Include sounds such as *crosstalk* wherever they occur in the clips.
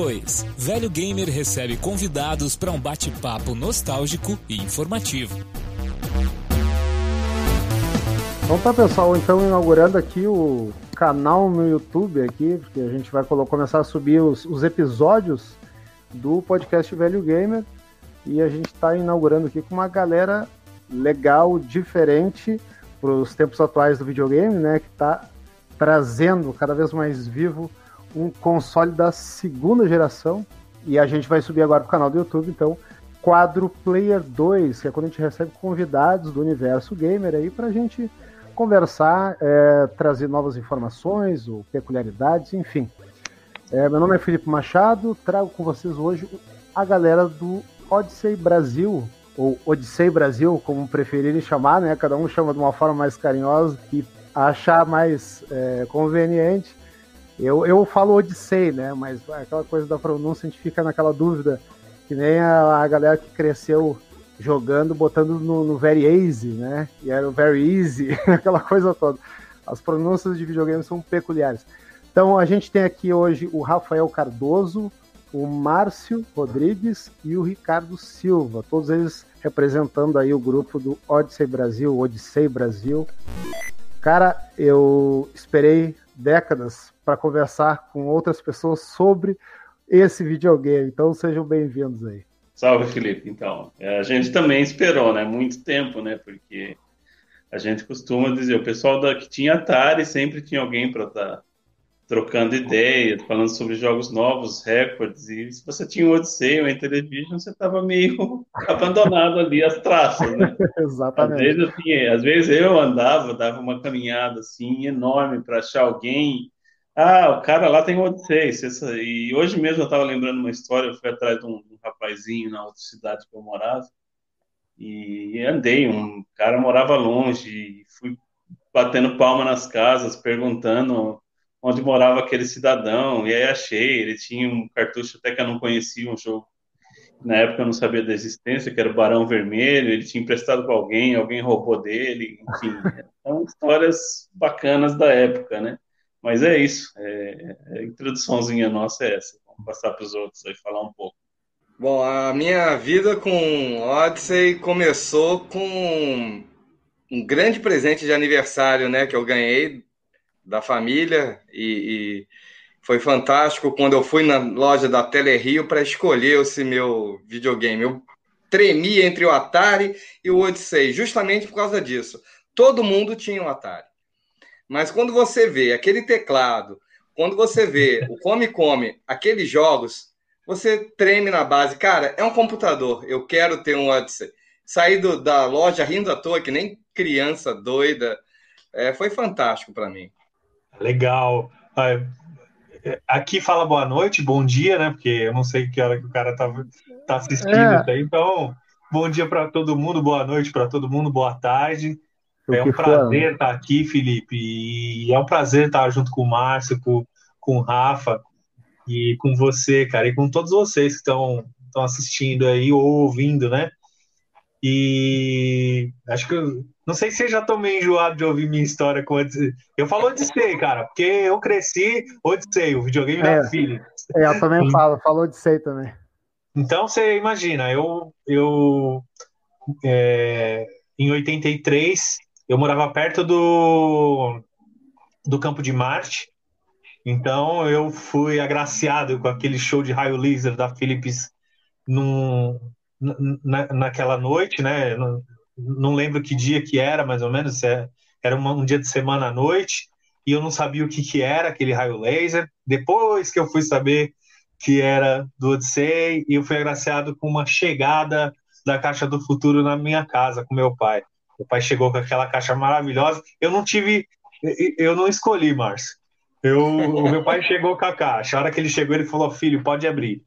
2. Velho Gamer recebe convidados para um bate-papo nostálgico e informativo. Então tá pessoal, então inaugurando aqui o canal no YouTube aqui, porque a gente vai começar a subir os, os episódios do podcast Velho Gamer e a gente está inaugurando aqui com uma galera legal, diferente para os tempos atuais do videogame, né? Que está trazendo cada vez mais vivo um console da segunda geração. E a gente vai subir agora para o canal do YouTube, então, quadro Player 2, que é quando a gente recebe convidados do universo gamer aí para a gente conversar, é, trazer novas informações ou peculiaridades, enfim. É, meu nome é Felipe Machado, trago com vocês hoje a galera do Odyssey Brasil, ou Odyssey Brasil, como preferirem chamar, né? Cada um chama de uma forma mais carinhosa que achar mais é, conveniente. Eu, eu falo Odyssey, né? Mas aquela coisa da pronúncia a gente fica naquela dúvida, que nem a, a galera que cresceu jogando, botando no, no, Very Easy, né? E era o Very Easy, *laughs* aquela coisa toda. As pronúncias de videogame são peculiares. Então a gente tem aqui hoje o Rafael Cardoso, o Márcio Rodrigues e o Ricardo Silva, todos eles representando aí o grupo do Odyssey Brasil, Odyssey Brasil. Cara, eu esperei décadas para conversar com outras pessoas sobre esse videogame, então sejam bem-vindos aí. Salve, Felipe. Então, é, a gente também esperou, né? Muito tempo, né? Porque a gente costuma dizer, o pessoal da, que tinha Atari sempre tinha alguém para estar tá trocando ideias, falando sobre jogos novos, recordes, e se você tinha o Odyssey ou Intellivision, você estava meio *laughs* abandonado ali as traças, né? *laughs* Exatamente. Às vezes, assim, às vezes eu andava, dava uma caminhada assim enorme para achar alguém. Ah, o cara lá tem o Odyssey. E hoje mesmo eu estava lembrando uma história, eu fui atrás de um, um rapazinho na outra cidade que eu morava, e andei, um cara morava longe, fui batendo palma nas casas, perguntando onde morava aquele cidadão, e aí achei, ele tinha um cartucho até que eu não conhecia, um jogo na época eu não sabia da existência, que era o Barão Vermelho, ele tinha emprestado para alguém, alguém roubou dele, enfim, são histórias bacanas da época, né? Mas é isso, é, é a introduçãozinha nossa é essa, vamos passar para os outros aí falar um pouco. Bom, a minha vida com Odyssey começou com um grande presente de aniversário, né, que eu ganhei da família e, e, foi fantástico quando eu fui na loja da Telerio para escolher esse meu videogame. Eu tremi entre o Atari e o Odyssey, justamente por causa disso. Todo mundo tinha um Atari. Mas quando você vê aquele teclado, quando você vê o Come Come, aqueles jogos, você treme na base. Cara, é um computador, eu quero ter um Odyssey. Saí da loja rindo à toa, que nem criança doida. É, foi fantástico para mim. Legal. Ah, aqui fala boa noite, bom dia, né? Porque eu não sei que hora que o cara tá, tá assistindo é. Então, bom dia para todo mundo, boa noite para todo mundo, boa tarde. é um prazer estar aqui, Felipe. E é um prazer estar junto com o Márcio, com, com o Rafa e com você, cara, e com todos vocês que estão assistindo aí ou ouvindo, né? E acho que não sei se você já tomei enjoado de ouvir minha história com Odyssey. Eu falo Odyssey, cara, porque eu cresci Odyssey, o videogame é, da filha. É, eu também falo, falo Odyssey também. Então você imagina, eu, eu é, em 83 eu morava perto do, do Campo de Marte, então eu fui agraciado com aquele show de raio laser da Philips num, na, naquela noite, né? Não lembro que dia que era, mais ou menos, é, era um dia de semana à noite, e eu não sabia o que, que era aquele raio laser. Depois que eu fui saber que era do Odyssey, e eu fui agraciado com uma chegada da Caixa do Futuro na minha casa com meu pai. Meu pai chegou com aquela caixa maravilhosa. Eu não tive, eu não escolhi, Márcio. Eu, o meu pai chegou com a caixa. A hora que ele chegou, ele falou: Filho, pode abrir.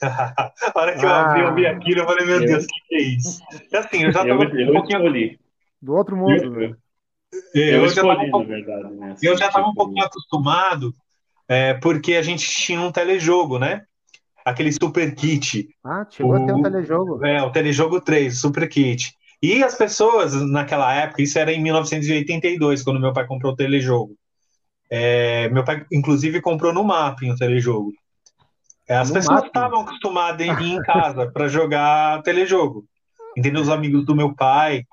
*laughs* a hora que eu abri, eu vi ah. aquilo, eu falei, meu Deus, o que, que, é isso? E assim, eu já tava eu, um pouquinho. Escolhi. Do outro mundo, eu, eu, eu já tava um, pouco... né? eu já tava um pouquinho acostumado, é, porque a gente tinha um telejogo, né? Aquele super kit. Ah, chegou o, a ter um telejogo. É, o telejogo 3, super kit. E as pessoas, naquela época, isso era em 1982, quando meu pai comprou o telejogo. É, meu pai, inclusive, comprou no Mapping o telejogo. As No pessoas máximo. estavam acostumadas a ir em casa para jogar telejogo. Entendeu? Os amigos do meu pai,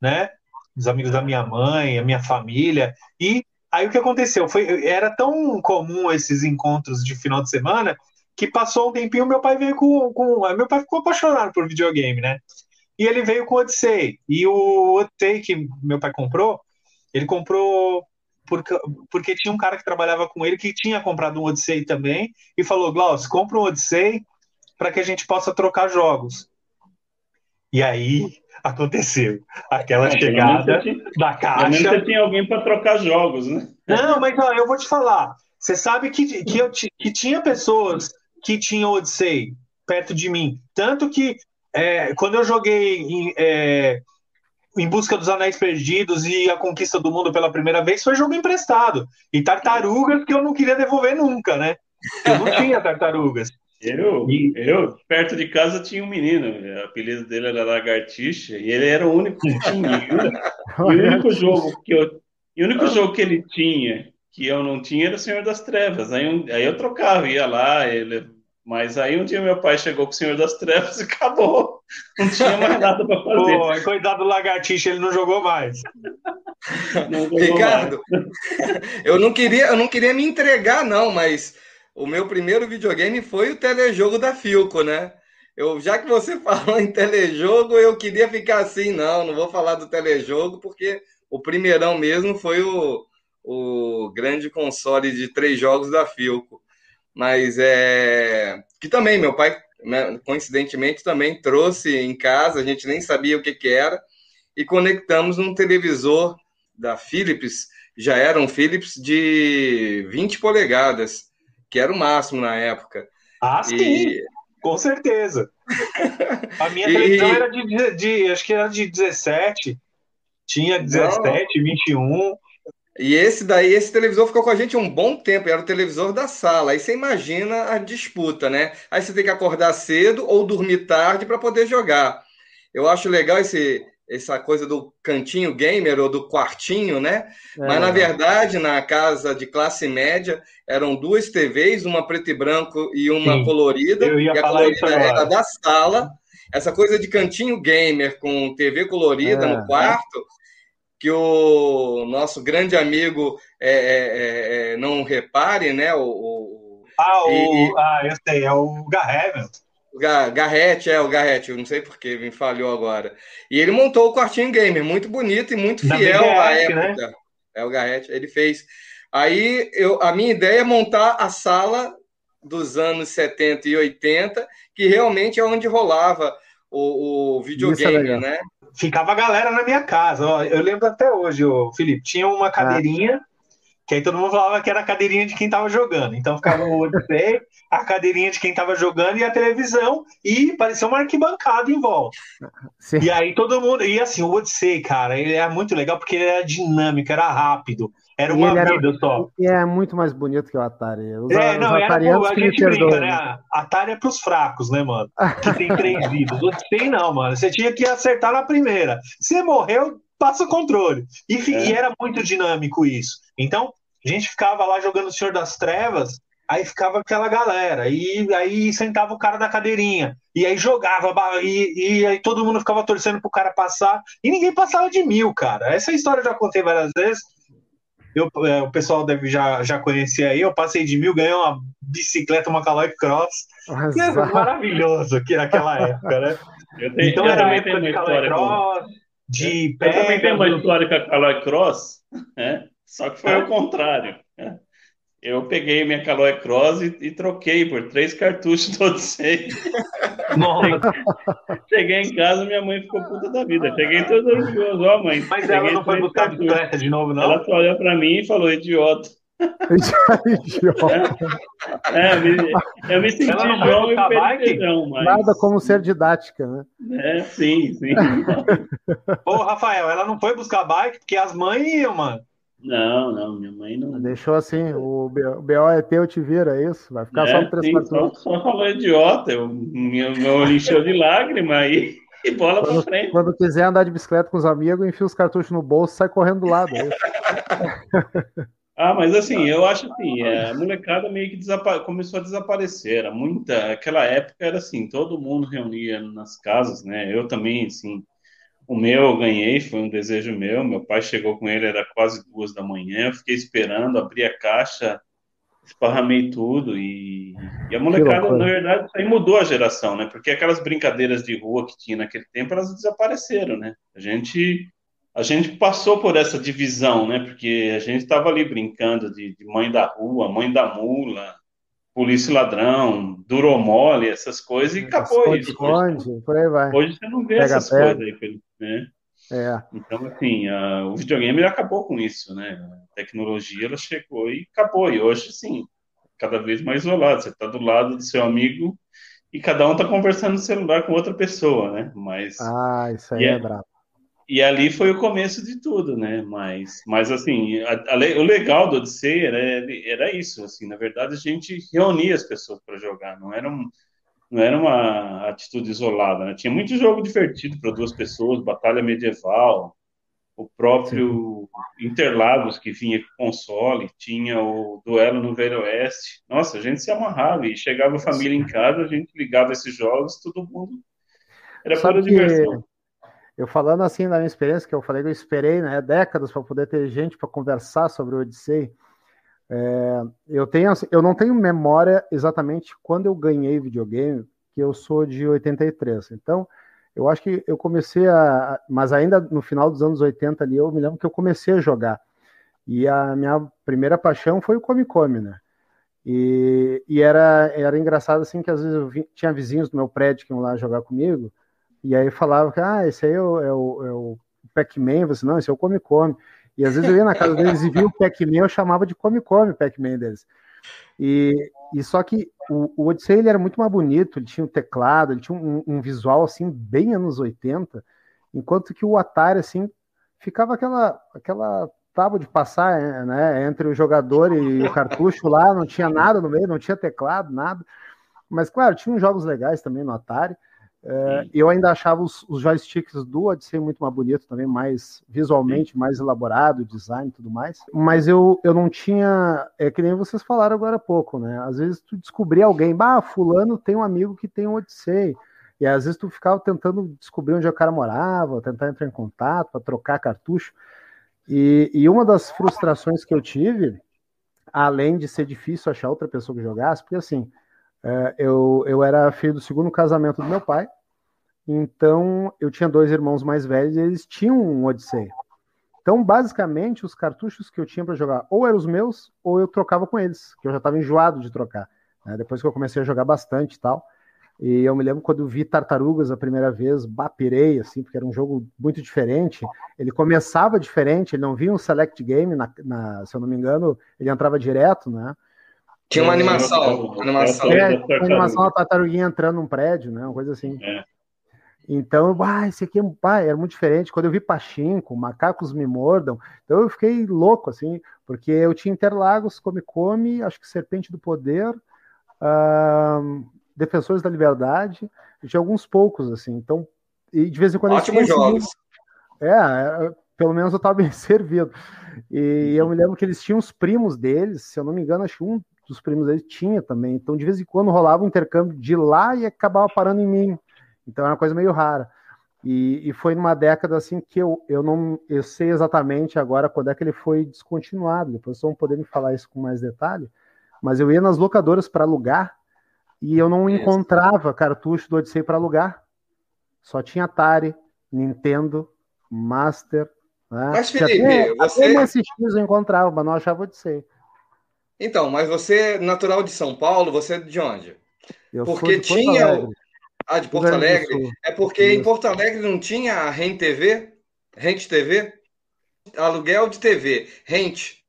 né? Os amigos da minha mãe, a minha família. E aí o que aconteceu? Foi, era tão comum esses encontros de final de semana que passou um tempinho, meu pai veio com, com. Meu pai ficou apaixonado por videogame, né? E ele veio com o Odyssey. E o Odyssey que meu pai comprou, ele comprou porque, porque tinha um cara que trabalhava com ele que tinha comprado um Odyssey também e falou: Glaucio, compra um Odyssey para que a gente possa trocar jogos. E aí aconteceu aquela Não, pelo chegada tinha- da caixa. você tinha alguém para trocar jogos, né? Não, mas ó, eu vou te falar. Você sabe que, que, eu, que tinha pessoas que tinham Odyssey perto de mim. Tanto que é, quando eu joguei em, é, em Busca dos Anéis Perdidos e A Conquista do Mundo pela primeira vez, foi jogo emprestado. E tartarugas que eu não queria devolver nunca, né? Eu não tinha tartarugas. Eu, eu, perto de casa tinha um menino, o apelido dele era Lagartixa, e ele era o único que tinha. E o único- o único jogo que eu, e o único jogo que ele tinha, que eu não tinha, era o Senhor das Trevas. Aí, um- aí eu trocava, ia lá, ele, mas aí um dia meu pai chegou com o Senhor das Trevas e acabou. *laughs* Não tinha mais nada para fazer. Pô, coitado do lagartixa, ele não jogou mais. *laughs* Não jogou Ricardo, eu não queria, eu não queria me entregar, não, mas o meu primeiro videogame foi o telejogo da Filco, né? Eu, já que você *laughs* falou em telejogo, eu queria ficar assim, não, não vou falar do telejogo, porque o primeirão mesmo foi o, o grande console de três jogos da Filco. Mas é. Que também, meu pai, coincidentemente, também trouxe em casa, a gente nem sabia o que, que era, e conectamos num televisor da Philips, já era um Philips de 20 polegadas, que era o máximo na época. Ah, sim, E, com certeza. *laughs* A minha E- televisão era de, de- acho que era de 17, tinha 17, 21. E esse daí, esse televisor ficou com a gente um bom tempo, era o televisor da sala. Aí você imagina a disputa, né? Aí você tem que acordar cedo ou dormir tarde para poder jogar. Eu acho legal esse, essa coisa do cantinho gamer ou do quartinho, né? Mas, na verdade, na casa de classe média, eram duas TVs, uma preto e branco e uma Sim, colorida. eu ia e a falar colorida era da sala. Essa coisa de cantinho gamer com TV colorida É. no quarto, que o nosso grande amigo é, é, é, é, não repare, né? O, o, Ah, o, E- ah, eu sei, é o Garrevel. o Ga- Garrett, é o Garrett, eu não sei porquê, me falhou agora. E ele montou o quartinho gamer, muito bonito e muito fiel à BGS, época. É o Garrett, ele fez. Aí eu, a minha ideia é montar a sala dos anos 70 e 80, que realmente é onde rolava o, o é videogame, legal. né? Ficava a galera na minha casa. ó, eu lembro até hoje, ô, Felipe. Tinha uma cadeirinha, que aí todo mundo falava que era a cadeirinha de quem tava jogando. Então ficava o Odyssey, a cadeirinha de quem tava jogando e a televisão, e parecia uma arquibancada em volta. Sim. E aí todo mundo. E assim, o Odyssey, cara, ele é muito legal porque ele era dinâmico, era rápido. Era uma ele era- vida só. E é muito mais bonito que o Atari. Os, É, os não, era, atarianos a gente brinca, né? Atari é pros fracos, né, mano? Que tem três *laughs* vidas. O Odyssey não, mano. Você tinha que acertar na primeira. Se morreu, passa o controle. E, É. e era muito dinâmico isso. Então, a gente ficava lá jogando o Senhor das Trevas, aí ficava aquela galera. E aí sentava o cara da cadeirinha. E aí jogava, e, e aí todo mundo ficava torcendo pro cara passar. E ninguém passava de mil, cara. Essa história eu já contei várias vezes. Eu, é, o pessoal deve já, já conhecer aí. Eu passei de mil, ganhei uma bicicleta, uma Caloi Cross. Que é ah, maravilhoso aqui naquela época, né? Eu, tenho, Então eu era a também tenho época uma de Caloi Cross, de eu também tenho uma história com a Caloi Cross, né? Só que foi É? ao contrário. né? Eu peguei minha Caloi Cross e, e troquei por três cartuchos *laughs* do Odyssey. Nossa, *laughs* Cheguei em casa, minha mãe ficou puta da vida. Cheguei todo orgulhoso, ó, mãe. mas ela não foi cartuchos. bicicleta de novo, não? Ela só olhou pra mim e falou, idiota. idiota. *laughs* É, eu me, eu me senti Ela não João e? Feijão, mas... Nada como ser didática, né? É, sim, sim. Ô, Rafael, ela não foi buscar bike porque as mães iam, mano. Não, não, minha mãe não... Deixou assim, o BO é teu, te vira, é isso? Vai ficar só É, com três sim, só, só falou idiota. Eu, meu, meu olho encheu de lágrima aí *laughs* e bola pra Quando, frente. quando quiser andar de bicicleta com os amigos, enfia os cartuchos no bolso e sai correndo do lado. é. *laughs* Ah, mas assim, eu acho assim, é, a molecada meio que começou a desaparecer. Era muita. Aquela época era assim, todo mundo reunia nas casas, né? Eu também, assim, o meu eu ganhei, foi um desejo meu. Meu pai chegou com ele, era quase duas da manhã. Eu fiquei esperando, abri a caixa, esparramei tudo. E, e a molecada, na verdade, aí mudou a geração, né? Porque aquelas brincadeiras de rua que tinha naquele tempo, elas desapareceram, né? A gente a gente passou por essa divisão, né? Porque a gente estava ali brincando de, de, mãe da rua, mãe da mula, polícia ladrão, duromole, essas coisas, e acabou esconde, isso. Esconde, hoje, por aí vai. Hoje você não vê pega, essas pega. coisas aí, né? É. Então, assim, a, o videogame acabou com isso, né? A tecnologia ela chegou e acabou. E hoje, sim, cada vez mais isolado. Você está do lado do seu amigo e cada um está conversando no celular com outra pessoa, né? Mas. Ah, isso aí é, é brabo. E ali foi o começo de tudo, né? Mas, mas assim, a, a, o legal do Odyssey era, era isso, assim, na verdade a gente reunia as pessoas para jogar, não era, um, não era uma atitude isolada, né? Tinha muito jogo divertido para duas pessoas, batalha medieval, o próprio Sim. Interlagos que vinha com console, tinha o duelo no Velho Oeste. Nossa, a gente se amarrava e chegava a família em casa, a gente ligava esses jogos, todo mundo era pura diversão eu falando assim da minha experiência, que eu falei que eu esperei né, décadas para poder ter gente para conversar sobre o Odyssey. É, eu, tenho, assim, eu não tenho memória exatamente quando eu ganhei videogame, que eu sou de 83. Então, eu acho que eu comecei a. Mas ainda no final dos anos 80 ali, eu me lembro que eu comecei a jogar. E a minha primeira paixão foi o Come Come, né? E, e era, era engraçado assim que às vezes eu vi, tinha vizinhos do meu prédio que iam lá jogar comigo. E aí falava que, ah, esse aí é o, é o, é o Pac-Man, você, não, esse é o Come Come. E às vezes eu ia na casa deles e via o Pac-Man, eu chamava de Come Come Pac-Man deles. E, e só que o, o Odyssey ele era muito mais bonito, ele tinha um teclado, ele tinha um, um visual assim, bem anos 80, enquanto que o Atari, assim, ficava aquela, aquela tábua de passar né, entre o jogador e o cartucho lá, não tinha nada no meio, não tinha teclado, nada. Mas, claro, tinha uns jogos legais também no Atari. É, eu ainda achava os, os, joysticks do Odyssey muito mais bonito também, mais visualmente, Sim. mais elaborado, design e tudo mais. Mas eu, eu não tinha. É que nem vocês falaram agora há pouco, né? Às vezes tu descobria alguém, bah, fulano tem um amigo que tem um Odyssey. E às vezes tu ficava tentando descobrir onde o cara morava, tentar entrar em contato para trocar cartucho. E, e uma das frustrações que eu tive, além de ser difícil achar outra pessoa que jogasse, porque assim, é, eu, eu era filho do segundo casamento do meu pai, então eu tinha dois irmãos mais velhos e eles tinham um Odyssey. Então, basicamente, os cartuchos que eu tinha para jogar ou eram os meus ou eu trocava com eles, que eu já estava enjoado de trocar. Né? Depois que eu comecei a jogar bastante e tal. E eu me lembro quando vi Tartarugas a primeira vez, bapirei, assim, porque era um jogo muito diferente. Ele começava diferente, ele não vinha um select game, na, na, se eu não me engano, ele entrava direto, né? Tinha uma animação. Uma animação. É, uma animação da tartaruguinha entrando num prédio, né? Uma coisa assim. É. Então, ah, esse aqui ah, era muito diferente. Quando eu vi Pachinko, Macacos Me Mordam, então eu fiquei louco, assim, porque eu tinha Interlagos, Come Come, acho que Serpente do Poder, uh, Defensores da Liberdade, e tinha alguns poucos, assim. Então, e de vez em quando... Ótimos jogos. É, é, pelo menos eu estava *laughs* bem servido. E eu me lembro que eles tinham os primos deles, se eu não me engano, acho que um dos primos dele tinha também. Então, de vez em quando rolava um intercâmbio de lá e acabava parando em mim. Então, era uma coisa meio rara. E, e, foi numa década assim que eu, eu não eu sei exatamente agora quando é que ele foi descontinuado. Depois vocês vão poder me falar isso com mais detalhe. Mas eu ia nas locadoras para alugar e eu não encontrava cartucho do Odyssey para alugar. Só tinha Atari, Nintendo, Master. Né? Mas, Felipe, até, você. Até MSX eu encontrava, mas não achava Odyssey. Então, mas você é natural de São Paulo, você é de onde? Eu porque tinha. Ah, de Porto Alegre? É porque Isso. em Porto Alegre não tinha a Rent TV? Rent TV? Aluguel de TV. Rent.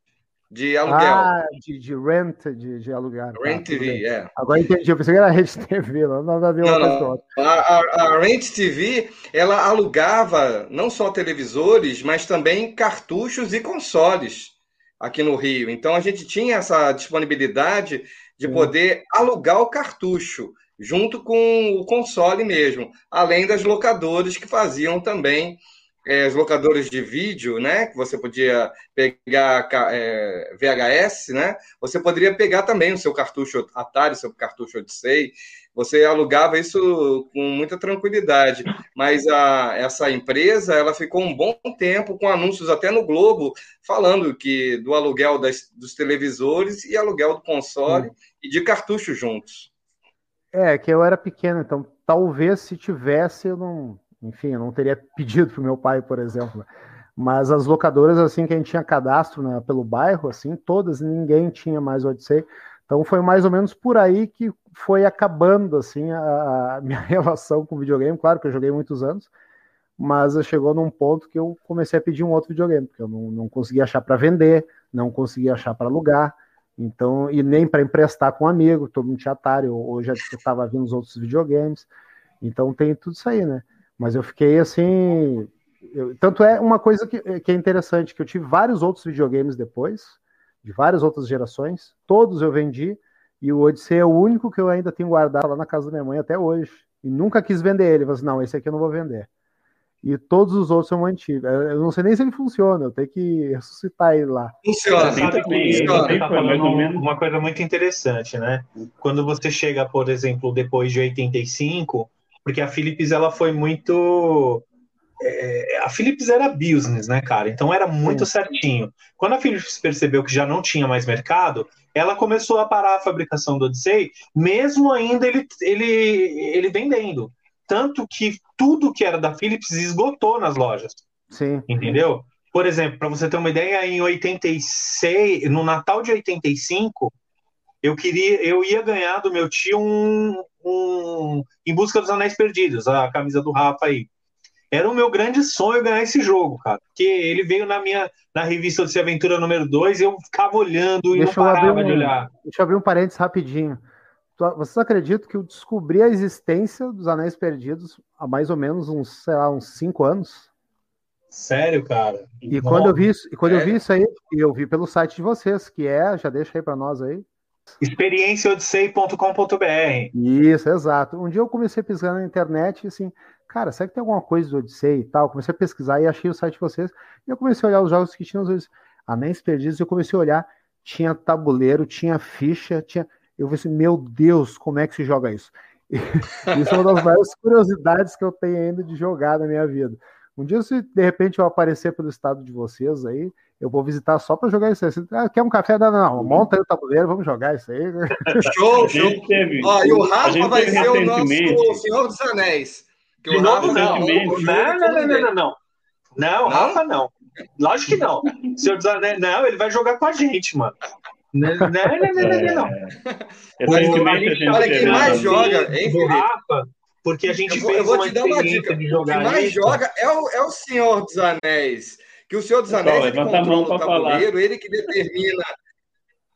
De aluguel. Ah, de, de rent, de, de alugar. Tá, rent tá, TV, é. Agora entendi, eu pensei que era Rent TV, não, não não, não. A, a, a Rent TV, ela alugava não só televisores, mas também cartuchos e consoles aqui no Rio. Então a gente tinha essa disponibilidade de poder alugar o cartucho junto com o console mesmo, além das locadoras que faziam também é, os locadores de vídeo, né? Que você podia pegar é, VHS, né? Você poderia pegar também o seu cartucho Atari, seu cartucho Odyssey. Você alugava isso com muita tranquilidade. Mas a, essa empresa, ela ficou um bom tempo com anúncios até no Globo falando que do aluguel das, dos televisores e aluguel do console hum. e de cartucho juntos. É, que eu era pequeno, então talvez se tivesse eu não enfim, eu não teria *laughs* pedido para o meu pai, por exemplo. Mas as locadoras, assim, que a gente tinha cadastro né, pelo bairro, assim, todas, ninguém tinha mais o Odyssey. Então foi mais ou menos por aí que foi acabando, assim, a, minha *laughs* relação com videogame. Claro que eu joguei muitos anos, mas chegou num ponto que eu comecei a pedir um outro videogame, porque eu não, não conseguia achar para vender, não conseguia achar para alugar, então, e nem para emprestar com um amigo, todo mundo tinha Atari, ou, ou já estava vindo os outros videogames. Então tem tudo isso aí, né? Mas eu fiquei assim. Eu, tanto é uma coisa que, que é interessante, que eu tive vários outros videogames depois, de várias outras gerações, todos eu vendi, e o Odyssey é o único que eu ainda tenho guardado lá na casa da minha mãe até hoje. E nunca quis vender ele, mas não, esse aqui eu não vou vender. E todos os outros eu mantive. Eu não sei nem se ele funciona, eu tenho que ressuscitar ele lá. Funciona, sabe que você tá falando uma coisa muito interessante, né? Quando você chega, por exemplo, depois de 85, porque a Philips ela foi muito é, a Philips era business, né, cara? Então era muito certinho. Quando a Philips percebeu que já não tinha mais mercado, ela começou a parar a fabricação do Odyssey, mesmo ainda ele, ele, ele vendendo. Tanto que tudo que era da Philips esgotou nas lojas. Sim. Entendeu? Por exemplo, para você ter uma ideia, em 86, no Natal de 85, eu queria, eu ia ganhar do meu tio um, um Em Busca dos Anéis Perdidos, a camisa do Rafa aí. Era o meu grande sonho ganhar esse jogo, cara. Porque ele veio na minha na revista de Aventura número 2 eu ficava olhando e deixa não parava um, de olhar. Deixa eu abrir um parênteses rapidinho. Vocês acreditam que eu descobri a existência dos Anéis Perdidos há mais ou menos uns, sei lá, uns 5 anos? Sério, cara? E quando eu vi isso, e quando eu vi isso aí, eu vi pelo site de vocês, que é, já deixa aí para nós aí, experienciaodissei.com.br. Isso, exato. Um dia eu comecei a pesquisar na internet e assim, cara, será que tem alguma coisa do Odyssey e tal? Comecei a pesquisar e achei o site de vocês. E eu comecei a olhar os jogos que tinham os anéis perdidos. E eu comecei a olhar, tinha tabuleiro, tinha ficha, tinha. Eu falei assim, meu Deus, como é que se joga isso? *laughs* isso é uma das maiores curiosidades que eu tenho ainda de jogar na minha vida. Um dia, se de repente eu aparecer pelo estado de vocês aí, eu vou visitar só para jogar isso aí. ah, quer um café? Não, não, monta aí o tabuleiro, vamos jogar isso aí. *laughs* Show, show. Ó, e o Rafa vai ser o nosso Senhor dos Anéis. Que o Rafa não. Não, não, não, não, não, não. Não, Rafa não. Lógico que não. Senhor dos Anéis, não, ele vai jogar com a gente, mano. Não, não, não, não, não. É, olha, quem mais joga, hein, Felipe? Rafa, porque a gente eu vou, fez eu vou te dar uma dica. De jogar o que mais isso. joga é o, é o Senhor dos Anéis que o Senhor dos Anéis ele controla o tabuleiro, falar. ele que determina,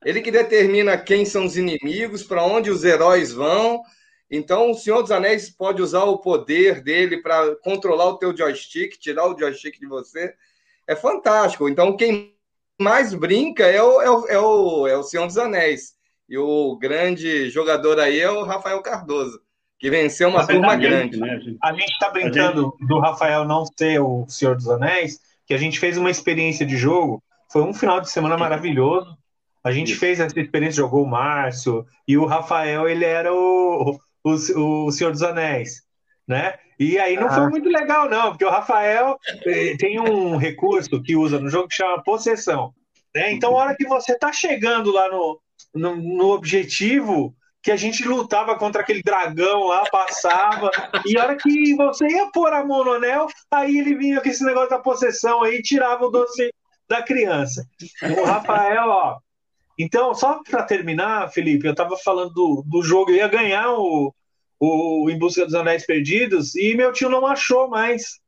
ele que determina quem são os inimigos, para onde os heróis vão. Então, o Senhor dos Anéis pode usar o poder dele para controlar o teu joystick, tirar o joystick de você. É fantástico. Então, quem mais brinca é o, é o, é o, é o Senhor dos Anéis. E o grande jogador aí é o Rafael Cardoso, que venceu uma turma grande. Né, a gente está brincando gente... do Rafael não ser o Senhor dos Anéis, que a gente fez uma experiência de jogo. Foi um final de semana maravilhoso. A gente Isso. fez essa experiência, jogou o Márcio e o Rafael, ele era o, o, o Senhor dos Anéis, né? E aí não ah. foi muito legal, não, porque o Rafael eh, tem um recurso que usa no jogo que chama possessão. Né? Então, a hora que você tá chegando lá no, no, no objetivo, que a gente lutava contra aquele dragão lá, passava, e a hora que você ia pôr a mão no anel, aí ele vinha com esse negócio da possessão aí, tirava o doce da criança. O Rafael, ó. Então, só para terminar, Felipe, eu tava falando do, do jogo, eu ia ganhar o, o Em Busca dos Anéis Perdidos, e meu tio não achou mais.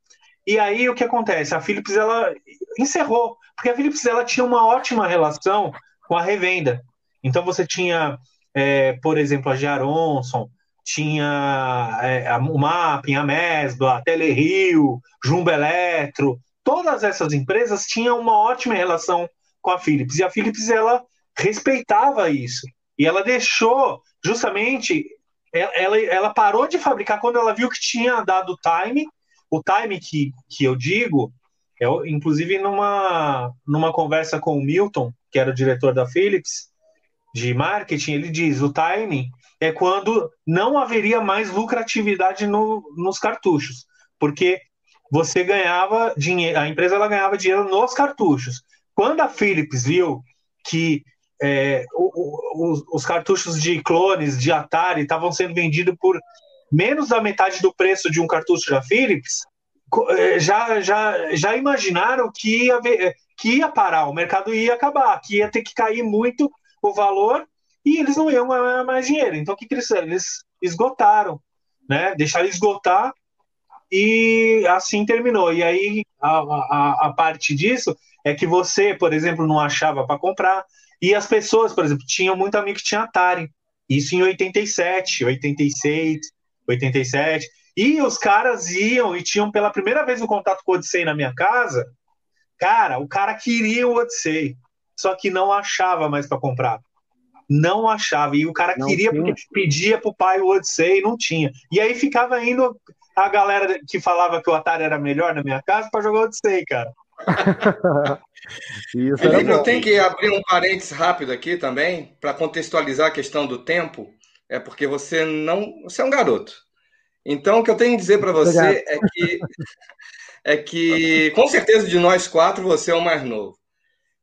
E aí o que acontece? A Philips ela encerrou, porque a Philips ela tinha uma ótima relação com a revenda. Então você tinha é, por exemplo, a Gearonson, tinha é, a, o Mapping, a Mesbla, a Telerio, Jumbo Eletro, todas essas empresas tinham uma ótima relação com a Philips, e a Philips ela respeitava isso, e ela deixou justamente ela, ela parou de fabricar quando ela viu que tinha dado time o time que, que eu digo, é, inclusive numa, numa conversa com o Milton, que era o diretor da Philips, de marketing, ele diz: o timing é quando não haveria mais lucratividade no, nos cartuchos, porque você ganhava dinheiro, a empresa ela ganhava dinheiro nos cartuchos. Quando a Philips viu que é, o, o, os cartuchos de clones de Atari estavam sendo vendidos por menos da metade do preço de um cartucho da Philips, é, já, já, já imaginaram que ia, que ia parar, o mercado ia acabar, que ia ter que cair muito o valor e eles não iam ganhar mais dinheiro. Então, o que, que eles fizeram? Eles esgotaram, né? deixaram esgotar e assim terminou. E aí, a, a, a parte disso é que você, por exemplo, não achava para comprar, e as pessoas, por exemplo, tinham muito amigo que tinha Atari. Isso em 87, 86, 87. E os caras iam e tinham pela primeira vez um contato com o Odyssey na minha casa. Cara, o cara queria o Odyssey, só que não achava mais para comprar. Não achava. E o cara não queria tinha. porque pedia pro pai o Odyssey e não tinha. E aí ficava indo a galera que falava que o Atari era melhor na minha casa para jogar o Odyssey, cara. *laughs* Isso Felipe, eu tenho que abrir um parênteses rápido aqui também, para contextualizar a questão do tempo, é porque você não. Você é um garoto. Então, o que eu tenho que dizer para você é que, é que, com certeza, de nós quatro, você é o mais novo.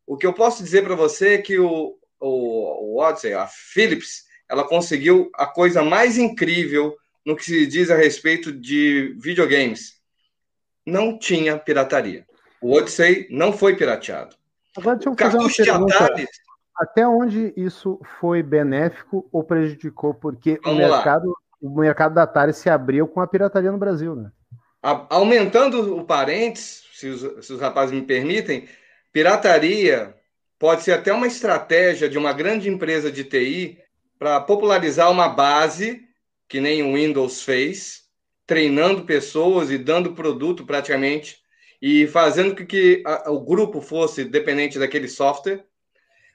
O que eu posso dizer para você é que o, o, o Odyssey, a Philips, ela conseguiu a coisa mais incrível no que se diz a respeito de videogames. Não tinha pirataria. O Odyssey não foi pirateado. Agora deixa eu fazer uma pergunta. Até onde isso foi benéfico ou prejudicou? Porque o mercado, o mercado da Atari se abriu com a pirataria no Brasil, né? Aumentando o parênteses, se os, se os rapazes me permitem, pirataria pode ser até uma estratégia de uma grande empresa de TI para popularizar uma base, que nem o Windows fez, treinando pessoas e dando produto praticamente e fazendo com que a, o grupo fosse dependente daquele software.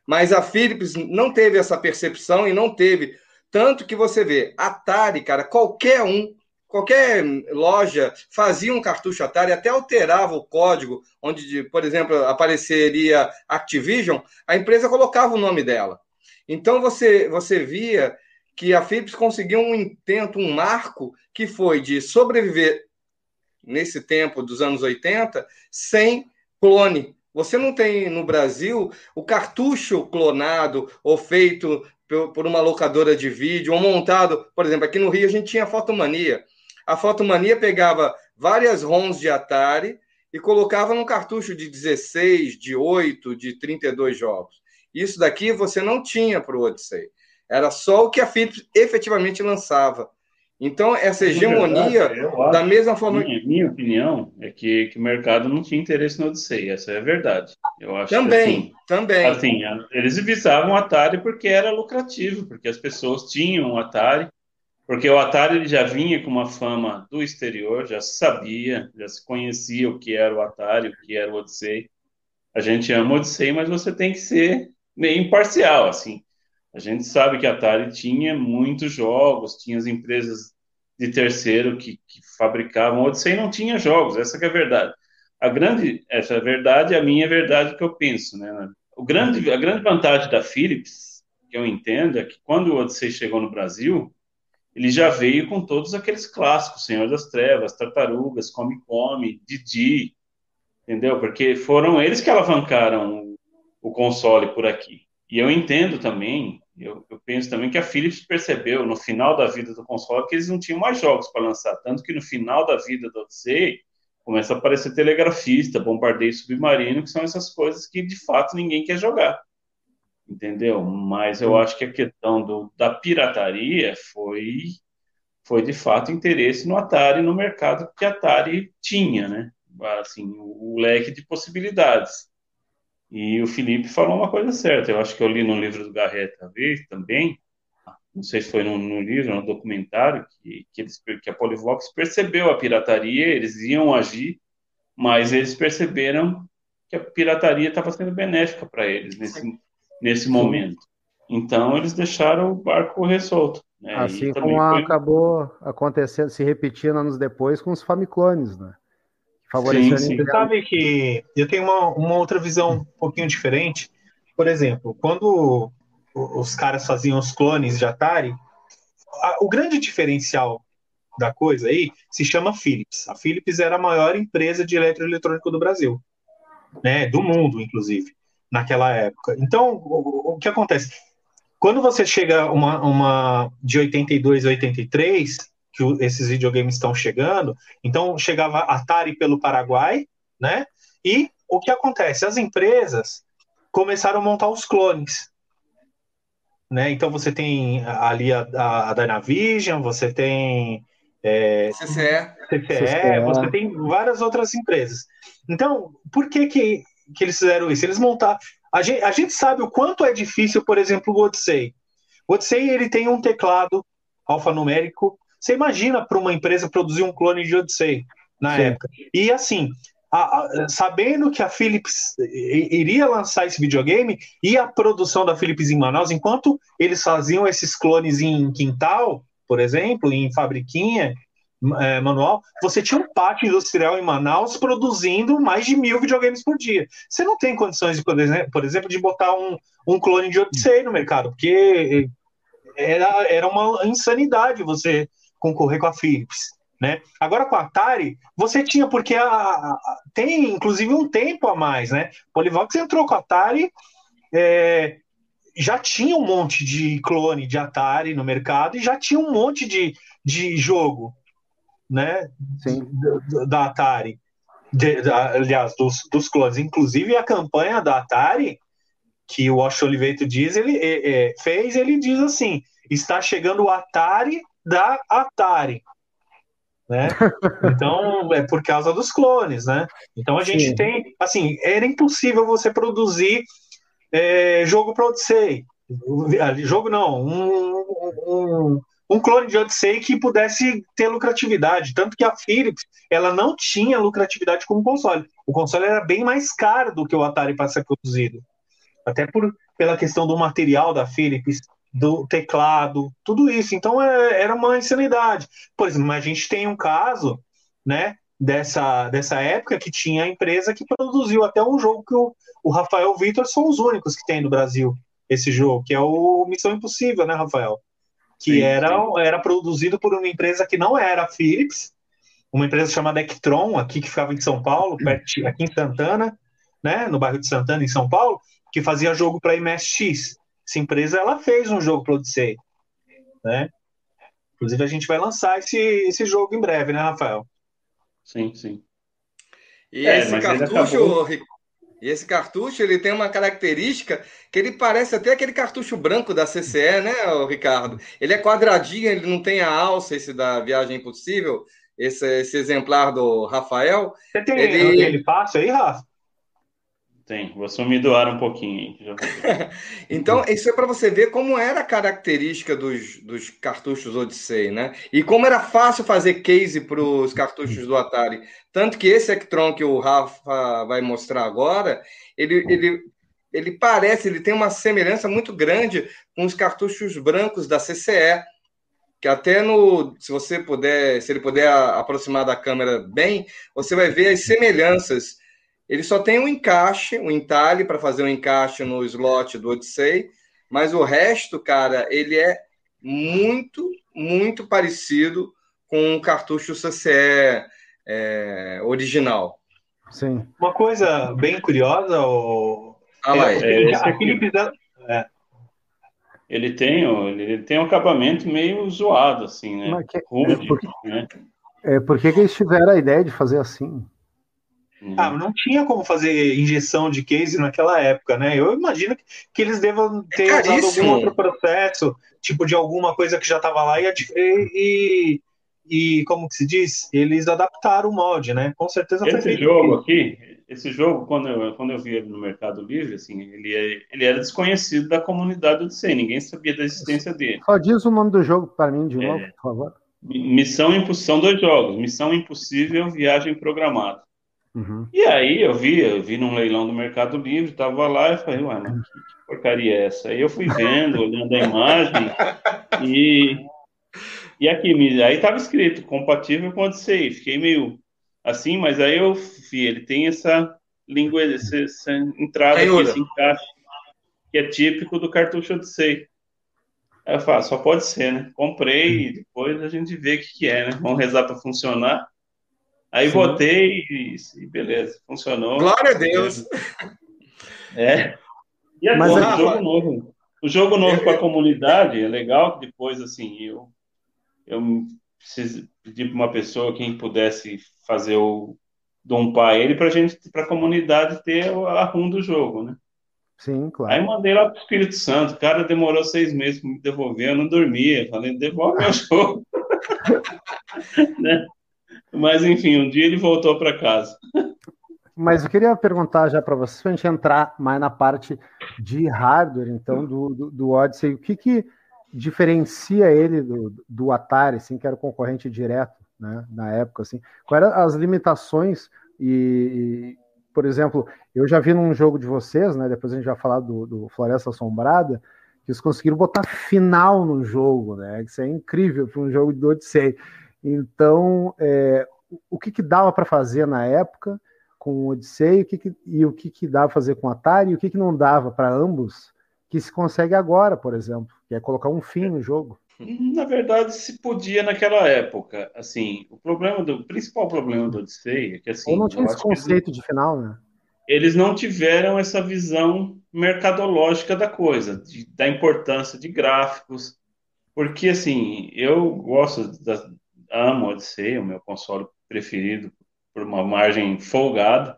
Mas a Philips não teve essa percepção e não teve. Tanto que você vê, Atari, cara, qualquer um, qualquer loja fazia um cartucho Atari, até alterava o código, onde, por exemplo, apareceria Activision, a empresa colocava o nome dela. Então você, você via que a Philips conseguiu um intento, um marco, que foi de sobreviver nesse tempo dos anos 80 sem clone. Você não tem no Brasil o cartucho clonado ou feito por uma locadora de vídeo ou montado, por exemplo, aqui no Rio a gente tinha a Fotomania. A Fotomania pegava várias ROMs de Atari e colocava num cartucho de 16, de 8, de 32 jogos. Isso daqui você não tinha para o Odyssey. Era só o que a Philips efetivamente lançava. Então, essa hegemonia, verdade, da mesma forma. Minha, minha opinião é que, que o mercado não tinha interesse no Odyssey, essa é a verdade. Eu acho também, que, assim, também. Assim, eles visavam o Atari porque era lucrativo, porque as pessoas tinham o Atari, porque o Atari já vinha com uma fama do exterior, já se sabia, já se conhecia o que era o Atari, o que era o Odyssey. A gente ama o Odyssey, mas você tem que ser meio imparcial, assim. A gente sabe que a Atari tinha muitos jogos, tinha as empresas de terceiro que, que fabricavam. Odyssey não tinha jogos, essa é a verdade. A grande, essa é a verdade, a minha verdade que eu penso, né? O grande, a grande vantagem da Philips, que eu entendo, é que quando o Odyssey chegou no Brasil, ele já veio com todos aqueles clássicos, Senhor das Trevas, Tartarugas, Come Come, Didi, entendeu? Porque foram eles que alavancaram o console por aqui. E eu entendo também eu, eu, penso também que a Philips percebeu no final da vida do console que eles não tinham mais jogos para lançar, tanto que no final da vida do Odyssey começa a aparecer telegrafista, bombardeio submarino, que são essas coisas que de fato ninguém quer jogar. Entendeu? Mas eu acho que a questão do, da pirataria foi foi de fato interesse no Atari, no mercado que a Atari tinha, né? Assim, o, o leque de possibilidades. E o Felipe falou uma coisa certa. Eu acho que eu li no livro do Garrett vez também, não sei se foi no, no livro, no documentário, que, que, eles, que a Polivox percebeu a pirataria, eles iam agir, mas eles perceberam que a pirataria estava sendo benéfica para eles nesse, nesse momento. Então eles deixaram o barco correr solto. Né? Assim como foi... acabou acontecendo, se repetindo anos depois com os Famiclones, né? Favorecer sim, sim. Você sabe que eu tenho uma, uma outra visão um pouquinho diferente. Por exemplo, quando os caras faziam os clones de Atari, a, o grande diferencial da coisa aí se chama Philips. A Philips era a maior empresa de eletroeletrônico do Brasil, né, do mundo, inclusive, naquela época. Então, o, o que acontece? Quando você chega uma, uma de 82 a 83, que esses videogames estão chegando, então chegava Atari pelo Paraguai, né? E o que acontece? As empresas começaram a montar os clones. Né? Então você tem ali a, a, a Dynavision, você tem é, CCE. CCE, você tem várias outras empresas. Então, por que, que, que eles fizeram isso? Eles montaram. A gente, a gente sabe o quanto é difícil, por exemplo, o Odyssey. O Odyssey ele tem um teclado alfanumérico. Você imagina para uma empresa produzir um clone de Odyssey na Sim. época. E assim, a, a, sabendo que a Philips iria lançar esse videogame e a produção da Philips em Manaus, enquanto eles faziam esses clones em quintal, por exemplo, em fabriquinha é, manual, você tinha um pátio industrial em Manaus produzindo mais de mil videogames por dia. Você não tem condições, de, por exemplo, por exemplo de botar um, um clone de Odyssey no mercado, porque era, era uma insanidade você concorrer com a Philips. Né? Agora com a Atari, você tinha, porque a, a, tem inclusive um tempo a mais, né? Polivox entrou com a Atari, é, já tinha um monte de clone de Atari no mercado e já tinha um monte de, de jogo, né? Sim. Da, da Atari. De, da, aliás, dos, dos clones. Inclusive a campanha da Atari, que o Washington Oliveto diz, ele é, é, fez, ele diz assim: está chegando o Atari da Atari né? *laughs* Então, é por causa dos clones, né? Então a gente Sim. tem, assim, era impossível você produzir é, jogo para Odyssey. Jogo não, um, um, um, clone de Odyssey que pudesse ter lucratividade. Tanto que a Philips, ela não tinha lucratividade como console. O console era bem mais caro do que o Atari para ser produzido. Até por, pela questão do material da Philips, do teclado, tudo isso. Então é, era uma insanidade. Por exemplo, a gente tem um caso, né, dessa, dessa época que tinha a empresa que produziu até um jogo que o, o Rafael Vitor são os únicos que tem no Brasil esse jogo, que é o Missão Impossível, né, Rafael? Que sim, era, sim. era produzido por uma empresa que não era a Philips, uma empresa chamada Ectron, aqui que ficava em São Paulo, perto, aqui em Santana, né, no bairro de Santana, em São Paulo, que fazia jogo para MSX. Essa empresa ela fez um jogo para Odyssey, né? Inclusive a gente vai lançar esse, esse jogo em breve, né, Rafael? Sim, sim. E é, esse cartucho, acabou... e esse cartucho, ele tem uma característica que ele parece até aquele cartucho branco da CCE, né, Ricardo? Ele é quadradinho, ele não tem a alça, esse da Viagem Impossível, esse, esse exemplar do Rafael. Você tem ele, ele fácil aí, Rafa? Tem, vou me doar um pouquinho. *laughs* então, isso é para você ver como era a característica dos, dos cartuchos Odyssey, né? E como era fácil fazer case para os cartuchos do Atari. Tanto que esse Electron que o Rafa vai mostrar agora, ele, ele, ele parece, ele tem uma semelhança muito grande com os cartuchos brancos da CCE. Que até no, se você puder, se ele puder aproximar da câmera bem, você vai ver as semelhanças ele só tem um encaixe, um entalhe para fazer um encaixe no slot do Odyssey, mas o resto, cara, ele é muito, muito parecido com o cartucho CCE é, original. Sim. Uma coisa bem curiosa, o... Ah, é, é, é, ele tem, ele tem um acabamento meio zoado, assim, né? Que, Rude, é porque, né? É, por que, que eles tiveram a ideia de fazer assim? Uhum. Ah, não tinha como fazer injeção de case naquela época, né? Eu imagino que, que eles devam ter é usado algum outro processo, tipo de alguma coisa que já estava lá e, e, e, como que se diz? Eles adaptaram o molde, né? Com certeza foi Esse jogo aqui, esse jogo, quando eu, quando eu vi ele no Mercado Livre, assim, ele, é, ele era desconhecido da comunidade do C, ninguém sabia da existência dele. Só diz o nome do jogo para mim de novo, é, por favor. Missão Impossível, são dois jogos, Missão Impossível, Viagem Programada. Uhum. E aí eu vi, eu vi num leilão do Mercado Livre, tava lá e falei, ué, mas que, porcaria é essa? Aí eu fui vendo, olhando a imagem, e, e aqui, aí tava escrito, compatível com Odyssey, fiquei meio, assim, mas aí eu vi, ele tem essa língua, essa, essa entrada aqui, esse encaixe, que é típico do cartucho Odyssey. Aí eu falo, só pode ser, né? Comprei e depois a gente vê o que, que é, né? Vamos rezar para funcionar. Aí Sim. botei e, e, beleza, funcionou. Glória a Deus! É. E agora, Mas, o jogo novo. O jogo novo para a comunidade é legal que depois, assim, eu, eu preciso pedir para uma pessoa quem pudesse fazer o dompar ele para gente, para a comunidade ter a rum do jogo, né? Sim, claro. Aí mandei lá para o Espírito Santo. O cara demorou seis meses para me devolver, eu não dormia. Falei, devolve meu *laughs* jogo. *laughs* né? Mas enfim, um dia ele voltou para casa. Mas eu queria perguntar já para vocês, para a gente entrar mais na parte de hardware, então, do, do, do Odyssey, o que, que diferencia ele do, do Atari, assim, que era o concorrente direto, né, na época, assim? Quais eram as limitações e, e, por exemplo, eu já vi num jogo de vocês, né, depois a gente vai falar do, do Floresta Assombrada, que eles conseguiram botar final no jogo, né, isso é incrível para um jogo de Odyssey. Então, é, o que, que dava para fazer na época com o Odyssey o que que, e o que, que dava para fazer com o Atari e o que, que não dava para ambos, que se consegue agora, por exemplo, que é colocar um fim no jogo. Na verdade, se podia naquela época. Assim, o problema do o principal problema do Odyssey é que assim. Ou não tinha esse conceito eles, de final, né? Eles não tiveram essa visão mercadológica da coisa, de, da importância de gráficos, porque assim, eu gosto da, amo Odyssey, o meu console preferido por uma margem folgada,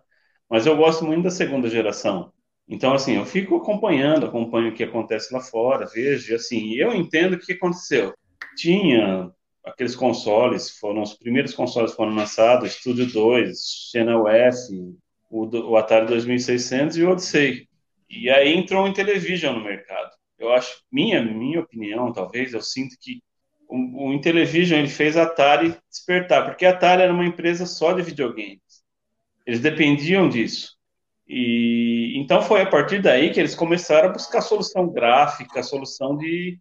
mas eu gosto muito da segunda geração. Então, assim, eu fico acompanhando, acompanho o que acontece lá fora, vejo, e assim, eu entendo o que aconteceu. Tinha aqueles consoles, foram os primeiros consoles foram lançados, Studio 2, Channel S, o, o Atari 2600 e o Odyssey. E aí entrou o Intellivision no mercado. Eu acho, minha minha opinião, talvez, eu sinto que o, o Intellivision ele fez a Atari despertar, porque a Atari era uma empresa só de videogames. Eles dependiam disso. E então foi a partir daí que eles começaram a buscar solução gráfica, solução de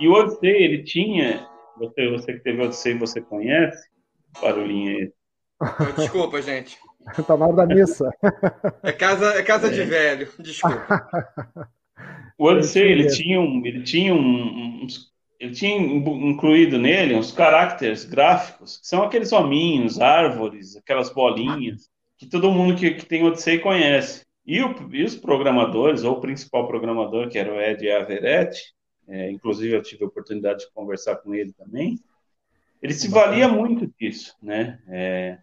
e o Odyssey ele tinha, você você que teve Odyssey você conhece, barulhinho aí. *laughs* Desculpa, gente. tá na hora da missa. É casa é casa é. de velho, desculpa. O Odyssey ele tinha um, ele tinha um, uns ele tinha incluído nele uns caracteres gráficos, que são aqueles hominhos, árvores, aquelas bolinhas, que todo mundo que, que tem Odyssey conhece. E, o, e, os programadores, ou o principal programador, que era o Ed Averetti, é, inclusive eu tive a oportunidade de conversar com ele também, ele se valia muito disso, né? É,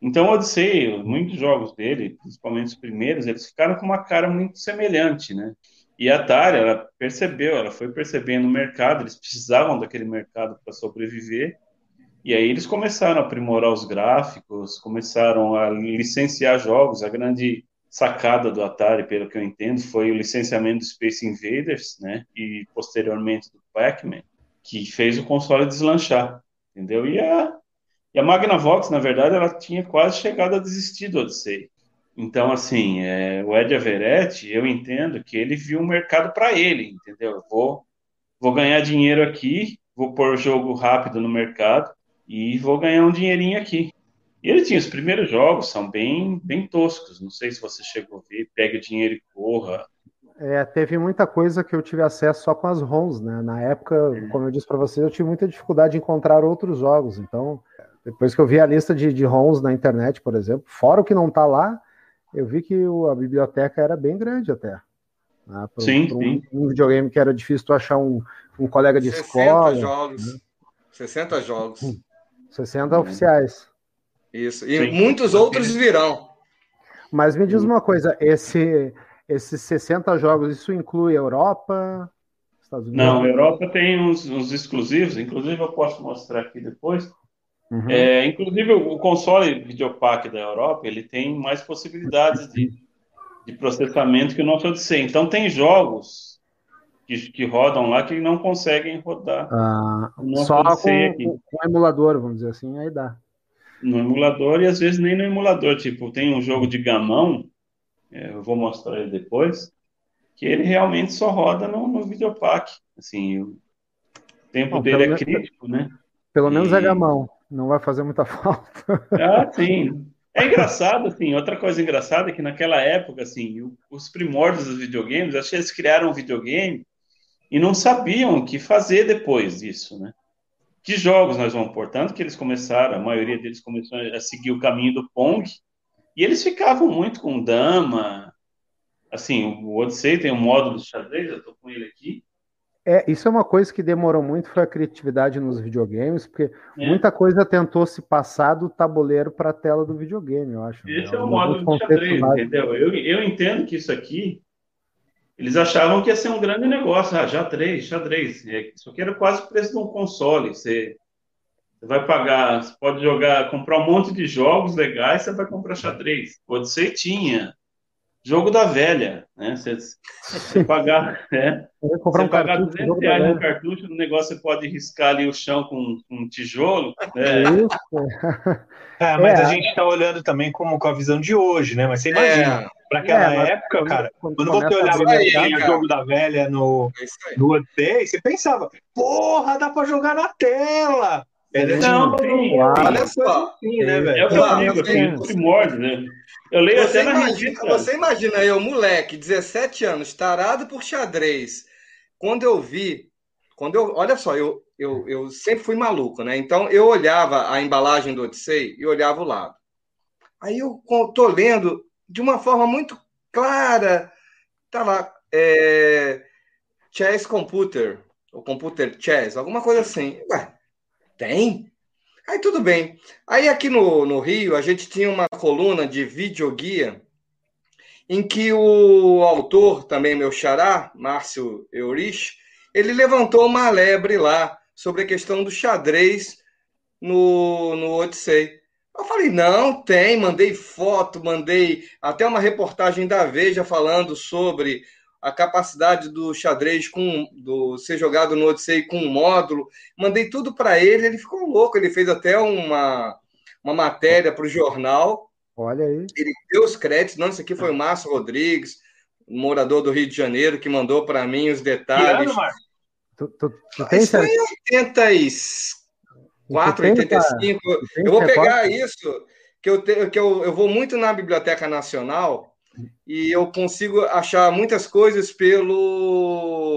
então, Odyssey, muitos jogos dele, principalmente os primeiros, eles ficaram com uma cara muito semelhante, né? E a Atari, ela percebeu, ela foi percebendo o mercado, eles precisavam daquele mercado para sobreviver, e aí eles começaram a aprimorar os gráficos, começaram a licenciar jogos. A grande sacada do Atari, pelo que eu entendo, foi o licenciamento do Space Invaders, né, e posteriormente do Pac-Man, que fez o console deslanchar, entendeu? E a, e a Magnavox, na verdade, ela tinha quase chegado a desistir do Odyssey. Então, assim, é, o Ed Averetti, eu entendo que ele viu um mercado para ele, entendeu? Vou, vou ganhar dinheiro aqui, vou pôr jogo rápido no mercado e vou ganhar um dinheirinho aqui. E ele tinha os primeiros jogos, são bem, bem toscos. Não sei se você chegou a ver, pega o dinheiro e corra. É, teve muita coisa que eu tive acesso só com as ROMs, né? Na época, é. como eu disse para vocês, eu tive muita dificuldade de encontrar outros jogos. Então, depois que eu vi a lista de, de ROMs na internet, por exemplo, fora o que não tá lá, eu vi que o, a biblioteca era bem grande até. Né? Pro, sim, pro sim. Um, um, videogame que era difícil tu achar um, um colega de 60 escola. Jogos. Né? 60 jogos. 60 hum. oficiais. Isso. E sim. muitos outros virão. Mas me diz uma coisa, esse, esses 60 jogos, isso inclui Europa? Estados Unidos? Não, Europa tem uns, uns exclusivos, inclusive eu posso mostrar aqui depois. Uhum. É, inclusive, o console Videopack da Europa ele tem mais possibilidades de, de processamento que o nosso Odyssey. Então, tem jogos que, que rodam lá que não conseguem rodar. Ah, só com, com, com emulador, vamos dizer assim, aí dá. No emulador e às vezes nem no emulador. Tipo, tem um jogo de gamão, é, eu vou mostrar ele depois, que ele realmente só roda no, no Videopack. Assim, o tempo dele é crítico, né? Pelo menos é gamão. Não vai fazer muita *laughs* falta. Ah, sim. É engraçado, assim, outra coisa engraçada é que naquela época, assim, os primórdios dos videogames, acho que eles criaram um videogame e não sabiam o que fazer depois disso, né? Que jogos nós vamos pôr? Tanto que eles começaram, a maioria deles começou a seguir o caminho do Pong, e eles ficavam muito com dama, assim, o Odyssey tem um módulo de xadrez, eu tô com ele aqui, é, isso é uma coisa que demorou muito, foi a criatividade nos videogames, porque é. muita coisa tentou se passar do tabuleiro para a tela do videogame, eu acho. Né? Esse né? é o modo de xadrez, entendeu? Eu, eu entendo que isso aqui, eles achavam que ia ser um grande negócio, ah, xadrez, xadrez. É, isso aqui era quase o preço de um console, você, você vai pagar, você pode jogar, comprar um monte de jogos legais, você vai comprar xadrez. Pode ser tinha jogo da velha, né? Você, você pagar, *laughs* né? comprar você um pagar cartucho, 200 reais no cartucho, no negócio você pode riscar ali o chão com, com um tijolo. Né? É, *laughs* mas é. a gente está olhando também como com a visão de hoje, né? Mas você imagina, é. para aquela é, época, cara, quando, quando você olhava o jogo da velha no, é no Odyssey, você pensava, porra, dá para jogar na tela! Não, sim, olha só. Né, velho? É o que eu digo, assim, primórdio, né? Eu leio você até na imagina, Você imagina eu, moleque, 17 anos, tarado por xadrez. Quando eu vi, quando eu, olha só, eu, eu, eu sempre fui maluco, né? Então eu olhava a embalagem do Odyssey e olhava o lado. Aí eu tô lendo de uma forma muito clara, tá lá, é, Chess Computer, ou Computer Chess, alguma coisa assim. Ué, tem? Aí tudo bem. Aí aqui no, no Rio, a gente tinha uma coluna de videoguia em que o autor, também meu xará, Márcio Eurich, ele levantou uma lebre lá sobre a questão do xadrez no, no Odyssey. Eu falei, não, tem, mandei foto, mandei até uma reportagem da Veja falando sobre a capacidade do xadrez com do ser jogado no Odyssey com um módulo. Mandei tudo para ele, ele ficou louco. Ele fez até uma, uma matéria para o jornal. Olha aí. Ele deu os créditos. Não, isso aqui foi o Márcio Rodrigues, morador do Rio de Janeiro, que mandou para mim os detalhes. Que ano, tu, tu, tu tem isso foi em 84, 85. Eu vou pegar isso, que, eu, te, que eu, eu vou muito na Biblioteca Nacional e eu consigo achar muitas coisas pelo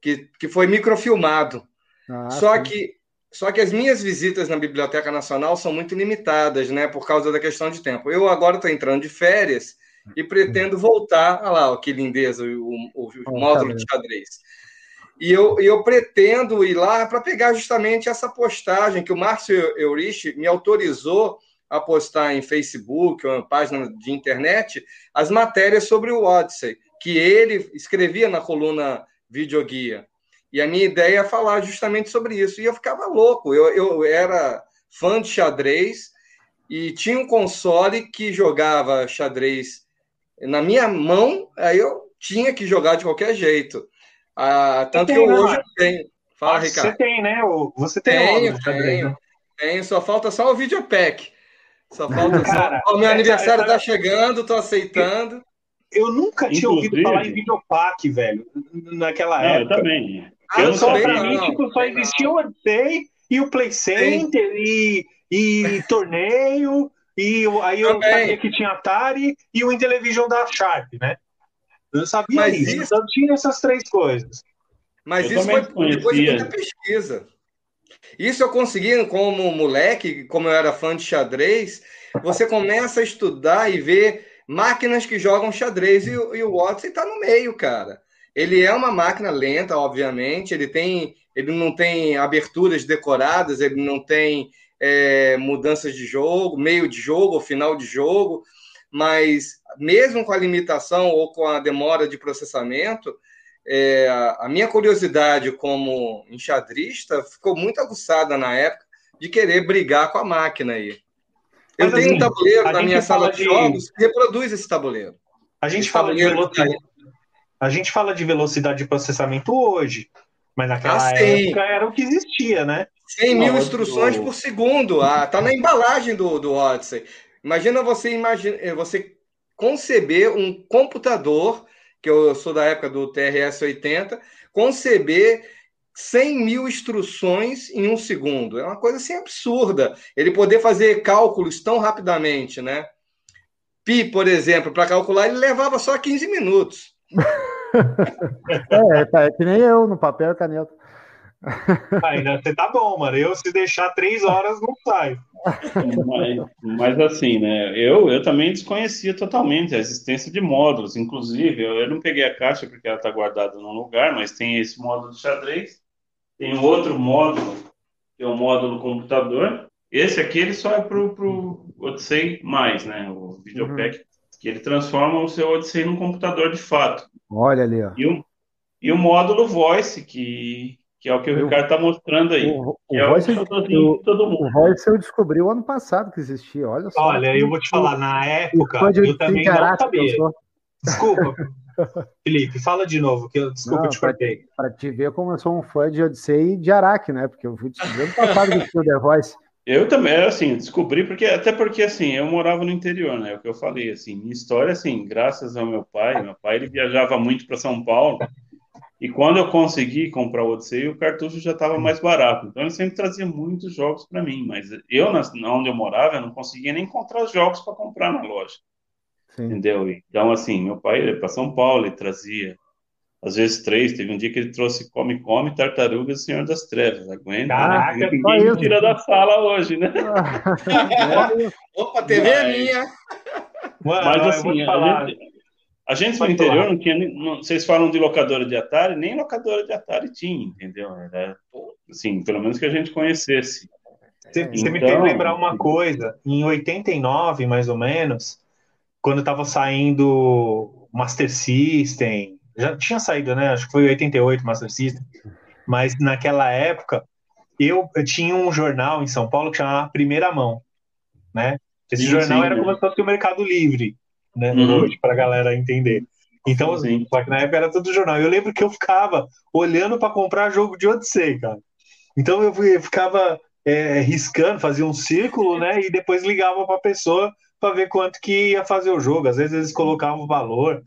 que, que foi microfilmado. Ah, só sim. que só que as minhas visitas na Biblioteca Nacional são muito limitadas, né, por causa da questão de tempo. Eu agora estou entrando de férias e pretendo voltar. Olha lá, que lindeza, o, o, o módulo de xadrez. E eu, eu pretendo ir lá para pegar justamente essa postagem que o Márcio Eurich me autorizou a postar em Facebook, uma página de internet, as matérias sobre o Odyssey, que ele escrevia na coluna Videoguia. E a minha ideia é falar justamente sobre isso. E eu ficava louco. Eu, eu era fã de xadrez e tinha um console que jogava xadrez na minha mão, aí eu tinha que jogar de qualquer jeito. Ah, tanto tem, que né, hoje eu tenho. Fala, Ricardo. Você tem, né? Você tem tenho, tenho, né? tenho. Só falta só o videopack. Só falta Cara, O meu aniversário está chegando, tô aceitando. Eu nunca tinha Inclusive, ouvido falar em videopack, velho, naquela não, época. Eu também. Ah, eu só pra mim, tipo, só existia o Odyssey e o Play Center e, e *laughs* torneio. E aí eu também. sabia que tinha Atari e o Intellivision da Sharp, né? Eu sabia Mas isso, isso... Então tinha essas três coisas. Mas eu isso foi depois de muita pesquisa. Isso eu consegui como moleque, como eu era fã de xadrez, você começa a estudar e ver máquinas que jogam xadrez e, e o Watson está no meio, cara. Ele é uma máquina lenta, obviamente, ele tem, ele não tem aberturas decoradas, ele não tem é, mudanças de jogo, meio de jogo final de jogo, mas mesmo com a limitação ou com a demora de processamento, é, a minha curiosidade como enxadrista ficou muito aguçada na época de querer brigar com a máquina aí. Eu Mas, tenho assim, um tabuleiro na minha sala de jogos que reproduz esse tabuleiro. A gente, fala de velocidade, a gente fala de velocidade de processamento hoje, mas naquela ah, época era o que existia, né? 100 mil instruções do... por segundo. Ah, tá na embalagem do, do Odyssey. Imagina você, imagina, você conceber um computador que eu sou da época do TRS-80, conceber 100 mil instruções em um segundo. É uma coisa assim absurda. Ele poder fazer cálculos tão rapidamente, né? Pi, por exemplo, para calcular, ele levava só 15 minutos. *laughs* é, tá, é que nem eu, no papel e caneta. Ainda você tá bom, mano. Eu, se deixar três horas, não sai. Mas, mas, assim, né? Eu, eu também desconhecia totalmente a existência de módulos. Inclusive, eu, eu não peguei a caixa porque ela está guardada num lugar, mas tem esse módulo de xadrez. Tem um outro módulo, que é o módulo computador. Esse aqui ele só é pro, pro Odyssey mais, né? O Videopack, uhum. que ele transforma o seu Odyssey num computador de fato. Olha ali, ó. E o, e o módulo Voice, que, que é o que o eu, Ricardo está mostrando aí. O, o, é Voice, o, todo mundo. o Voice eu descobri o ano passado que existia, olha só. Olha, eu vou te falar, na época, eu também não sabia. Desculpa, *laughs* Felipe, fala de novo, que eu, desculpa, Não, te cortei. Para te ver como eu sou um fã de Odyssey e de Araque, né? Porque eu fui descobrir no passado que tinha o The Voice. Eu também, assim, descobri, porque até porque, assim, eu morava no interior, né? É o que eu falei, assim, minha história, assim, graças ao meu pai, meu pai, ele viajava muito para São Paulo, e quando eu consegui comprar o Odyssey, o cartucho já estava mais barato. Então, ele sempre trazia muitos jogos para mim, mas eu, onde eu morava, eu não conseguia nem encontrar os jogos para comprar na loja. Sim. Entendeu? Então, assim, meu pai ia para São Paulo e trazia, às vezes, três. Teve um dia que ele trouxe Come Come, Tartarugas e Senhor das Trevas. Aguenta, né? Caraca, né? Ninguém me tira da sala hoje, né? *laughs* Opa, TV é minha! Mas, assim, a gente, a gente no interior não tinha. Não, vocês falam de locadora de Atari, nem locadora de Atari tinha, entendeu? Era, assim, pelo menos que a gente conhecesse. Você, então, me fez lembrar uma coisa. Em 89, mais ou menos, quando estava saindo Master System, já tinha saído, né? Acho que foi 88 Master System, mas naquela época eu, eu tinha um jornal em São Paulo que chamava Primeira Mão, né? Esse sim, jornal sim, era como se fosse o Mercado Livre, né? Uhum. Hoje, para a galera entender. Então, sim. só que na época era tudo jornal. Eu lembro que eu ficava olhando para comprar jogo de Odyssey, cara. Então eu ficava é, riscando, fazia um círculo, né? E depois ligava para a pessoa para ver quanto que ia fazer o jogo. Às vezes eles colocavam o valor.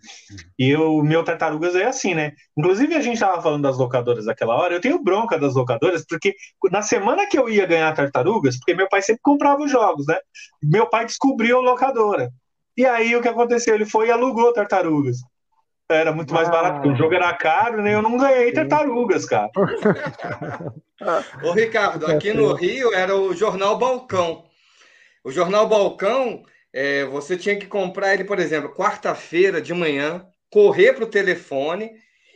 E o meu Tartarugas é assim, né? Inclusive, a gente estava falando das locadoras daquela hora. Eu tenho bronca das locadoras, porque na semana que eu ia ganhar Tartarugas, porque meu pai sempre comprava os jogos, né? Meu pai descobriu a locadora. E aí o que aconteceu? Ele foi e alugou Tartarugas. Era muito mais barato, porque o jogo era caro, né? Eu não ganhei tartarugas, cara. Ô, Ricardo, aqui no Rio era o Jornal Balcão. O Jornal Balcão é, você tinha que comprar ele, por exemplo, quarta-feira de manhã, correr para o telefone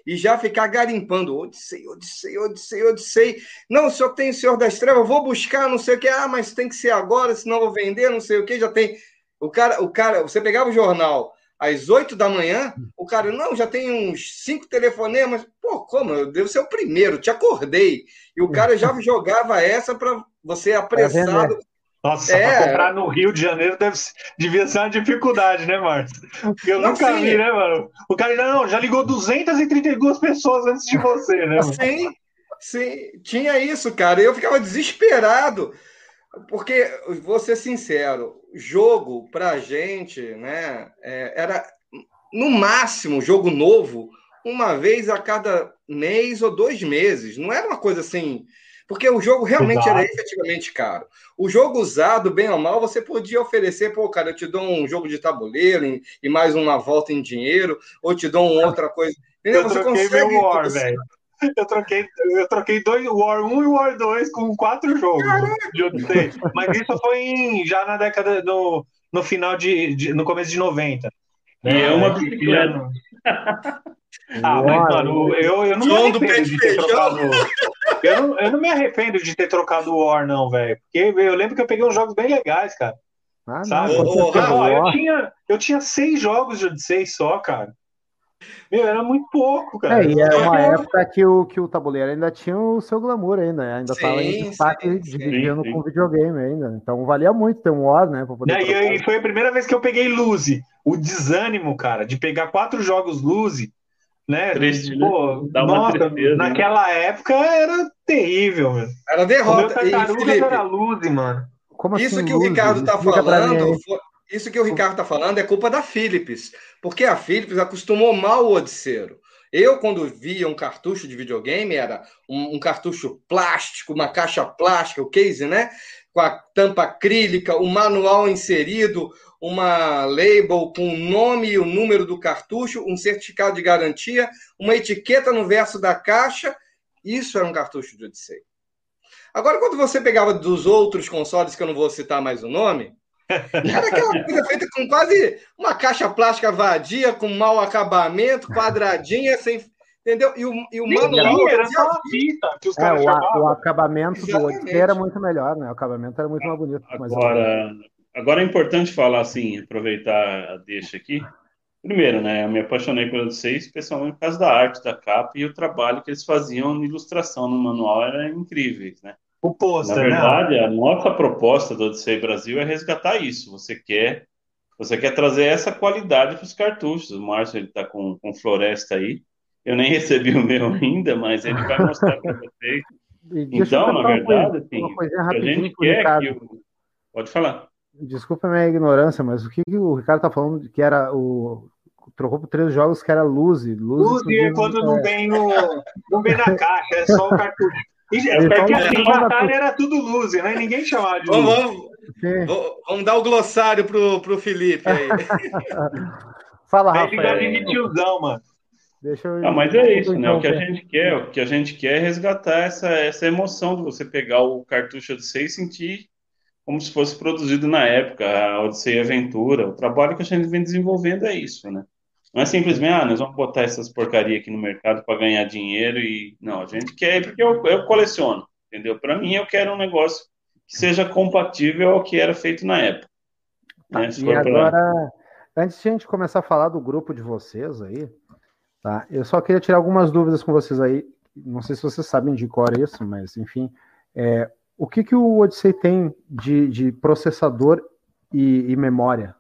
e já ficar garimpando. Odissei, Odissei, Odissei, Odissei. Não, o senhor tem o Senhor das Trevas, vou buscar, não sei o que. Ah, mas tem que ser agora, senão eu vou vender, não sei o que. Já tem. O cara, o cara, você pegava o jornal às 8 da manhã, o cara, não, já tem uns cinco telefonemas. Pô, como? Eu devo ser o primeiro, te acordei. E o *laughs* cara já jogava essa para você apressado. Nossa, é. para comprar no Rio de Janeiro deve, devia ser uma dificuldade, né, Márcio? Porque eu não, nunca sim. vi, né, mano? O cara não, já ligou 232 pessoas antes de você, né? Mano? Sim, sim, tinha isso, cara. Eu ficava desesperado. Porque, vou ser sincero, jogo pra gente, né, é, era no máximo jogo novo uma vez a cada mês ou dois meses. Não era uma coisa assim porque o jogo realmente Exato. era efetivamente caro. O jogo usado, bem ou mal, você podia oferecer, pô, cara, eu te dou um jogo de tabuleiro e, e mais uma volta em dinheiro, ou te dou uma outra coisa. Entendeu? Eu você consegue... War, velho. Eu troquei, eu troquei dois, War 1 e War 2 com quatro jogos de Mas isso foi em, já na década do no final de, de, no começo de 90. Né? E é uma bicicleta. *laughs* Ah, mas, mano, eu, eu não me arrependo de ter trocado. Eu não, eu não me arrependo de ter trocado o War, não, velho. Porque eu lembro que eu peguei uns jogos bem legais, cara. Ah, sabe? Não, oh, eu, tinha, eu tinha seis jogos de Odyssey só, cara. Meu, era muito pouco, cara. É, e era uma época que o, que o tabuleiro ainda tinha o seu glamour ainda, ainda sim, tava em destaque dividindo com videogame ainda. Então valia muito ter um War, né? Pra poder e, e, foi a primeira vez que eu peguei Luzi. O desânimo, cara, de pegar quatro jogos Luzi né? Triste, né? Pô, né? nossa, tristeza, naquela né? época era terrível, meu. Era derrota. O meu Felipe, era luz, mano. Como assim, isso que o Ricardo tá falando, isso que o Ricardo tá falando é culpa da Philips, porque a Philips acostumou mal o Odisseiro. Eu, quando via um cartucho de videogame, era um, um, cartucho plástico, uma caixa plástica, o case, né? Com a tampa acrílica, o manual inserido, uma label com o nome e o número do cartucho, um certificado de garantia, uma etiqueta no verso da caixa. Isso era um cartucho de Odyssey. Agora, quando você pegava dos outros consoles, que eu não vou citar mais o nome, era aquela coisa feita com quase uma caixa plástica vadia, com mau acabamento, quadradinha, sem. Entendeu? E o, e o manual. Era só a fita que os é, caras o, o acabamento Exatamente. do Odyssey era muito melhor, né? O acabamento era muito mais bonito. Agora, agora é importante falar assim, aproveitar a deixa aqui. Primeiro, né? Eu me apaixonei pelo Odyssey, especialmente por causa da arte da capa e o trabalho que eles faziam na ilustração no manual era incríveis, né? O pôster, Na né? verdade, né? a nossa proposta do Odyssey Brasil é resgatar isso. Você quer, você quer trazer essa qualidade para os cartuchos. O Márcio está com, com Floresta aí. Eu nem *laughs* recebi o meu ainda, mas ele vai mostrar para vocês. Então, na verdade, assim, a gente quer que o... Pode falar. Desculpa a minha ignorância, mas o que, que o Ricardo está falando que era o trocou por três jogos que era Luzi. Luzi é quando é... não vem no, não vem na caixa, é só o cartucho. É que assim, Atari era tudo Luzi, né? Ninguém chamava de vamos, vamos, vamos, dar o glossário pro, pro Felipe aí. *laughs* Fala, Rafael. Aí fica de tiozão, mano. Deixa eu... Não, mas é isso, né? O que a gente quer, o que a gente quer é resgatar essa, essa emoção de você pegar o cartucho Odyssey e sentir como se fosse produzido na época, a Odyssey Aventura. O trabalho que a gente vem desenvolvendo é isso, né? Não é simplesmente, ah, nós vamos botar essas porcaria aqui no mercado para ganhar dinheiro e. Não, a gente quer porque eu, eu coleciono, entendeu? Para mim, eu quero um negócio que seja compatível ao que era feito na época. Tá, né? E agora, pra... antes de a gente começar a falar do grupo de vocês aí, tá? Eu só queria tirar algumas dúvidas com vocês aí. Não sei se vocês sabem de cor isso, mas enfim. É, o que, que o Odyssey tem de, de processador e, e memória?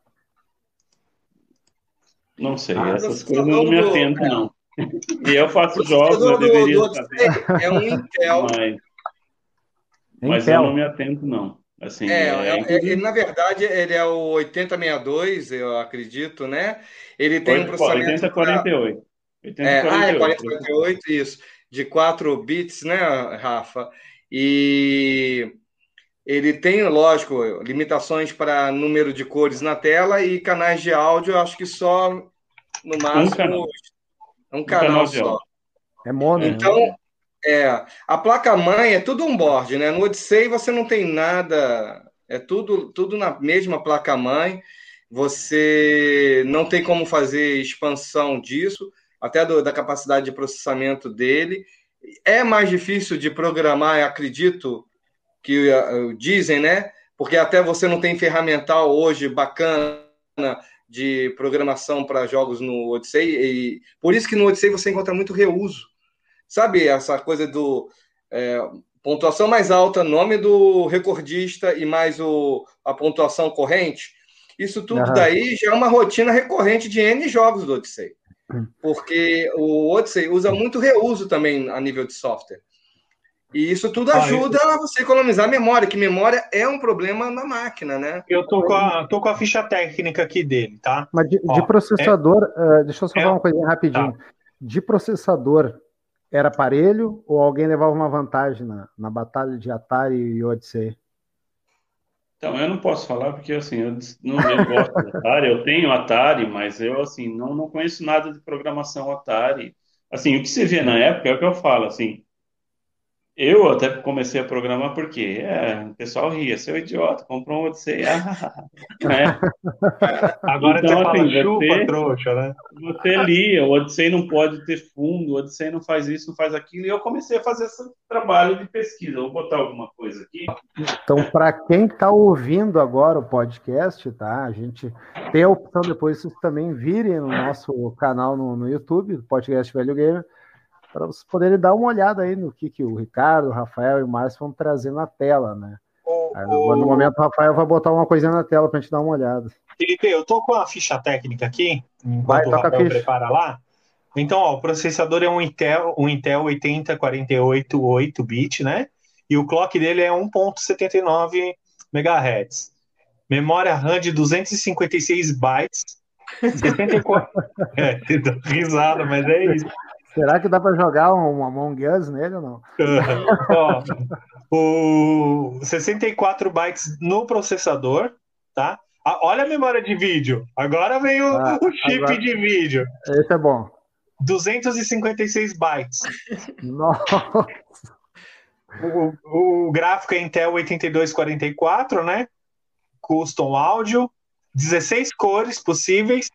Não sei, ah, essas coisas eu não me atento, não. E eu faço jogos, eu deveria do, fazer. É um Intel. Mas, mas Intel. eu não me atento, não. Assim, é, é, é, é na verdade, ele é o 8062, eu acredito, né? Ele tem 8, um processamento... 8048. 80, é, 48. Ah, é 4048, isso. De 4 bits, né, Rafa? E ele tem, lógico, limitações para número de cores na tela e canais de áudio, acho que só no máximo um canal, um canal, um canal só. É mono. Né? Então, né? é, a placa mãe é tudo on-board, né? No Odyssey você não tem nada, é tudo tudo na mesma placa mãe. Você não tem como fazer expansão disso, até do, da capacidade de processamento dele. É mais difícil de programar, acredito, que uh, dizem, né? Porque até você não tem ferramental hoje bacana de programação para jogos no Odyssey, e por isso que no Odyssey você encontra muito reuso. Sabe essa coisa do é, pontuação mais alta, nome do recordista e mais o, a pontuação corrente? Isso tudo uhum. daí já é uma rotina recorrente de N jogos do Odyssey. Hum. Porque o Odyssey usa muito reuso também a nível de software. E isso tudo ajuda ah, eu... a você economizar memória, que memória é um problema na máquina, né? Eu tô com a, tô com a ficha técnica aqui dele, tá? Mas de, Ó, de processador, é... uh, deixa eu só é... falar uma coisinha rapidinho. Tá. De processador, era aparelho ou alguém levava uma vantagem na, na batalha de Atari e Odyssey? Então, eu não posso falar porque, assim, eu não eu gosto de Atari, eu tenho Atari, mas eu, assim, não, não conheço nada de programação Atari. Assim, o que se vê na época é o que eu falo, assim, eu até comecei a programar porque é, o pessoal ria, seu idiota, comprou um Odyssey. *laughs* né? Agora então, você assim, fala, chupa, você, trouxa, né? Você lia, o Odyssey não pode ter fundo, o Odyssey não faz isso, não faz aquilo, e eu comecei a fazer esse trabalho de pesquisa. Vou botar alguma coisa aqui. Então, para quem está ouvindo agora o podcast, tá? A gente tem a opção depois vocês também virem no nosso canal no, no YouTube, podcast Velho Gamer para vocês poderem dar uma olhada aí no que, que o Ricardo, o Rafael e o Márcio vão trazer na tela, né? O, no momento o Rafael vai botar uma coisinha na tela para a gente dar uma olhada. Felipe, eu tô com a ficha técnica aqui, vai, o Rafael prepara lá. Então, ó, o processador é um Intel, um Intel 8048 8-bit, né? E o clock dele é 1.79 MHz. Memória RAM de 256 bytes. 64. *laughs* *laughs* é, *laughs* risada, mas é isso. Será que dá para jogar um Among Us nele ou não? *laughs* Ó, o 64 bytes no processador, tá? Ah, olha a memória de vídeo. Agora vem o, Ah, o chip agora- de vídeo. Esse é bom. 256 bytes. *laughs* Nossa. O, o gráfico é Intel 8244, né? Custom áudio, 16 cores possíveis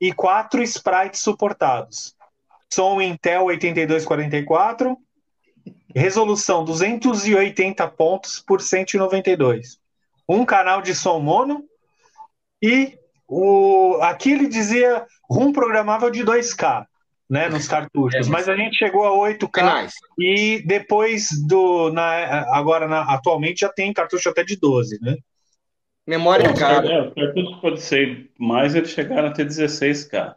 e 4 sprites suportados. Som Intel 8244, resolução 280 pontos por 192. Um canal de som mono e o aqui ele dizia ROM programável de 2K, né, nos cartuchos, É, mas a gente chegou a 8K Canais. e depois do. Na, agora, na- atualmente, já tem cartucho até de 12, né? Memória cara. car- é, os cartuchos pode ser mais, eles chegaram a ter 16K.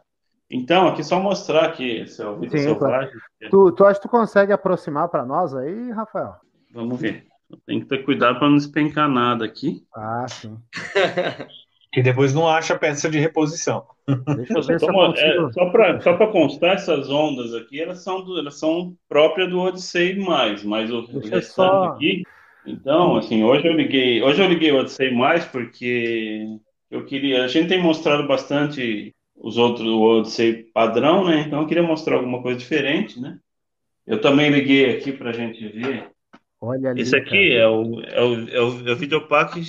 Então, aqui só mostrar aqui, seu vídeo Sim, selvagem. Tu, tu acha que tu consegue aproximar para nós aí, Rafael? Vamos ver. Tem que ter cuidado para não despencar nada aqui. Ah, sim. Que *laughs* depois não acha peça de reposição. Deixa eu ver se eu consigo. é, só para só para constar, essas ondas aqui, elas são, do- elas são próprias do Odyssey+, mas o Deixa restante só- aqui... Então, assim, hoje eu liguei, hoje eu liguei o Odyssey+, porque eu queria... A gente tem mostrado bastante os outros, o Odyssey padrão, né? Então eu queria mostrar alguma coisa diferente, né? Eu também liguei aqui para a gente ver. Olha ali. Esse aqui é o, é o, é o, é o Videopack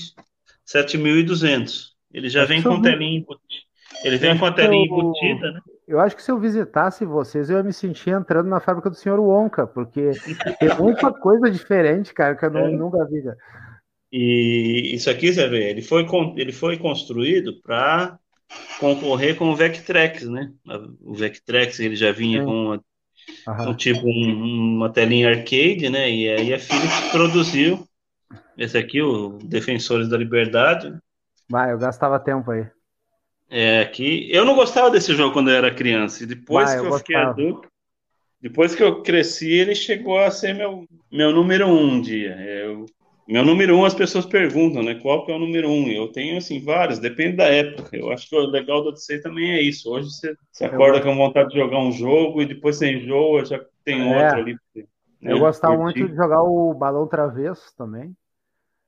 7200. Ele já vem com telinha embutida. Ele vem com a telinha Eu- embutida, né? Eu acho que se eu visitasse vocês, eu ia me sentir entrando na fábrica do senhor Wonka, porque tem muita *laughs* coisa diferente, cara, que eu não- É. nunca vi. cara. E isso aqui, você vê, ele foi, ele foi construído para concorrer com o Vectrex, né? O Vectrex ele já vinha com uma, um tipo um- uma telinha arcade, né? E aí a Philips produziu esse aqui, o Defensores da Liberdade. Vai, eu gastava tempo aí. É, que eu não gostava desse jogo quando eu era criança. E depois Ah, que eu eu fiquei adulto, depois que eu cresci, ele chegou a ser meu, meu número um dia. Eu- meu número um, as pessoas perguntam, né? Qual que é o número um? Eu tenho, assim, vários, depende da época. Eu acho que o legal do Odyssey também é isso. Hoje você, você acorda com vontade de jogar um jogo e depois você enjoa, já tem É. outro ali. né, Eu gostava muito de jogar o Balão Travesso também.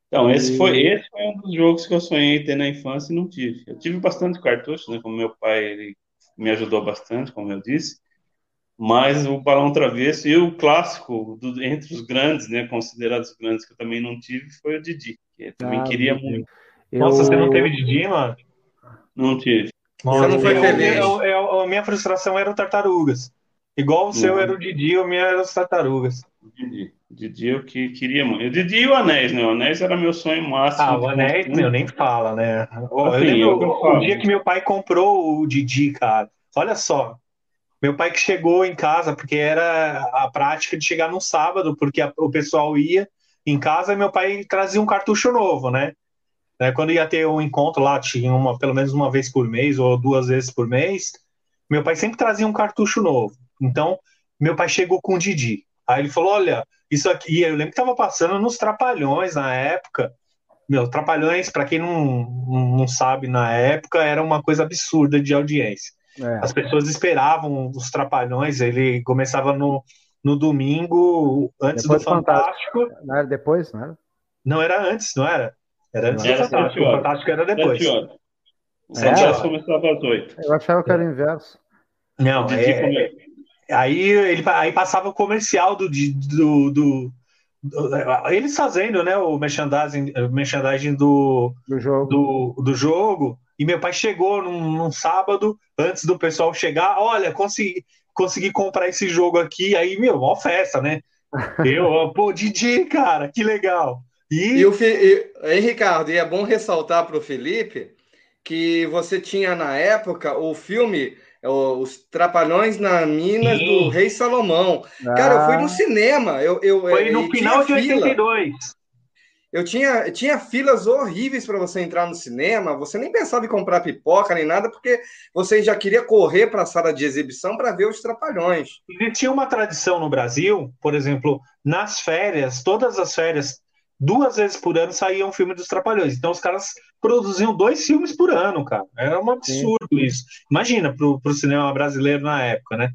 Então, esse E- foi, esse foi um dos jogos que eu sonhei ter na infância e não tive. Eu tive bastante cartucho, né? Como meu pai ele me ajudou bastante, como eu disse. Mas o Balão Travesso e o clássico do- entre os grandes, né? Considerados grandes que eu também não tive, foi o Didi, que eu também Ah, queria muito. Eu- Nossa, você não teve Didi, mano? Não tive. Nossa, não foi eu- feliz. eu- eu- a minha frustração era o Tartarugas. Igual o seu Uhum. era o Didi, o meu era os Tartarugas. Didi. Didi eu que queria muito. O Didi e o Anéis, né? O Anéis era meu sonho máximo. Ah, o Anéis, meu, nem fala, né? Ó, eu Assim, lembro eu o, o dia que meu pai comprou o Didi, cara. Olha só. Meu pai que chegou em casa, porque era a prática de chegar no sábado, porque a- o pessoal ia em casa e meu pai trazia um cartucho novo, né? Né, Quando ia ter um encontro lá, tinha uma, pelo menos uma vez por mês ou duas vezes por mês, meu pai sempre trazia um cartucho novo. Então, meu pai chegou com o Didi. Aí ele falou: Olha, isso aqui, eu lembro que tava passando nos Trapalhões na época. Meu, Trapalhões, para quem não não sabe, na época era uma coisa absurda de audiência. É, As pessoas esperavam os Trapalhões, ele começava no, no domingo, antes Depois do Fantástico. Fantástico. não era depois, não era? Não era antes, não era? Era antes Era do Fantástico. O. Fantástico era depois. Sete horas. O É? Fantástico começava às oito. Eu achava que era o inverso. Não, é, Aí ele aí passava o comercial do, do, do, do- eles fazendo, né, o merchandising, o merchandising do, Do jogo. do, do jogo. E meu pai chegou num, num sábado antes do pessoal chegar. Olha, consegui, consegui comprar esse jogo aqui. Aí, meu, mó festa, né? *laughs* Eu, pô, Didi, cara, que legal. E, E o Fi- e, Ricardo, e é bom ressaltar para o Felipe que você tinha na época o filme Os Trapalhões na Minas Sim. do Rei Salomão. Cara, eu fui Ah, no cinema. Eu, eu, foi no e final de tinha fila. 82. Eu tinha, tinha filas horríveis para você entrar no cinema. Você nem pensava em comprar pipoca nem nada, porque você já queria correr para a sala de exibição para ver os Trapalhões. Existia uma tradição no Brasil, por exemplo, nas férias, todas as férias, duas vezes por ano saía um filme dos Trapalhões. Então os caras produziam dois filmes por ano, cara. Era um absurdo isso. Imagina pro, pro cinema brasileiro na época, né?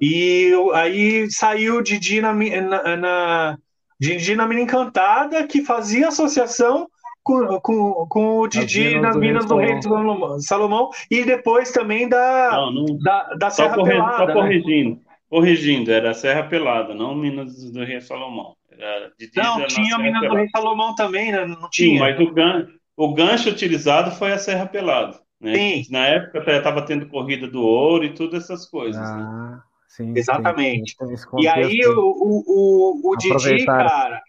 E aí saiu o Didi na, na, na, Didi na Mina Encantada, que fazia associação com, com, com o Didi nas Minas do, Rei Salomão, Salomão, e depois também da, não, não, da, da Serra corri, Pelada. Só né? corrigindo, corrigindo, era Serra Pelada, não Minas do Rei Salomão. Era, Didi não, tinha Minas Pelada. do Rei Salomão também, né? Não tinha. Sim, mas o gancho, o gancho utilizado foi a Serra Pelada. Né? Sim. Na época estava tendo corrida do ouro e todas essas coisas. Né? Ah. Né? Sim, Exatamente. Sim, e aí o, o, o, o Didi, cara,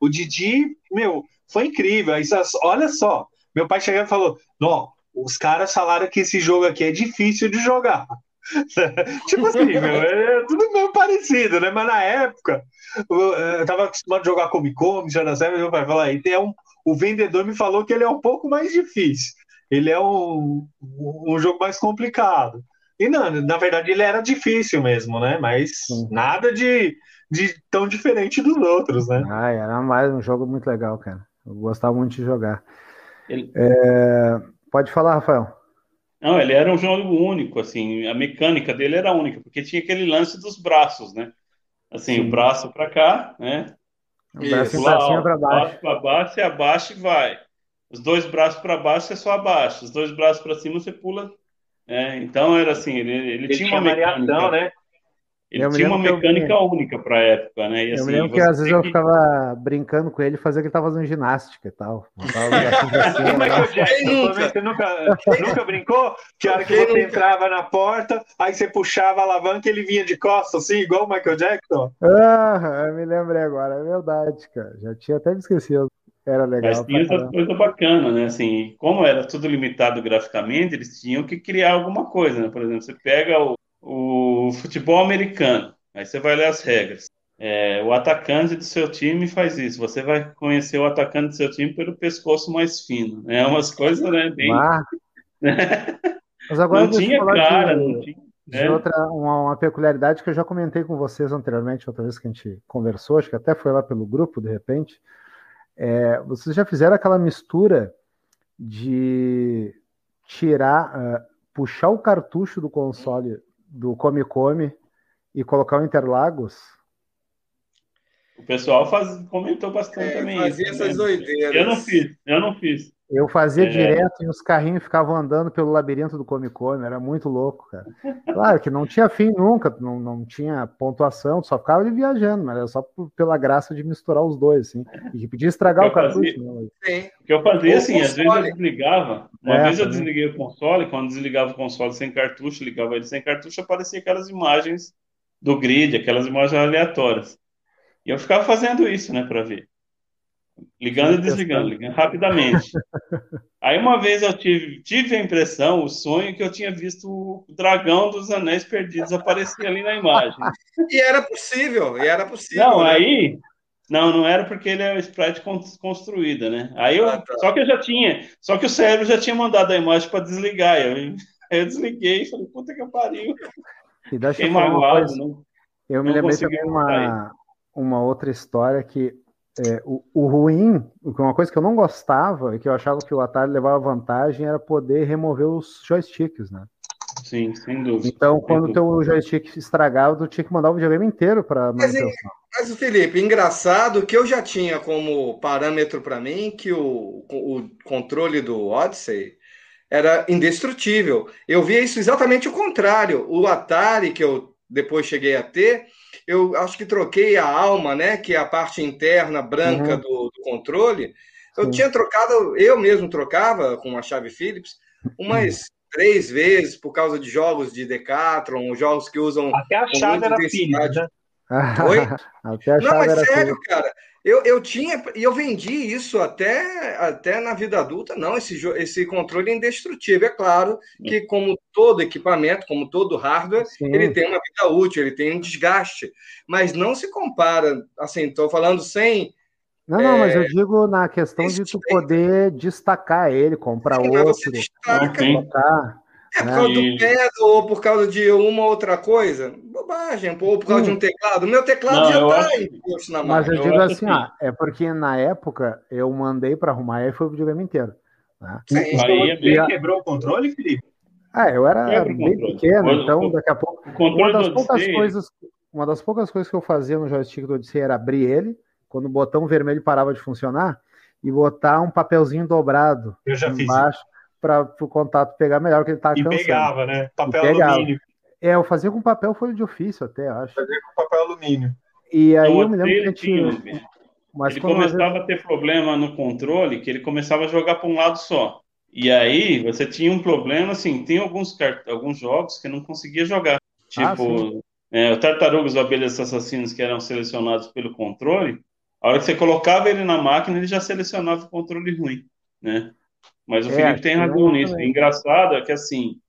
o Didi, meu, foi incrível. Isso, olha só, meu pai chegou e falou: Não, os caras falaram que esse jogo aqui é difícil de jogar. *laughs* tipo assim, *laughs* meu, é tudo meio parecido, né? Mas na época, eu tava acostumado a jogar Come Come, já na série, meu pai falou: aí tem um, o vendedor me falou que ele é um pouco mais difícil. Ele é um, um jogo mais complicado. E não, na verdade ele era difícil mesmo, né? Mas Sim. nada de, de tão diferente dos outros, né? Ah, era mais um jogo muito legal, cara. Eu gostava muito de jogar. Ele... É... Pode falar, Rafael. Não, ele era um jogo único, assim, a mecânica dele era única, porque tinha aquele lance dos braços, né? Assim, Sim. o braço para cá, né? O braço para baixo. Para baixo, você abaixa e vai. Os dois braços para baixo, você só abaixa. Os dois braços para cima, você pula é, então era assim, ele, ele, ele tinha, tinha, uma mecânica, né? Ele tinha uma mecânica única para a época, né? E, eu assim, me lembro que às vezes que... eu ficava brincando com ele e fazia que ele estava fazendo ginástica e tal. *laughs* Assim, assim, nunca? Você nunca, nunca brincou? Que a hora que você entrava na porta, aí você puxava a alavanca e ele vinha de costas, assim, igual o Michael Jackson? Ah, eu me lembrei agora, é verdade, cara. Já tinha até me esquecido. Era legal. Mas tinha essa coisa bacana, né? Assim, como era tudo limitado graficamente, eles tinham que criar alguma coisa, né? Por exemplo, você pega o, o futebol americano, aí você vai ler as regras. É, o atacante do seu time faz isso. Você vai conhecer o atacante do seu time pelo pescoço mais fino. É umas coisas, né? Bem. Ah. *laughs* Mas agora não tinha cara, de, não tinha. De é. outra, uma, uma, peculiaridade que eu já comentei com vocês anteriormente, outra vez que a gente conversou, acho que até foi lá pelo grupo, de repente. É, vocês já fizeram aquela mistura de tirar, uh, puxar o cartucho do console do Come Come e colocar o Interlagos? O pessoal faz, comentou bastante é, também. Fazia isso, essas né? doideiras. Eu não fiz, eu não fiz. Eu fazia é. direto e os carrinhos ficavam andando pelo labirinto do Come Come, era muito louco, cara. Claro que não tinha fim nunca, não, não tinha pontuação, só ficava ele viajando, mas era só pela graça de misturar os dois, assim. E podia estragar o cartucho. Fazia, né? O que eu fazia, assim, às vezes eu desligava, uma é, vez eu desliguei o console, quando desligava o console sem cartucho, ligava ele sem cartucho, aparecia aquelas imagens do grid, aquelas imagens aleatórias. E eu ficava fazendo isso, né, para ver. Ligando e desligando, ligando rapidamente. *laughs* Aí uma vez eu tive, tive a impressão, o sonho, que eu tinha visto o dragão dos anéis perdidos aparecer ali na imagem. e era possível, e era possível. Não, né? aí. Não, não era porque ele é o sprite construída, né? Aí eu, ah, tá. Só que eu já tinha, só que o cérebro já tinha mandado a imagem para desligar. Eu, *laughs* eu desliguei e falei, puta que pariu. E deixa eu magoado, não, eu me lembrei também uma, uma outra história que é, o, o, ruim, uma coisa que eu não gostava e que eu achava que o Atari levava vantagem era poder remover os joysticks, né? Sim, sem dúvida. Então, quando o teu joystick estragava, tu tinha que mandar o videogame inteiro para manutenção. Mas, mas, Felipe, engraçado que eu já tinha como parâmetro para mim que o, o controle do Odyssey era indestrutível. Eu via isso exatamente o contrário. O Atari, que eu depois cheguei a ter, eu acho que troquei a alma, né, que é a parte interna branca uhum. do, do, controle. Eu Sim. tinha trocado, eu mesmo trocava com a chave Phillips umas uhum. três vezes por causa de jogos de Decathlon, jogos que usam até a chave era Philips, né? Oi? *laughs* Não, mas sério, cara. Eu, eu tinha, e eu vendi isso até, até na vida adulta. Não, esse, esse controle é indestrutível. É claro que, como todo equipamento, como todo hardware, Sim. ele tem uma vida útil, ele tem um desgaste. Mas não se compara, assim, estou falando sem. Não, não, é, mas eu digo na questão de tu poder destacar ele, comprar outro, destaca, colocar. É por causa do peso ou por causa de uma outra coisa? Bobagem, ou por causa hum. de um teclado. O meu teclado não, já está imposto na Mas eu, eu digo assim, ó, é porque na época eu mandei para arrumar e foi o videogame inteiro. Né? Sim. Aí, quebrou o controle, Felipe? Ah, eu era bem pequeno, então daqui a pouco. Uma das poucas coisas, uma das poucas coisas que eu fazia no joystick do Odyssey era abrir ele, quando o botão vermelho parava de funcionar, e botar um papelzinho dobrado embaixo para o contato pegar melhor, que ele tá E cansando. pegava, né? Papel alumínio. É, eu fazia com papel folha de ofício até, acho. Fazia com papel alumínio. E aí eu, eu me lembro que tinha. tinha mas ele começava a ter problema no controle, que ele começava a jogar para um lado só. E aí você tinha um problema, assim, tem alguns, alguns jogos que não conseguia jogar. Tipo, ah, é, o Tartarugas Abelhas Assassinos, que eram selecionados pelo controle, a hora que você colocava ele na máquina, ele já selecionava o controle ruim, né? Mas o é, Felipe tem razão nisso. O engraçado é que, assim,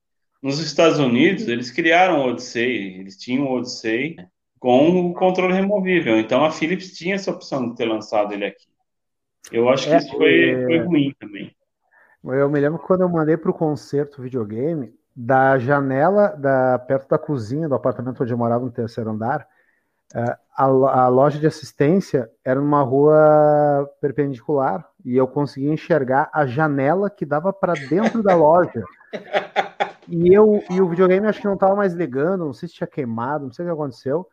nos Estados Unidos, eles criaram o Odyssey, eles tinham o Odyssey com o controle removível. Então a Philips tinha essa opção de ter lançado ele aqui. Eu acho que é, isso foi, é... foi ruim também. Eu me lembro quando eu mandei para o concerto videogame, da janela da, perto da cozinha do apartamento onde eu morava no terceiro andar, a, a loja de assistência era numa rua perpendicular e eu conseguia enxergar a janela que dava para dentro da loja. E eu e o videogame acho que não estava mais ligando, não sei se tinha queimado, não sei o que aconteceu.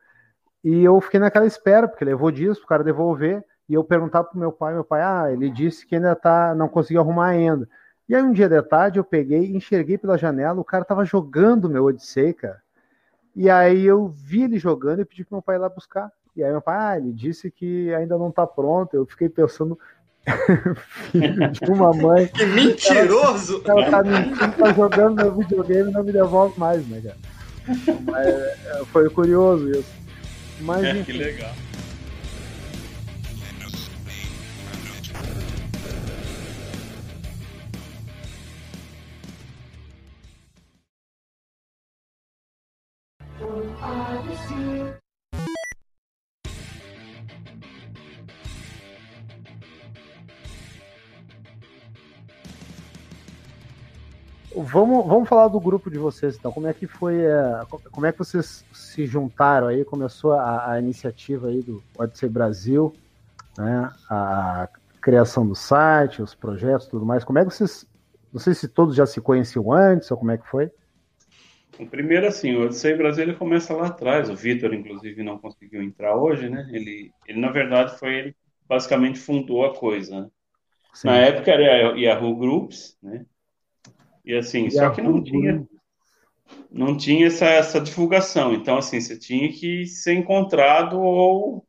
E eu fiquei naquela espera, porque levou dias para o cara devolver. E eu perguntava pro meu pai, meu pai, ah, ele disse que ainda tá, não conseguiu arrumar ainda. E aí um dia de tarde eu peguei, enxerguei pela janela, o cara tava jogando meu Odyssey, cara. E aí eu vi ele jogando e pedi pro meu pai ir lá buscar. E aí meu pai, ah, ele disse que ainda não tá pronto. Eu fiquei pensando, *laughs* filho de uma mãe. Que mentiroso! Ela, ela tá mentindo, tá jogando meu videogame e não me devolve mais, né, cara? Mas é, foi curioso isso. Mas, é, que legal. Vamos, vamos falar do grupo de vocês, então. Como é que foi, é, como é que vocês se juntaram aí? Começou a, a iniciativa aí do Odyssey Brasil, né? A criação do site, os projetos, tudo mais. Como é que vocês, não sei se todos já se conheciam antes ou como é que foi? O primeiro, assim, o Odyssey Brasil ele começa lá atrás. O Vitor, inclusive, não conseguiu entrar hoje, né? Ele, ele na verdade, foi ele que basicamente fundou a coisa. Né? Na época era Yahoo Groups, né? E assim, e só que não tinha não tinha essa, essa divulgação. Então, assim, você tinha que ser encontrado ou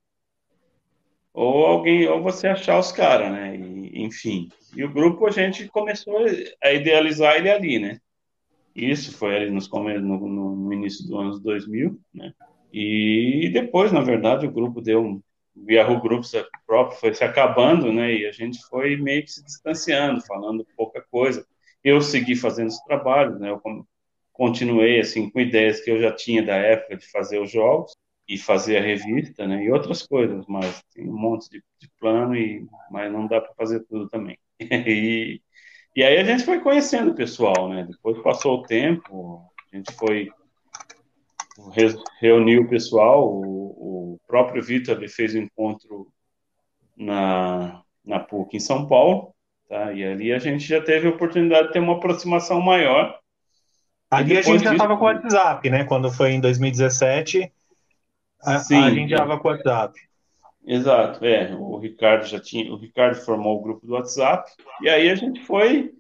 ou alguém ou você achar os caras, né? E, enfim. E o grupo a gente começou a idealizar ele ali, né? Isso foi ali nos, no, no início do ano 2000, né? E depois, na verdade, o grupo deu um Yahoo Groups próprio foi se acabando, né? E a gente foi meio que se distanciando, falando pouca coisa. Eu segui fazendo os trabalhos, né? Eu continuei assim com ideias que eu já tinha da época de fazer os jogos e fazer a revista, né? E outras coisas, mas tem um monte de, de plano e mas não dá para fazer tudo também. *laughs* e e aí a gente foi conhecendo o pessoal, né? Depois passou o tempo, a gente foi reuniu o pessoal, o, o próprio Vitor fez um encontro na, na PUC em São Paulo, tá? E ali a gente já teve a oportunidade de ter uma aproximação maior. Ali a gente já estava com o WhatsApp, né? Quando foi em 2017, a, Sim, a gente já estava com o WhatsApp. Exato, é. O Ricardo já tinha, o Ricardo formou o grupo do WhatsApp e aí a gente foi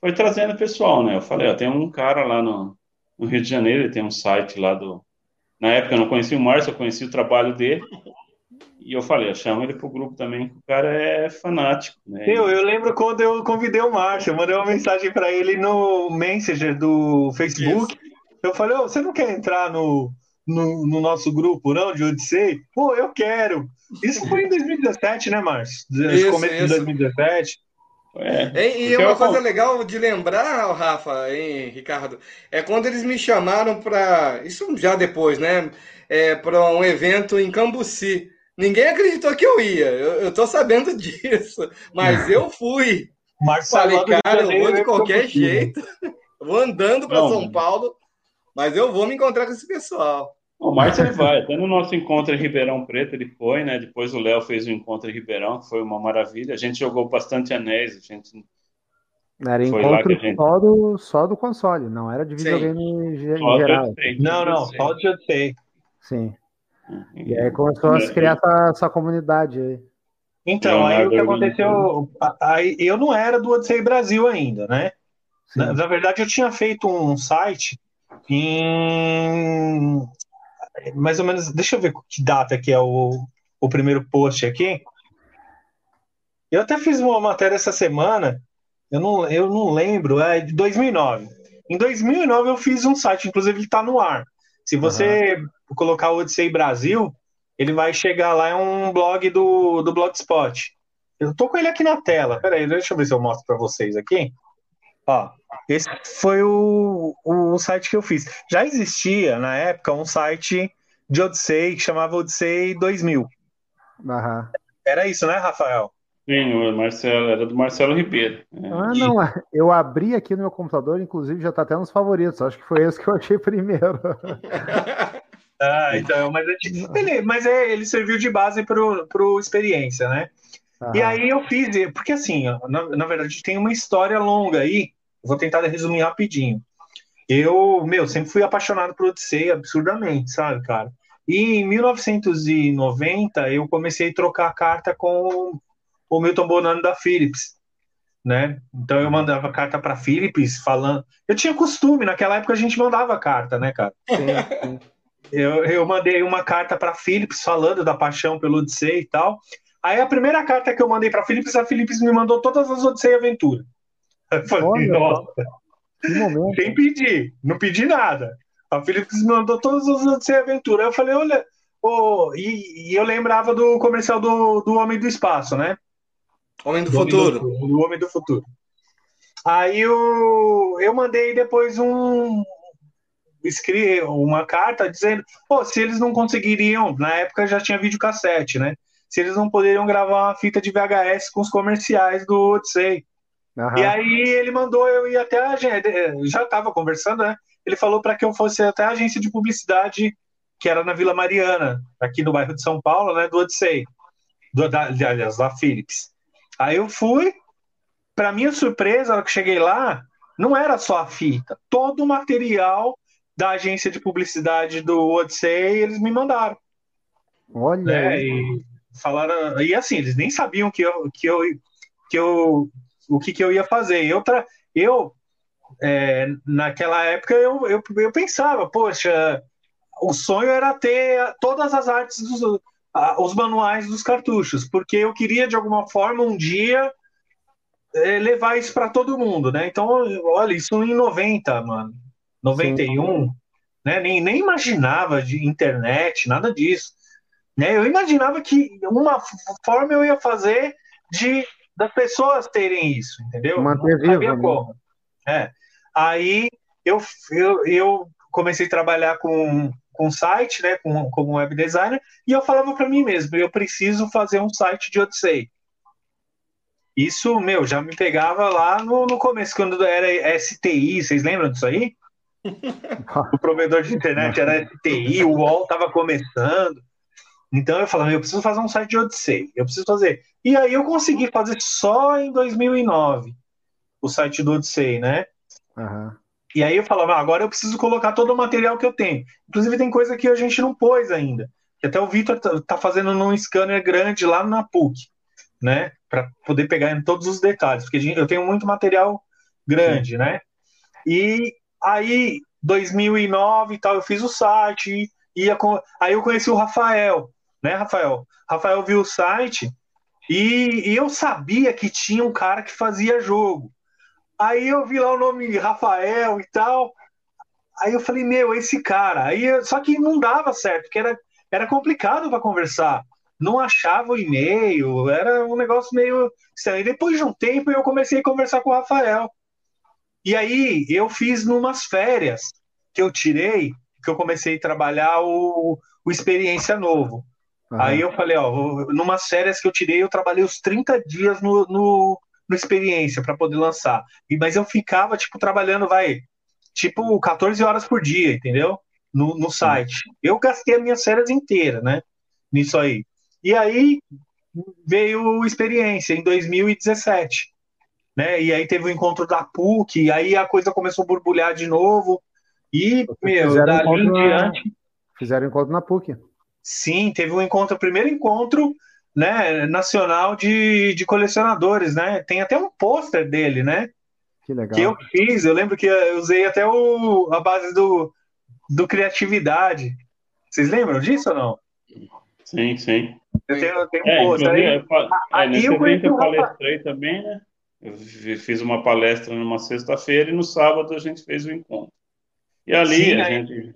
foi trazendo pessoal, né? Eu falei, ó, tem um cara lá no, no Rio de Janeiro, ele tem um site lá do. Na época eu não conhecia o Márcio, eu conheci o trabalho dele. E eu falei, chama ele pro grupo também, que o cara é fanático, né? Eu, eu lembro quando eu convidei o Márcio, eu mandei uma mensagem para ele no Messenger do Facebook. Isso. Eu falei, oh, você não quer entrar no, no, no, nosso grupo, não, de Odyssey? Pô, eu quero. Isso foi em 2017, né, Márcio? Isso, começo isso. de 2017. É, e, uma coisa legal de lembrar, Rafa, hein, Ricardo, é quando eles me chamaram para. Isso já depois, né? É, para um evento em Cambuci. Ninguém acreditou que eu ia, eu, eu tô sabendo *laughs* disso, mas eu fui. Falei, cara, eu vou de qualquer jeito, *laughs* vou andando para São Paulo, mas eu vou me encontrar com esse pessoal. O Márcio ele vai, até no nosso encontro em Ribeirão Preto ele foi, né? Depois o Léo fez o encontro em Ribeirão, que foi uma maravilha. A gente jogou bastante anéis, a gente Era encontro gente... só, do, só do console, não era de videogame em geral. Não, não, só de Odyssey. Sim. E aí começou a se criar essa, essa comunidade aí. Então, aí o que aconteceu. Aí, eu não era do Odyssey Brasil ainda, né? Na, na, verdade, eu tinha feito um site em. Mais ou menos. Deixa eu ver que data que é o, o primeiro post aqui. Eu até fiz uma matéria essa semana, eu não, eu não lembro, é de 2009. Em 2009 eu fiz um site, inclusive ele está no ar. Se você uhum. colocar o Odyssey Brasil, ele vai chegar lá, é um blog do, do Blogspot. Eu tô com ele aqui na tela. Peraí, deixa eu ver se eu mostro para vocês aqui. Ó, esse foi o, o site que eu fiz. Já existia, na época, um site de Odyssey que chamava Odyssey 2000. Uhum. Era isso, né, Rafael? Sim, o Marcelo, era do Marcelo Ribeiro. É. Ah, não, eu abri aqui no meu computador, inclusive já está até nos favoritos. Acho que foi esse que eu achei primeiro. *laughs* ah, então, mas, beleza, mas é, ele serviu de base para o experiência, né? Aham. E aí eu fiz, porque assim, na, na verdade tem uma história longa aí, vou tentar resumir rapidinho. Eu, meu, sempre fui apaixonado por Odyssey absurdamente, sabe, cara? E em 1990 eu comecei a trocar carta com o Milton Bonano da Philips, né? Então eu mandava carta para Philips falando. Eu tinha costume, naquela época a gente mandava carta, né, cara? Eu, eu mandei uma carta para Philips falando da paixão pelo Odyssey e tal. Aí a primeira carta que eu mandei para Philips, a Philips me mandou todas as Odyssey Aventura. Eu falei, Olha, nossa. Sem pedir, não pedi nada. A Philips me mandou todas as Odyssey Aventura. Eu falei, olha, oh, e, e, eu lembrava do comercial do, do Homem do Espaço, né? Homem do, do Futuro. Homem do, do, Homem do Futuro. Aí eu, eu mandei depois um. Uma carta dizendo, pô, se eles não conseguiriam, na época já tinha videocassete, né? Se eles não poderiam gravar uma fita de VHS com os comerciais do Odyssey. Uhum. E aí ele mandou eu ir até a agência, já estava conversando, né? Ele falou para que eu fosse até a agência de publicidade que era na Vila Mariana, aqui no bairro de São Paulo, né? Do Odyssey, do, da, aliás, da Philips. Aí eu fui, para minha surpresa, na hora que cheguei lá, não era só a fita, todo o material da agência de publicidade do Odyssey eles me mandaram. Olha. Né? E falaram, e assim, eles nem sabiam que eu, que eu, que eu o que, que eu ia fazer. Eu, tra, eu é, naquela época, eu, eu, eu pensava, poxa, o sonho era ter todas as artes dos, os manuais dos cartuchos, porque eu queria de alguma forma um dia é, levar isso para todo mundo, né? Então, olha, isso em 90, mano, 91, Sim. né? Nem, nem imaginava de internet, nada disso. Né? Eu imaginava que uma forma eu ia fazer de das pessoas terem isso, entendeu? Manter Não sabia vivo, né? como. Né? É. Aí eu, eu, eu comecei a trabalhar com com site, né, com, como web designer, e eu falava para mim mesmo, eu preciso fazer um site de Odyssey. Isso, meu, já me pegava lá no, no começo, quando era STI, vocês lembram disso aí? *laughs* o provedor de internet era STI, o UOL estava começando. Então eu falava, eu preciso fazer um site de Odyssey, eu preciso fazer. E aí eu consegui fazer só em 2009 o site do Odyssey, né? Uhum. E aí eu falava, ah, agora eu preciso colocar todo o material que eu tenho. Inclusive tem coisa que a gente não pôs ainda. Até o Vitor tá, tá fazendo num scanner grande lá na PUC, né? Para poder pegar em todos os detalhes, porque eu tenho muito material grande, Sim. né? E aí 2009 e tal, eu fiz o site, ia com... aí eu conheci o Rafael, né, Rafael? Rafael viu o site e, e eu sabia que tinha um cara que fazia jogo. Aí eu vi lá o nome Rafael e tal. Aí eu falei, meu, esse cara. Aí, só que não dava certo, porque era, era complicado para conversar. Não achava o e-mail, era um negócio meio estranho. Depois de um tempo eu comecei a conversar com o Rafael. E aí eu fiz numas férias que eu tirei, que eu comecei a trabalhar o, o Experiência Novo. Uhum. Aí eu falei, ó, numas férias que eu tirei, eu trabalhei os 30 dias no, no, no experiência para poder lançar. E, mas eu ficava, tipo, trabalhando, vai, tipo, 14 horas por dia, entendeu? No, no site. Eu gastei a minha férias inteira, né? Nisso aí. E aí veio experiência em 2017. né? E aí teve o encontro da PUC, e aí a coisa começou a borbulhar de novo. E, meu, dali em diante. Na... Fizeram encontro na PUC. Sim, teve um encontro, o primeiro encontro né, nacional de, de colecionadores, né? Tem até um pôster dele, né? Que legal. Que eu fiz, eu lembro que eu usei até o, a base do, do criatividade. Vocês lembram disso ou não? Sim, sim. Eu tenho, eu tenho um é, pôster aí. É, nesse eu evento eu palestrei também, né? Eu fiz uma palestra numa sexta-feira e no sábado a gente fez o encontro. E ali Sim, a aí... gente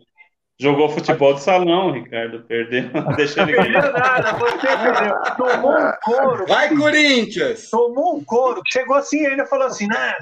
Jogou futebol de salão, Ricardo. Perdeu. *laughs* Deixa ele Perdeu nada, você perdeu. Tomou um couro. Vai, Corinthians! Tomou um couro. Chegou assim e ainda falou assim, né?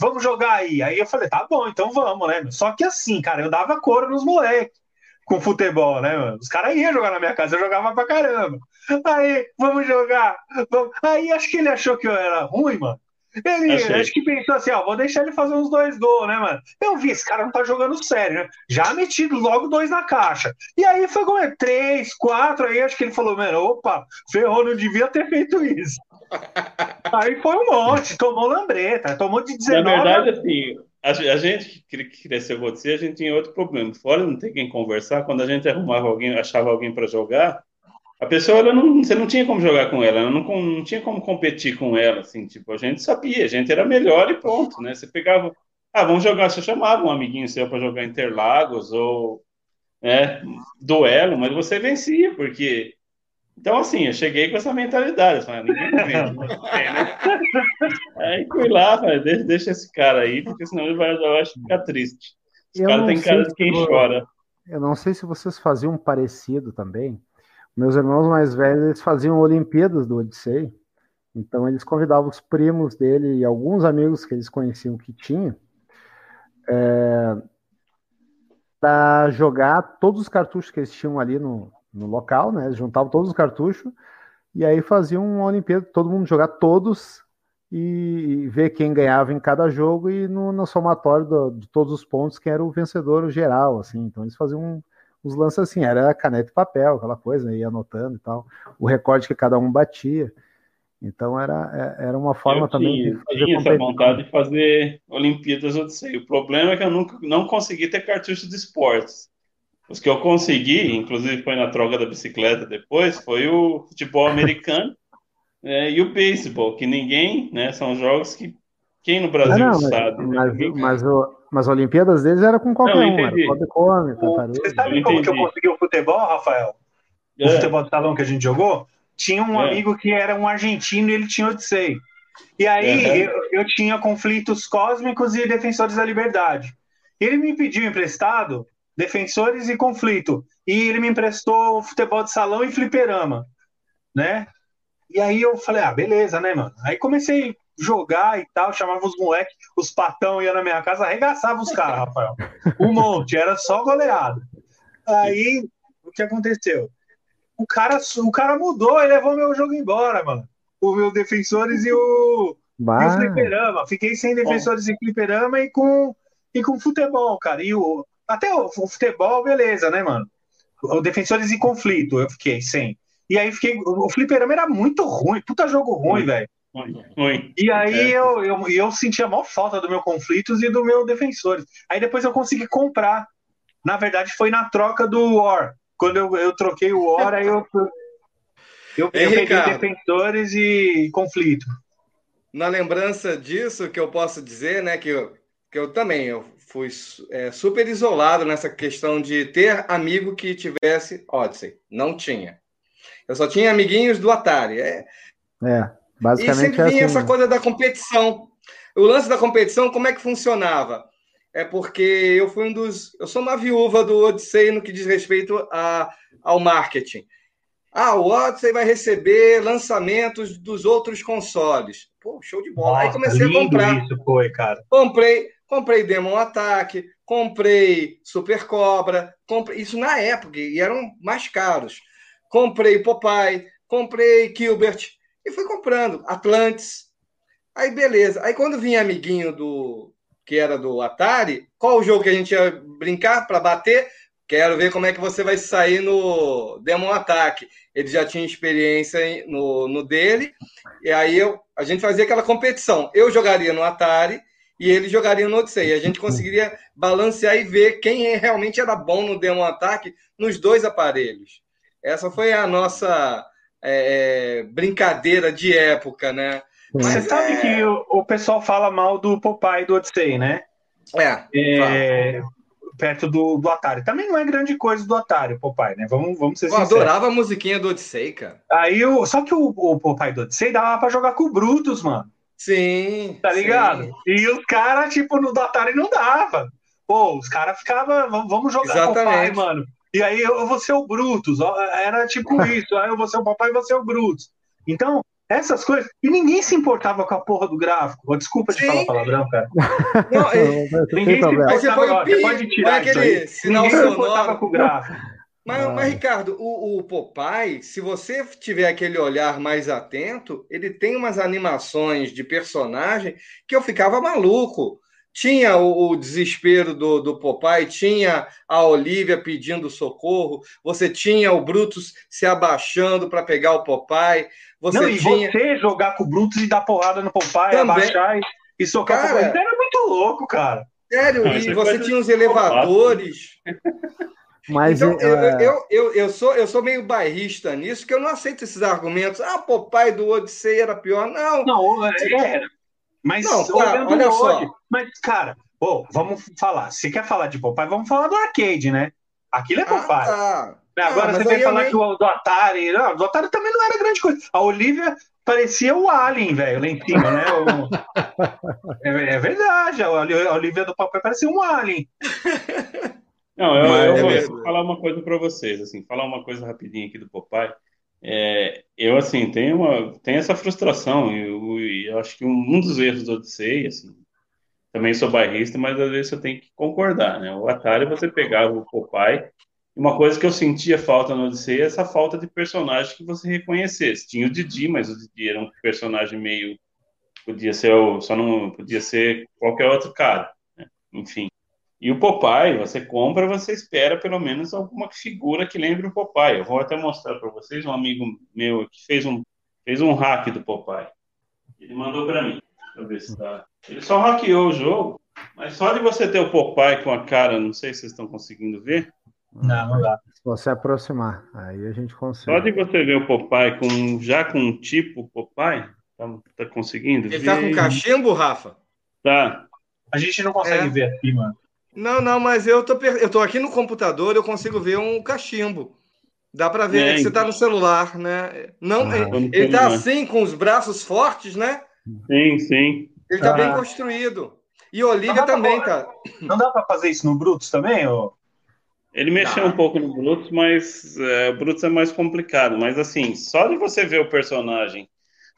Vamos jogar aí. Aí eu falei, tá bom, então vamos, né? Só que assim, cara, eu dava couro nos moleques com futebol, né, mano? Os caras iam jogar na minha casa, eu jogava pra caramba. Aí, vamos jogar. Vamos... Aí acho que ele achou que eu era ruim, mano. Ele Achei. acho que pensou assim, ó, vou deixar ele fazer uns dois gols, né, mano? Eu vi, esse cara não tá jogando sério, né? Já metido logo dois na caixa. E aí foi como é, três, quatro, aí acho que ele falou, mano, opa, ferrou, não devia ter feito isso. *laughs* aí foi um monte, tomou lambreta, tomou de 19. Na verdade, assim, a, gente que cresceu você, a gente tinha outro problema. Fora não ter quem conversar, quando a gente arrumava alguém, achava alguém para jogar, a pessoa, ela não, você não tinha como jogar com ela, não, não tinha como competir com ela, assim, tipo, a gente sabia, a gente era melhor e pronto, né? Você pegava, ah, vamos jogar, você chamava um amiguinho seu para jogar Interlagos ou né, duelo, mas você vencia, porque. Então, assim, eu cheguei com essa mentalidade, falei, ninguém vence, né? *laughs* Aí fui lá, falei, deixa, deixa, esse cara aí, porque senão ele vai, eu acho, ficar triste. Esse eu cara tem cara de quem chora. Eu não sei se vocês faziam um parecido também, meus irmãos mais velhos eles faziam Olimpíadas do Odissei, então eles convidavam os primos dele e alguns amigos que eles conheciam que tinha é, para jogar todos os cartuchos que eles tinham ali no, no local, né? Eles juntavam todos os cartuchos e aí faziam uma Olimpíada, todo mundo jogar todos e, e ver quem ganhava em cada jogo e no, no somatório do, de todos os pontos quem era o vencedor geral, assim. Então eles faziam um, os lances assim, era caneta e papel, aquela coisa, né, ia anotando e tal, o recorde que cada um batia. Então era, é, era uma forma eu também tinha, de fazer tinha essa vontade de fazer Olimpíadas Odissei. O problema é que eu nunca não consegui ter cartucho de esportes. Os que eu consegui, inclusive foi na troca da bicicleta depois, foi o futebol americano *laughs* é, e o beisebol, que ninguém, né, são jogos que quem no Brasil ah, não, sabe. Mas, né? mas, mas, o, mas Olimpíadas deles era com qualquer não, um, era come, Você sabe como que eu consegui o futebol, Rafael? O é. futebol de salão que a gente jogou? Tinha um é. amigo que era um argentino e ele tinha Odissei. E aí uhum. eu, eu, tinha conflitos cósmicos e defensores da liberdade. Ele me pediu emprestado defensores e conflito. E ele me emprestou futebol de salão e fliperama, né? E aí eu falei, ah, beleza, né, mano? Aí comecei jogar e tal, chamava os moleques, os patão ia na minha casa, arregaçava os caras, Rafael. Um monte, era só goleado. Aí, o que aconteceu? O cara, o cara mudou e levou meu jogo embora, mano. O meu defensores e o, e o fliperama. Fiquei sem defensores e fliperama e com, e com futebol, cara. E o, até o, o futebol, beleza, né, mano? O defensores em conflito, eu fiquei sem. E aí fiquei. O fliperama era muito ruim, puta jogo ruim, velho. E aí é. eu, eu, eu sentia a maior falta do meu conflitos e do meu defensores. Aí depois eu consegui comprar. Na verdade, foi na troca do War. Quando eu, eu troquei o War, aí eu, eu, eu peguei defensores e conflito. Na lembrança disso, que eu posso dizer, né, que eu, que eu também eu fui é, super isolado nessa questão de ter amigo que tivesse Odyssey. Não tinha. Eu só tinha amiguinhos do Atari. É, é. Basicamente e sempre é vinha assim, essa né? coisa da competição. O lance da competição, como é que funcionava? É porque eu fui um dos. Eu sou uma viúva do Odyssey no que diz respeito a, ao marketing. Ah, o Odyssey vai receber lançamentos dos outros consoles. Pô, show de bola. Nossa, Aí comecei a comprar. Isso foi, cara. Comprei, comprei Demon Attack, comprei Super Cobra, comprei isso na época e eram mais caros. Comprei Popeye, comprei Gilbert, e fui comprando. Atlantis. Aí, beleza. Aí, quando vinha amiguinho do que era do Atari, qual o jogo que a gente ia brincar para bater? Quero ver como é que você vai sair no Demon Attack. Ele já tinha experiência no, no dele, e aí eu, a gente fazia aquela competição. Eu jogaria no Atari e ele jogaria no Odyssey. A gente conseguiria balancear e ver quem realmente era bom no Demon Attack nos dois aparelhos. Essa foi a nossa é, é brincadeira de época, né? Mas Você sabe é... que o, o, pessoal fala mal do Popeye do Odyssey, né? É. é perto do, do Atari. Também não é grande coisa do Atari, o Popeye, né? Vamos, vamos ser Eu adorava a musiquinha do Odyssey, cara. Aí, o, só que o, o Popeye do Odyssey dava pra jogar com o Brutus, mano. Sim. Tá ligado? Sim. E os caras, tipo, no do Atari não dava. Pô, os caras ficavam, vamos jogar. Popeye, mano. E aí eu vou ser o Brutus. Era tipo *laughs* isso. Aí eu vou ser o papai e você é o Brutus. Então, essas coisas. E ninguém se importava com a porra do gráfico. Desculpa te falar palavrão, cara. *laughs* Não, é... ninguém se importava. Você, você pode tirar aquele sinal ninguém sonoro. se importava com o gráfico. Mas, ah. mas, Ricardo, o, o Popeye, se você tiver aquele olhar mais atento, ele tem umas animações de personagem que eu ficava maluco. Tinha o, o desespero do, do Popeye, tinha a Olivia pedindo socorro, você tinha o Brutus se abaixando para pegar o Popeye. Você Não, e tinha... você jogar com o Brutus e dar porrada no Popeye, Também. abaixar e, e socar cara, o Popeye. Era muito louco, cara. Sério, Não, e você tinha os elevadores. *laughs* Mas, então, eu, uh... eu, eu, eu, sou, eu sou meio bairrista nisso, que eu não aceito esses argumentos. Ah, Popeye do Odyssey era pior. Não. Não, era. É, mas não, cara, olha hoje, só. Mas, cara, oh, vamos falar. Se quer falar de Popeye, vamos falar do arcade, né? Aquilo é ah, Popeye. Ah, tá. Agora ah, você vem falar nem... que o do Atari. Não, do Atari também não era grande coisa. A Olivia parecia o Alien, velho, lá em cima, né? O... *laughs* é, é, verdade, a Olivia do Papai parecia um Alien. Não, eu, eu é vou falar uma coisa para vocês, assim, falar uma coisa rapidinho aqui do Popeye. É, eu, assim, tenho, uma, tenho essa frustração, e eu, eu, acho que um, dos erros do Odyssey, assim, também sou bairrista, mas às vezes eu tenho que concordar, né? O Atari, você pegava o Popeye, e uma coisa que eu sentia falta no Odyssey é essa falta de personagem que você reconhecesse. Tinha o Didi, mas o Didi era um personagem meio... Podia ser, só não podia ser qualquer outro cara, né? enfim. E o Popeye, você compra, você espera pelo menos alguma figura que lembre o Popeye. Eu vou até mostrar para vocês um amigo meu que fez um fez um hack do Popeye. Ele mandou para mim. Deixa eu ver se tá. Ele só hackeou o jogo, mas só de você ter o Popeye com a cara, não sei se vocês estão conseguindo ver. Não, não dá. Se você aproximar, aí a gente consegue. Só de você ver o Popeye com já com um tipo Popeye, tá, tá conseguindo? Ele tá ver? tá com cachimbo, Rafa? Tá. A gente não consegue é. ver aqui, mano. Não, não, mas eu tô, eu tô aqui no computador, eu consigo ver um cachimbo. Dá para ver é, que você está no celular, né? Não, ah, ele, está assim, com os braços fortes, né? Sim, sim. Ele está ah. bem construído. E Olivia também, pra, tá. Não dá para fazer isso no Brutus também, ou? Ele mexeu um pouco no Brutus, mas é, o Brutus é mais complicado. Mas assim, só de você ver o personagem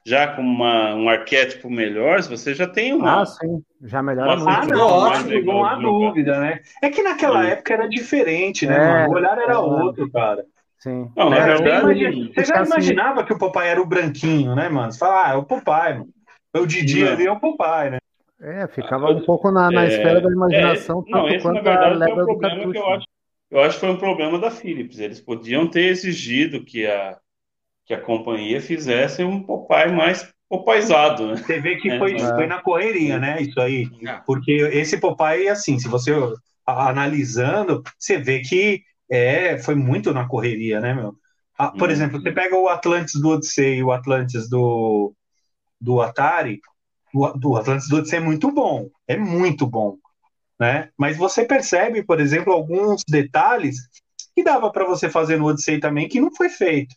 já com uma, um arquétipo melhor, você já tem uma. Ah, sim, já melhora muito. Ah, não, ótimo, não há dúvida, né? É que naquela é. época era diferente, né, é? O olhar era é, outro, cara. Sim. Não, é, verdade. Você, já imaginava que o papai era o branquinho, né, mano? Você fala, ah, é o papai, mano. O Didi ali é o papai, né? É, ficava um pouco na, na é, esfera da imaginação, é, não, esse, na verdade, foi um problema que eu acho, eu acho que foi um problema da Philips. Eles podiam ter exigido que a, que a companhia fizesse um Popeye mais popaizado, né? Você vê que foi, é, foi na correria, né? Isso aí. É. Porque esse Popeye, assim, se você analisando, você vê que é, foi muito na correria, né, meu? Ah, por hum. exemplo, você pega o Atlantis do Odyssey e o Atlantis do, do Atari, o, do Atlantis do Odyssey é muito bom, é muito bom, né? Mas você percebe, por exemplo, alguns detalhes que dava para você fazer no Odyssey também que não foi feito.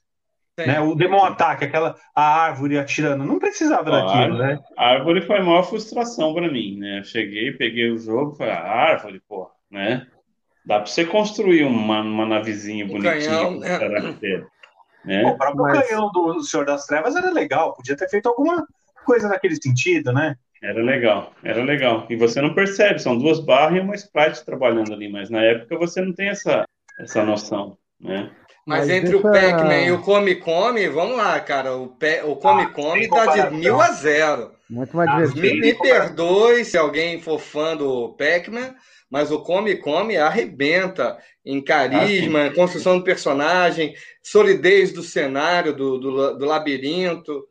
Né? O Demon Attack, aquela a árvore atirando, não precisava daquilo, né? A árvore foi a maior frustração para mim, né? Eu cheguei, peguei o jogo, falei, a ah, árvore, pô, né? Dá para você construir uma, uma navezinha bonitinha canhão, né? né? o próprio Mas... canhão do Senhor das Trevas era legal, podia ter feito alguma coisa naquele sentido, né? Era legal, era legal. E você não percebe, são duas barras e uma sprite trabalhando ali, mas na época você não tem essa, essa noção, né? Mas, Mas entre deixa... o Pac-Man e o Come Come, vamos lá, cara. O, Pe... o Come ah, Come tá de mil a zero. Muito mais divertido. Me, me perdoe se alguém for fã do Pac-Man, mas o Come Come arrebenta em carisma, ah, construção do personagem, solidez do cenário, do, do, do labirinto.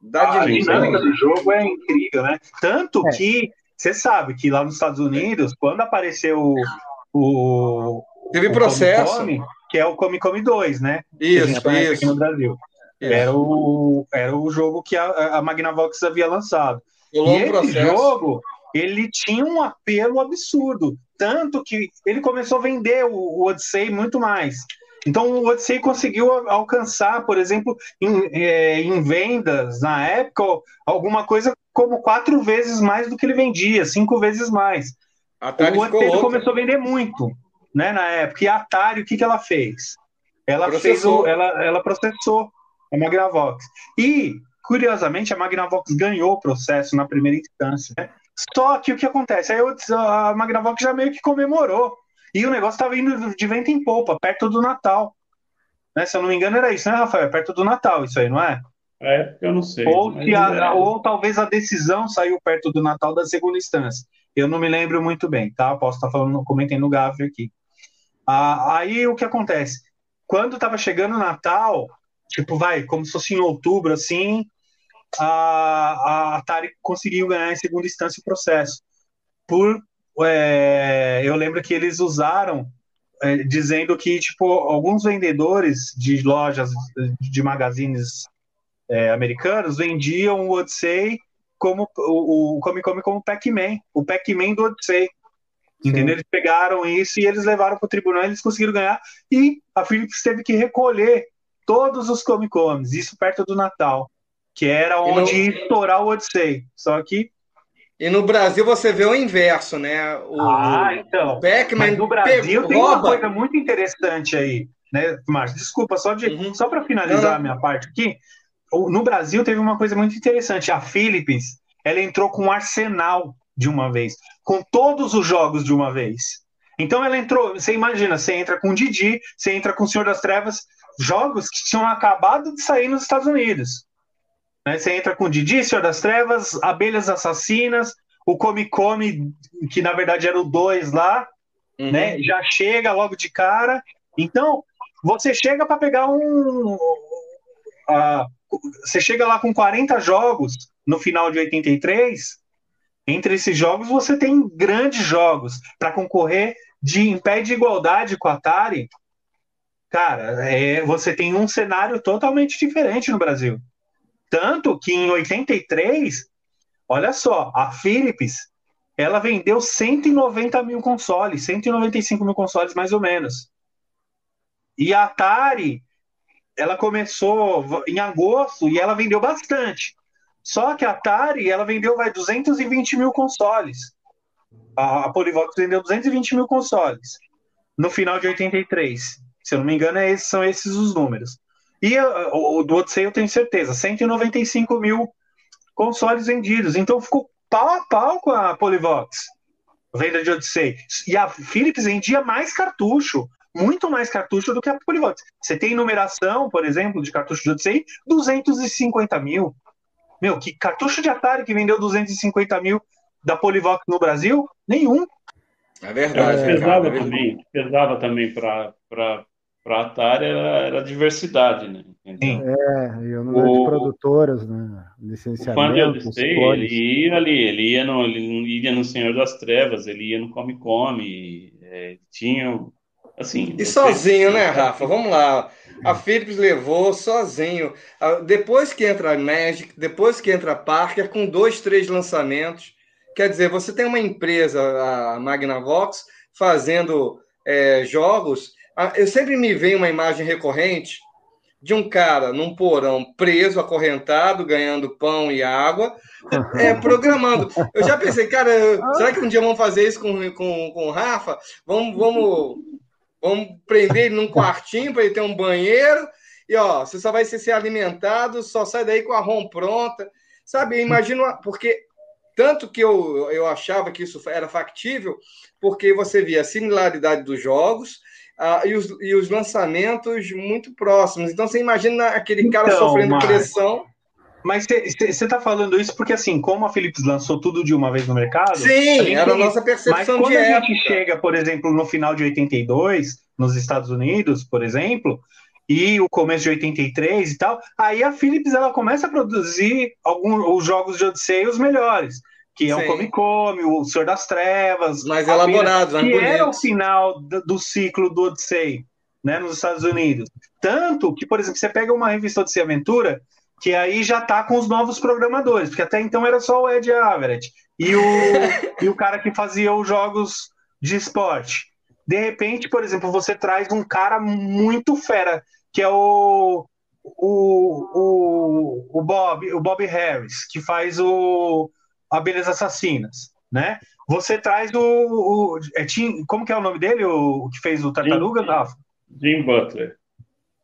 Da a dinâmica do jogo é incrível, né? Tanto é. que você sabe que lá nos Estados Unidos, quando apareceu o. o Teve o processo. Come, que é o Come Come 2, né? Isso, isso. Aqui no Brasil. Isso. Era, o, era o jogo que a, a Magnavox havia lançado. e esse processo. jogo ele tinha um apelo absurdo. Tanto que ele começou a vender o, o Odyssey muito mais. Então o Odyssey conseguiu alcançar, por exemplo, em, é, em, vendas na época, alguma coisa como quatro vezes mais do que ele vendia, cinco vezes mais. o Odyssey começou a vender muito, né, na época. E a Atari, o que, que ela fez? Ela processou. fez o, ela, ela processou a Magnavox. E, curiosamente, a Magnavox ganhou o processo na primeira instância. Né? Só que o que acontece? Aí a Magnavox já meio que comemorou. E o negócio estava indo de vento em polpa, perto do Natal. Né? Se eu não me engano, era isso, né, Rafael? É perto do Natal, isso aí, não é? É, eu não sei. Ou, a, ou talvez a decisão saiu perto do Natal da segunda instância. Eu não me lembro muito bem, tá? Posso estar falando, comentando no GAF aqui. Ah, aí o que acontece? Quando estava chegando o Natal, tipo, vai, como se fosse em outubro, assim, a, a Atari conseguiu ganhar em segunda instância o processo. Por, é, eu lembro que eles usaram é, dizendo que tipo alguns vendedores de lojas de magazines é, americanos vendiam o Odyssey como o, o Come Come como Pac-Man, o Pac-Man do Odyssey. Entendeu? Eles pegaram isso e eles levaram para o tribunal, eles conseguiram ganhar e a Philips teve que recolher todos os Come Comes, isso perto do Natal que era onde no... estourar o Odyssey. Só que. E no Brasil você vê o inverso, né? O, ah, então. Pac-Man no Brasil tem rouba. uma coisa muito interessante aí, né, Márcio? Desculpa, só, de, uhum. só para finalizar a minha parte aqui. No Brasil teve uma coisa muito interessante. A Philips, ela entrou com um arsenal de uma vez, com todos os jogos de uma vez. Então ela entrou, você imagina, você entra com Didi, você entra com o Senhor das Trevas, jogos que tinham acabado de sair nos Estados Unidos. Né? Você entra com Didi, Senhor das Trevas, Abelhas Assassinas, o Come Come, que na verdade era o 2 lá, uhum. né? Já chega logo de cara. Então, você chega para pegar um. Uh, você chega lá com 40 jogos no final de 83. Entre esses jogos, você tem grandes jogos para concorrer de em pé de igualdade com a Atari. Cara, é, você tem um cenário totalmente diferente no Brasil. Tanto que em 83, olha só, a Philips ela vendeu 190 mil consoles, 195 mil consoles mais ou menos. E a Atari, ela começou em agosto e ela vendeu bastante. Só que a Atari, ela vendeu vai 220 mil consoles. A, a Polivox vendeu 220 mil consoles no final de 83. Se eu não me engano, é são esses os números. E uh, o do Odyssey eu tenho certeza, 195 mil consoles vendidos. Então ficou pau a pau com a Polivox, venda de Odyssey. E a Philips vendia mais cartucho, muito mais cartucho do que a Polivox. Você tem numeração, por exemplo, de cartucho de Odyssey, 250 mil. Meu, que cartucho de Atari que vendeu 250 mil da Polivox no Brasil? Nenhum. É verdade. É, pesava, cara, também, pesava também para para Atari era, era diversidade, né? Então, é, e o número o, de produtoras, né? Licenciamento. O fã de ele ia ali, ele ia no, ele ia no Senhor das Trevas, ele ia no Come Come, é, tinha, assim... E sozinho, né, Rafa? Vamos lá. A Philips levou sozinho. Depois que entra a Magic, depois que entra a Parker, com dois, três lançamentos. Quer dizer, você tem uma empresa, a Magnavox, fazendo é, jogos ah, eu sempre me vejo uma imagem recorrente de um cara num porão preso, acorrentado, ganhando pão e água, é, *laughs* programando. Eu já pensei, cara, será que um dia vamos fazer isso com, com, com o Rafa? Vamos, vamos, vamos prender ele num quartinho para ele ter um banheiro e ó, você só vai ser alimentado, só sai daí com a ROM pronta. Sabe, imagino, porque tanto que eu, eu achava que isso era factível, porque você via a similaridade dos jogos, uh, e, os, e os lançamentos muito próximos. Então você imagina aquele cara então, sofrendo pressão. Mas você está falando isso porque, assim, como a Philips lançou tudo de uma vez no mercado. Sim, a era a nossa percepção mas quando a época. gente chega, por exemplo, no final de 82, nos Estados Unidos, por exemplo, e o começo de 83 e tal, aí a Philips ela começa a produzir alguns os jogos de Odyssey os melhores, que é Sim. o Come Come, o Senhor das Trevas, mais elaborados, que era o final do, do ciclo do Odyssey, né, nos Estados Unidos. Tanto que, por exemplo, você pega uma revista Odyssey Aventura, que aí já tá com os novos programadores, porque até então era só o Ed Everett e o, *laughs* e o cara que fazia os jogos de esporte. De repente, por exemplo, você traz um cara muito fera, que é o, o, o, o Bob, o Bob Harris, que faz o Abelhas Assassinas, né? Você traz o, o é Tim, como que é o nome dele, o, o que fez o Tartaruga, Rafa? Jim Butler.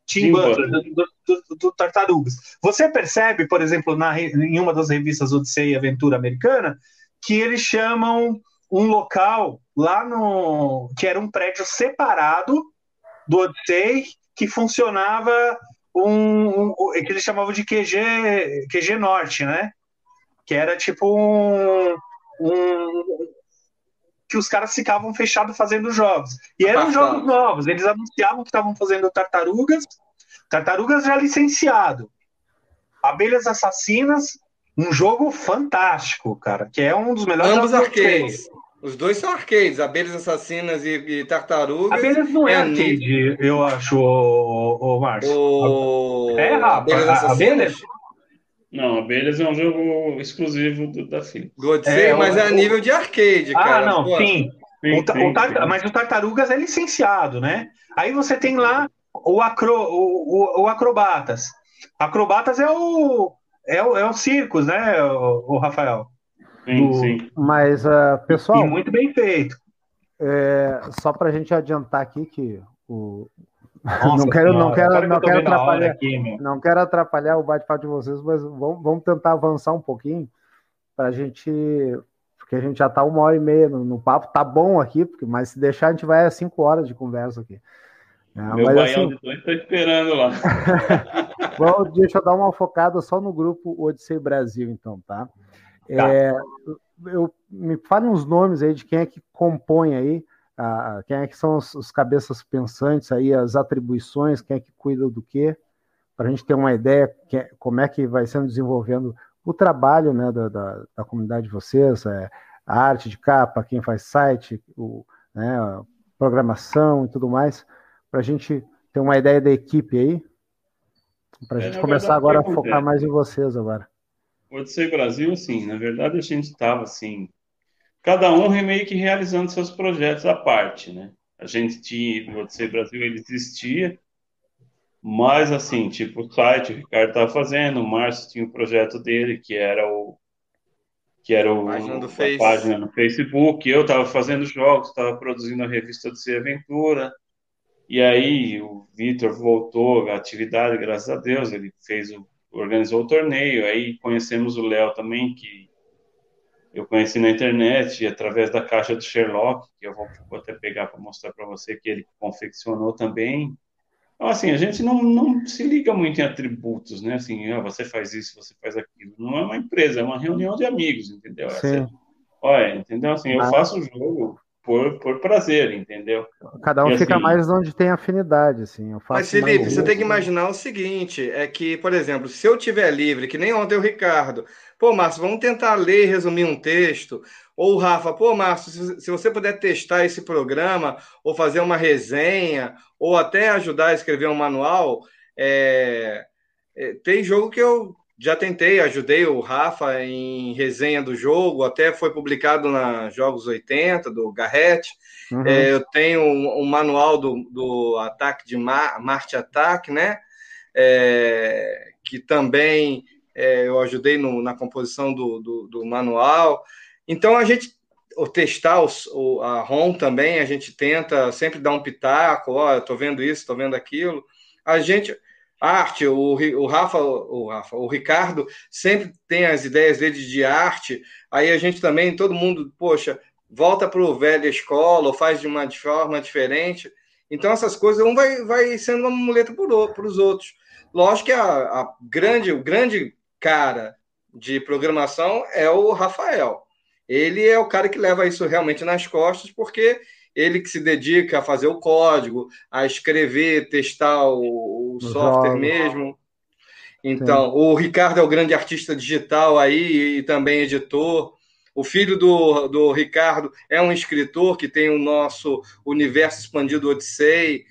Tim, Butler. Do, do, do, Tartarugas. Você percebe, por exemplo, na, em uma das revistas Odisseia e Aventura Americana, que eles chamam um local lá no. que era um prédio separado do Odyssey, que funcionava um, um, que eles chamavam de QG, QG Norte, né? Que era tipo um, um que os caras ficavam fechados fazendo jogos. E eram jogos novos, eles anunciavam que estavam fazendo tartarugas, tartarugas já licenciado. Abelhas Assassinas, um jogo fantástico, cara, que é um dos melhores Ambos arcades. Os dois são arcades, Abelhas Assassinas e, e Tartarugas. Abelhas não é, é arcade, eu acho, o, o Márcio. O... É, Rafa. Abelhas Assassinas? Não, Abelhas é um jogo exclusivo do, da Philips. Odyssey, é, mas o, é a nível de arcade, ah, cara. Ah, não, Pô. sim. Sim, o, sim, o Mas o Tartarugas é licenciado, né? Aí você tem lá o, acro, o, o, Acrobatas. Acrobatas é o, é o, é o Circus, né, o, o Rafael? Sim, do... sim. Mas, uh, pessoal. E muito bem feito. É, só para a gente adiantar aqui que o, nossa, não quero, não quero, não quero atrapalhar, aqui, não quero atrapalhar o bate-papo de vocês, mas vamos, vamos tentar avançar um pouquinho para a gente, porque a gente já está uma hora e meia no, no, papo, tá bom aqui, porque, mas se deixar a gente vai a cinco horas de conversa aqui. É, Meu mas, assim, de dois está esperando lá. *laughs* Bom, deixa eu dar uma focada só no grupo Odissei Brasil, então, tá? tá. É, eu, me fale uns nomes aí de quem é que compõe aí a, quem é que são os, os, cabeças pensantes aí, as atribuições, quem é que cuida do quê, para a gente ter uma ideia que, é, como é que vai sendo desenvolvendo o trabalho né, da, da, da comunidade de vocês, é, a arte de capa, quem faz site, o, né, a programação e tudo mais, para a gente ter uma ideia da equipe aí, para a é, gente começar agora a focar mais em vocês agora. Pode ser Brasil, assim, na verdade a gente estava assim, cada um meio que realizando seus projetos à parte, né? A gente tinha, o Odyssey Brasil, ele existia, mas assim, tipo, o site o Ricardo estava fazendo, o Márcio tinha o projeto dele, que era o que era o, página do a página no Facebook, eu estava fazendo jogos, estava produzindo a revista Odyssey Aventura, e aí o Vitor voltou à atividade, graças a Deus, ele fez o, organizou o torneio, aí conhecemos o Léo também, que eu conheci na internet através da caixa do Sherlock, que eu vou, vou até pegar para mostrar para você que ele confeccionou também. Então, assim, a gente não, não se liga muito em atributos, né? Assim, ah, você faz isso, você faz aquilo. Não é uma empresa, é uma reunião de amigos, entendeu? Sim. É, olha, entendeu? Assim, eu faço o jogo por, por prazer, entendeu? Cada um e, fica assim, mais onde tem afinidade, assim. Eu faço Mas, Felipe, você tem que imaginar o seguinte: é que, por exemplo, se eu tiver livre, que nem ontem o Ricardo, Pô, Márcio, vamos tentar ler e resumir um texto. Ou, Rafa, pô, Márcio, se você puder testar esse programa, ou fazer uma resenha, ou até ajudar a escrever um manual, é... É, tem jogo que eu já tentei, ajudei o Rafa em resenha do jogo, até foi publicado na Jogos 80, do Garrett. Uhum. É, eu tenho um, um, manual do, do ataque de Mar Marte Attack, né? É, que também é, eu ajudei no, na composição do, do, do, manual. Então, a gente, o testar os, o, a ROM também, a gente tenta sempre dar um pitaco, ó, oh, estou vendo isso, estou vendo aquilo. A gente, arte, o, o Rafa, o Rafa, o Ricardo sempre tem as ideias dele de arte, aí a gente também, todo mundo, poxa, volta para o velho escola, ou faz de uma forma diferente. Então, essas coisas, um vai, vai sendo uma muleta para os outros. Lógico que a, a grande, o grande cara de programação é o Rafael. Ele é o cara que leva isso realmente nas costas, porque ele que se dedica a fazer o código, a escrever, testar o, o software jogo. mesmo. Então, Sim. o Ricardo é o grande artista digital aí e também editor. O filho do, do Ricardo é um escritor que tem o nosso universo expandido Odyssey.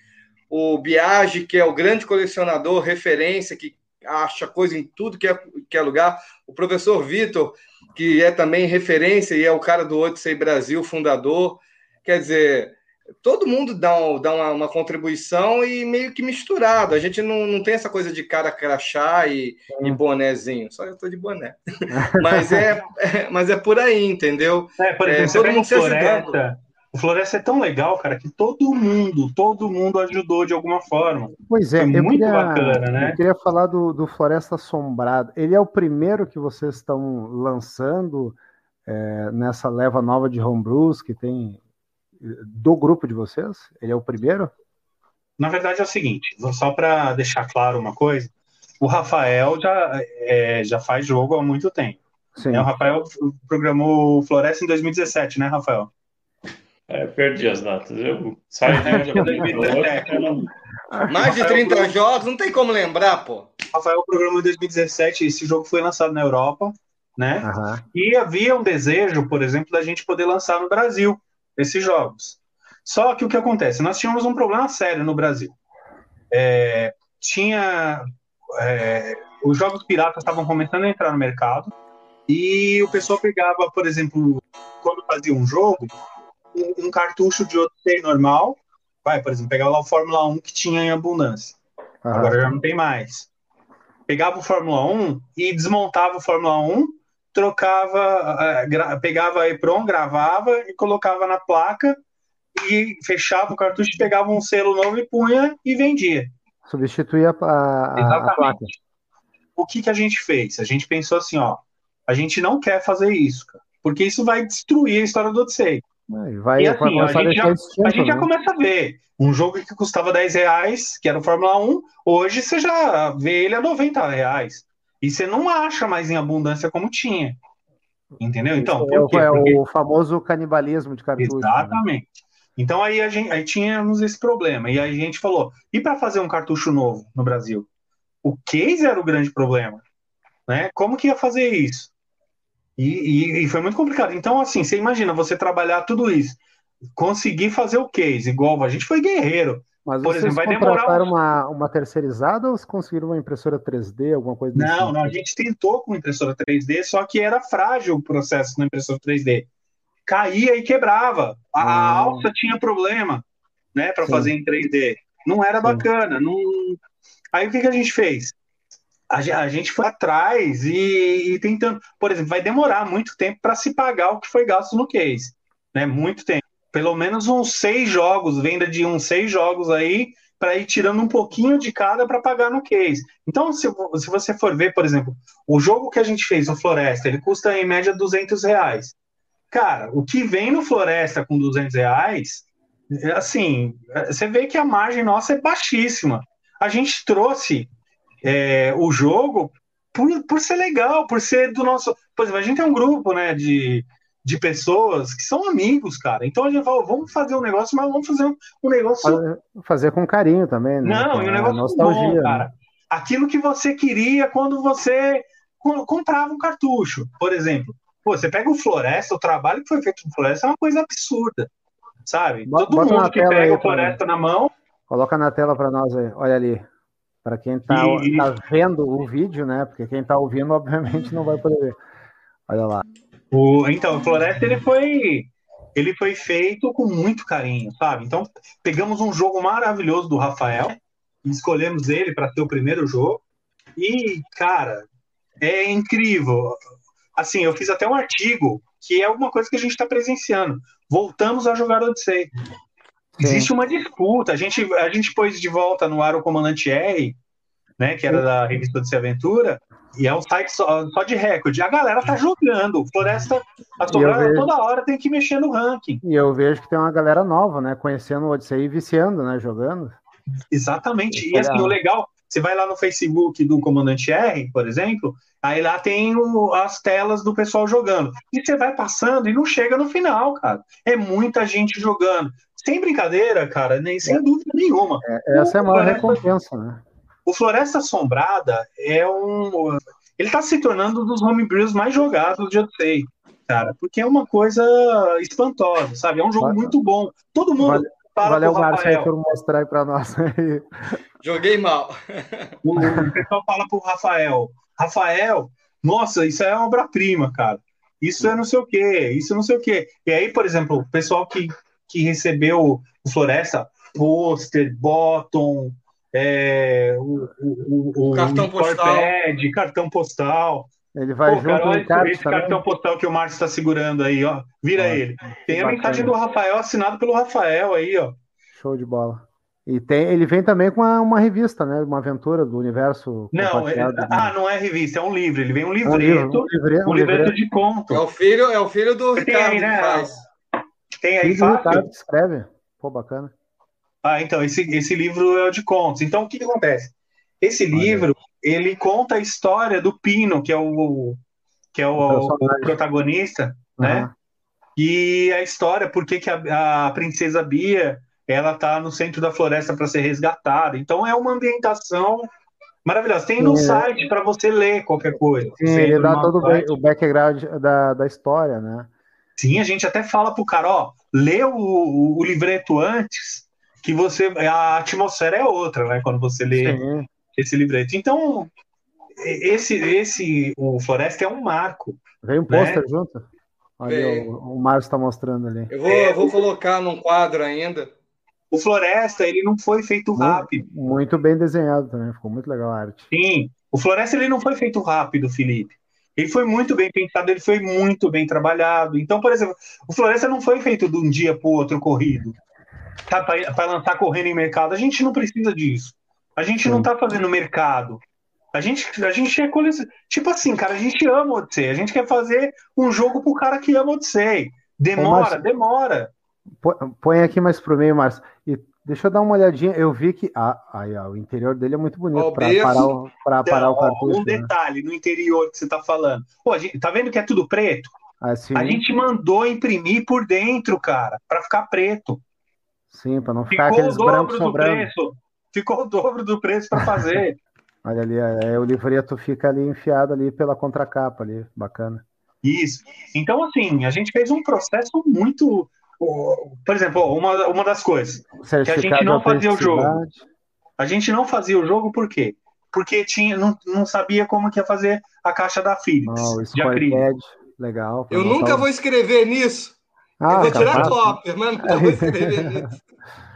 O Biagi, que é o grande colecionador, referência, que acha coisa em tudo que é, que é lugar. O professor Vitor, que é também referência e é o cara do Odyssey Brasil, fundador. Quer dizer, todo mundo dá, um, dá uma, uma, contribuição e meio que misturado. A gente não, não tem essa coisa de cara crachá e, e bonézinho. Só eu tô de boné. *laughs* mas, é, é, mas é por aí, entendeu? É, por exemplo, é, todo mundo se ajudando. O Floresta é tão legal, cara, que todo mundo, todo mundo ajudou de alguma forma. Pois é, é muito queria, bacana, né? Eu queria falar do, do Floresta Assombrado. Ele é o primeiro que vocês estão lançando é, nessa leva nova de homebrews que tem do grupo de vocês? Ele é o primeiro? Na verdade é o seguinte, só para deixar claro uma coisa, o Rafael já, é, já faz jogo há muito tempo. Sim. É, o Rafael programou Floresta em 2017, né, Rafael? É, perdi as datas. Eu saio *laughs* de Mais de 30 jogos, não tem como lembrar, pô. Rafael programou em 2017, esse jogo foi lançado na Europa, né? Uhum. E havia um desejo, por exemplo, da gente poder lançar no Brasil esses jogos. Só que o que acontece? Nós tínhamos um problema sério no Brasil. É, tinha. É, os jogos piratas estavam começando a entrar no mercado e o pessoal pegava, por exemplo, quando fazia um jogo, um, um cartucho de outro normal. Vai, por exemplo, pegava lá o Fórmula 1 que tinha em abundância. Agora já não tem mais. Pegava o Fórmula 1 e desmontava o Fórmula 1 trocava, uh, pegava a EPROM, gravava e colocava na placa e fechava o cartucho, pegava um selo novo e punha e vendia. Substituía a, a, a placa. O que, que a gente fez? A gente pensou assim, ó, a gente não quer fazer isso, cara, porque isso vai destruir a história do Odyssey. Vai, e assim, a gente, já, a gente já né? começa a ver um jogo que custava 10 reais, que era o Fórmula 1, hoje você já vê ele a 90 reais. E você não acha mais em abundância como tinha. Entendeu? Então, é, é, Porque... o famoso canibalismo de cartucho. Né? Exatamente. Né? Então aí a gente aí tínhamos esse problema. E aí a gente falou: e para fazer um cartucho novo no Brasil? O case era o grande problema. Né? Como que ia fazer isso? E, e, e, foi muito complicado. Então, assim, você imagina você trabalhar tudo isso, conseguir fazer o case, igual a gente foi guerreiro. Mas Por vocês exemplo, vai demorar uma, uma terceirizada ou conseguiram uma impressora 3D, alguma coisa Não, não, a gente tentou com impressora 3D, só que era frágil o processo na impressora 3D. Caía e quebrava. A, ah. alça tinha problema, né, para fazer em 3D. Não era Sim. bacana. Não... Aí o que, que a gente fez? A, a gente foi atrás e, e tentando. Por exemplo, vai demorar muito tempo para se pagar o que foi gasto no case. Né? Muito tempo pelo menos uns seis jogos, venda de uns seis jogos aí, para ir tirando um pouquinho de cada para pagar no case. Então, se, se você for ver, por exemplo, o jogo que a gente fez, o Floresta, ele custa em média 200 reais. Cara, o que vem no Floresta com 200 reais, assim, você vê que a margem nossa é baixíssima. A gente trouxe é, o jogo por, por ser legal, por ser do nosso. Por exemplo, a gente é um grupo, né, de de pessoas que são amigos, cara. Então a gente falou, vamos fazer um negócio, mas vamos fazer um negócio. Fazer, fazer com carinho também, né? Não, e um negócio nostalgia, bom, né? cara. Né? Aquilo que você queria quando você comprava um cartucho, por exemplo. Pô, você pega o Floresta, o trabalho que foi feito no Floresta é uma coisa absurda, sabe? Bota, Todo mundo que pega o Floresta na mão. Coloca na tela para nós aí, olha ali. Para quem está e... tá vendo o vídeo, né? Porque quem está ouvindo, obviamente, não vai poder ver. Olha lá. O, então, o Floresta ele foi ele foi feito com muito carinho, sabe? Então, pegamos um jogo maravilhoso do Rafael, escolhemos ele para ser o primeiro jogo. E, cara, é incrível. Assim, eu fiz até um artigo que é alguma coisa que a gente está presenciando. Voltamos a jogar Odyssey. Existe uma disputa. A gente, a gente pôs de volta no ar o Comandante R, né, que era da revista Odyssey Aventura, e é um site só, só, de recorde. A galera tá jogando. Floresta Assombrada vejo... toda hora tem que mexer no ranking. E eu vejo que tem uma galera nova, né? Conhecendo o Odyssey e viciando, né? Jogando. Exatamente. E assim, o legal, Você vai lá no Facebook do Comandante R, por exemplo, aí lá tem o, as telas do pessoal jogando. E você vai passando e não chega no final, cara. É muita gente jogando. Sem brincadeira, cara, nem sem dúvida nenhuma. É, essa o, é a maior recompensa, né? O Floresta Assombrada é um. Ele está se tornando um dos homebrews mais jogados de Odyssey, cara, porque é uma coisa espantosa, sabe? É um jogo muito bom. Todo mundo. Vale Fala Valeu, Márcio, aí por mostrar aí para nós. Joguei mal. O, pessoal fala pro Rafael. Rafael, nossa, isso é obra-prima, cara. Isso é não sei o quê, isso não sei o quê. E aí, por exemplo, o pessoal que, que recebeu o Floresta, pôster, bottom, é, o, o, o, cartão postal. cartão postal. Ele vai Pô, junto cara, olha esse, esse cartão postal que o Márcio está segurando aí, ó. Vira ele. Tem a mensagem do Rafael assinado pelo Rafael aí, ó. Show de bola. E tem, ele vem também com uma, uma revista, né? Uma aventura do universo. Não, é, né? ah, não é revista, é um livro. Ele vem um livreto, um, livro, um, livreto, um livreto de conto. É o filho, é o filho do Ricardo aí, né? que faz. Tem aí, filho Ricardo que escreve. Pô, bacana. Ah, então, esse, esse livro é o de contos. Então, o que, que acontece? Esse Olha. livro, ele conta a história do Pino, que é o, que é o, o, o protagonista, uhum. né? E a história, por que, que a, a princesa Bia ela tá no centro da floresta para ser resgatada. Então é uma ambientação maravilhosa. Tem no site para você ler qualquer coisa. Sim, ele dá todo site. o background da, da história, né? Sim, a gente até fala pro cara, ó, lê o, o, o livreto antes, que você a atmosfera é outra, né? Quando você lê Sim. esse livreto. Então, esse, esse, o Floresta é um marco. Vem um pôster né? junto? Olha, o, o Márcio está mostrando ali. Eu vou, é, eu vou colocar num quadro ainda. O Floresta, ele não foi feito rápido. Muito bem desenhado também, ficou muito legal a arte. Sim, o Floresta ele não foi feito rápido, Felipe. Ele foi muito bem pensado, ele foi muito bem trabalhado. Então, por exemplo, o Floresta não foi feito de um dia para o outro corrido. Tá, para lançar correndo em mercado. A gente não precisa disso. A gente Sim. não está fazendo mercado. A gente, a gente é coleção. Tipo assim, cara, a gente ama o Odyssey. A gente quer fazer um jogo pro cara que ama o Odyssey. Demora, Ô, demora. Põe aqui mais pro meio, Márcio. E deixa eu dar uma olhadinha. Eu vi que. Ah, aí, ó, o interior dele é muito bonito para parar, o, pra parar Não, o cartucho. Um né? detalhe no interior que você tá falando. Pô, gente, tá vendo que é tudo preto? Assim. A gente mandou imprimir por dentro, cara, para ficar preto. Sim, para não ficar Ficou aqueles brancos sobrando. Preço. Ficou o dobro do preço para fazer. *laughs* Olha ali, é, o livreto fica ali enfiado ali pela contracapa ali, bacana. Isso. Então, assim, a gente fez um processo muito. Por exemplo, uma, uma das coisas que a gente não fazia o jogo. A gente não fazia o jogo por quê? Porque tinha, não, não sabia como que ia fazer a caixa da Philips. Oh, de acrílico. Legal. Eu nunca vou escrever nisso. Ah, eu vou tirar cópia, mas nunca vou escrever nisso.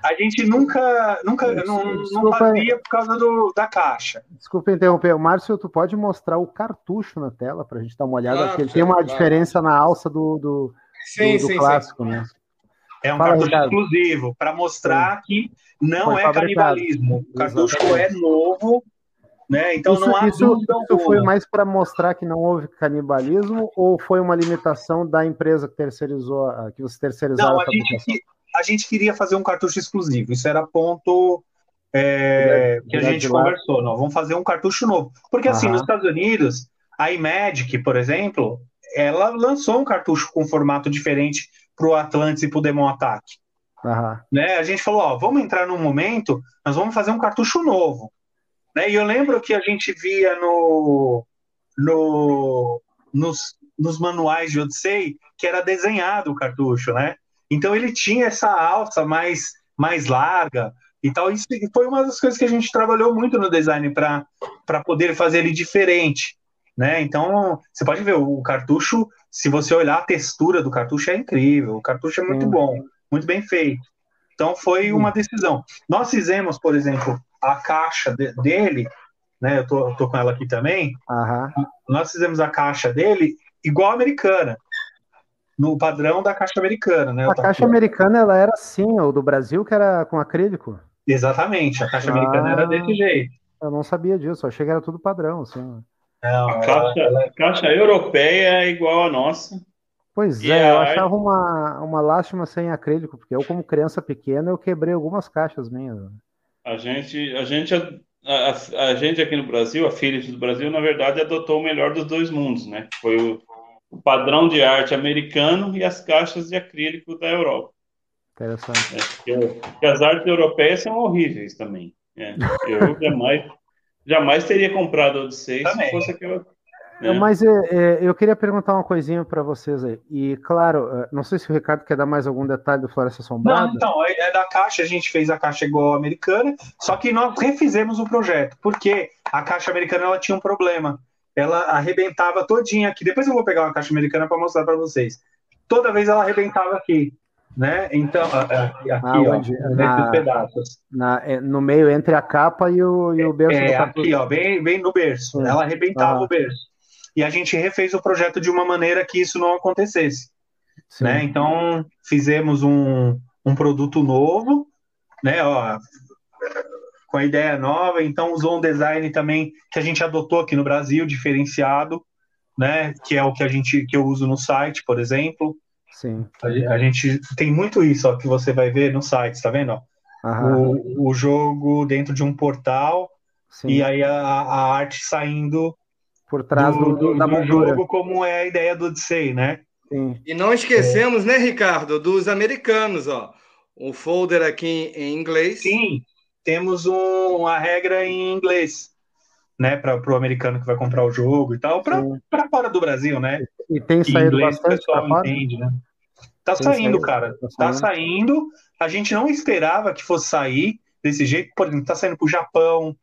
A gente nunca, nunca não, não fazia por causa do, da caixa. Desculpa interromper. O Márcio, tu pode mostrar o cartucho na tela para a gente dar uma olhada, porque ele tem uma claro. diferença na alça do, do, sim, do, do sim, clássico, sim. né? É um Fala, cartucho Ricardo. exclusivo para mostrar que não foi é fabricado. canibalismo. O cartucho Exatamente. é novo, né? Então isso, não há isso, isso foi mais para mostrar que não houve canibalismo ou foi uma limitação da empresa que terceirizou, que você terceirizaram não, a, a gente, a gente queria fazer um cartucho exclusivo. Isso era ponto é, que a gente conversou. Não, vamos fazer um cartucho novo. Porque assim, nos Estados Unidos, a Imagic, por exemplo, ela lançou um cartucho com formato diferente para o Atlantis e para o Demon Attack. Né? A gente falou, ó, vamos entrar num momento, nós vamos fazer um cartucho novo. Né? E eu lembro que a gente via no, no, nos, nos manuais de Odyssey que era desenhado o cartucho, né? Então ele tinha essa alça mais, mais larga e tal. Isso foi uma das coisas que a gente trabalhou muito no design para poder fazer ele diferente. Né? Então, você pode ver, o cartucho, se você olhar a textura do cartucho, é incrível. O cartucho é muito bom, muito bem feito. Então, foi uma decisão. Nós fizemos, por exemplo, a caixa de, dele, né? Eu tô, tô, com ela aqui também. Uhum. Nós fizemos a caixa dele igual a americana no padrão da caixa americana, né? A caixa americana ela era assim, o do Brasil que era com acrílico. Exatamente, a caixa ah, americana era desse jeito. Eu não sabia disso, eu achei que era tudo padrão, assim. Não, a caixa, ela... a caixa europeia é igual a nossa. Pois e é, eu achava uma, uma lástima sem acrílico, porque eu, como criança pequena, eu quebrei algumas caixas minhas. A gente, a gente a, a, gente aqui no Brasil, a Philips do Brasil, na verdade, adotou o melhor dos dois mundos, né? Foi o, o padrão de arte americano e as caixas de acrílico da Europa. Interessante. É, porque, porque as artes europeias são horríveis também. É, eu jamais, jamais teria comprado a Odyssey se fosse aquela é. Mas é, é, eu queria perguntar uma coisinha para vocês aí. E, claro, é, não sei se o Ricardo quer dar mais algum detalhe do Floresta Assombrada. Não, então, é, é da caixa, a gente fez a caixa igual americana, só que nós refizemos o projeto, porque a caixa americana ela tinha um problema. Ela arrebentava todinha aqui. Depois eu vou pegar uma caixa americana para mostrar para vocês. Toda vez ela arrebentava aqui. Né? Então, aqui, ah, onde? ó, na, pedaços. Na, no meio entre a capa e o, e o berço. É, aqui, ó, bem, bem no berço. Ela arrebentava ah. o berço e a gente refez o projeto de uma maneira que isso não acontecesse. Né? Então, fizemos um, um produto novo, né? Ó, com a ideia nova, então usou um design também que a gente adotou aqui no Brasil, diferenciado, né? Que é o que a gente que eu uso no site, por exemplo. Sim. A, a gente tem muito isso, ó, que você vai ver no site, tá vendo? O, o jogo dentro de um portal Sim. e aí a, a arte saindo por trás do, do, da moldura. jogo, como é a ideia do Odyssey, né? Sim. E não esquecemos, é. né, Ricardo, dos americanos, ó. O folder aqui em inglês. Sim, temos um, uma regra em inglês, né, para o americano que vai comprar o jogo e tal, para fora do Brasil, né? E tem saído inglês, bastante. O pessoal entende, né? Tá tem saindo, saído, cara. Tá, tá saindo. A gente não esperava que fosse sair desse jeito. Por exemplo, tá saindo pro Japão,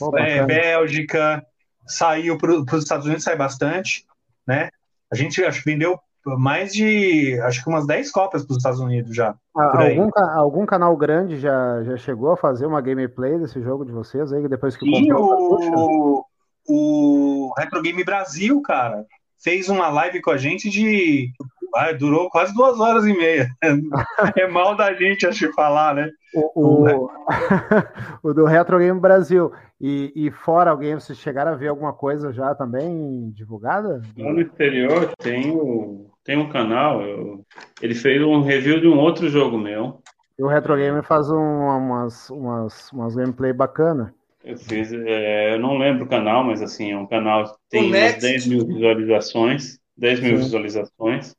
oh, é, Bélgica, saiu para os Estados Unidos, sai bastante, né? A gente acho que vendeu mais de, acho que umas 10 cópias para os Estados Unidos já. Ah, algum, algum canal grande já, já chegou a fazer uma gameplay desse jogo de vocês aí, depois que Sim, comprou? O, o Retro Game Brasil, cara, fez uma live com a gente de. Ah, durou quase duas horas e meia. *laughs* é mal da gente, acho, falar, né? O, o, *laughs* o do Retro Game Brasil. E, e, fora alguém, vocês chegaram a ver alguma coisa já também divulgada? no exterior tem, o, tem um canal, eu, ele fez um review de um outro jogo meu. E o Retro Game faz um, umas, umas, umas gameplay bacana. Eu fiz, é, eu não lembro o canal, mas assim, é um canal que tem umas 10 mil visualizações. 10 mil Sim. visualizações.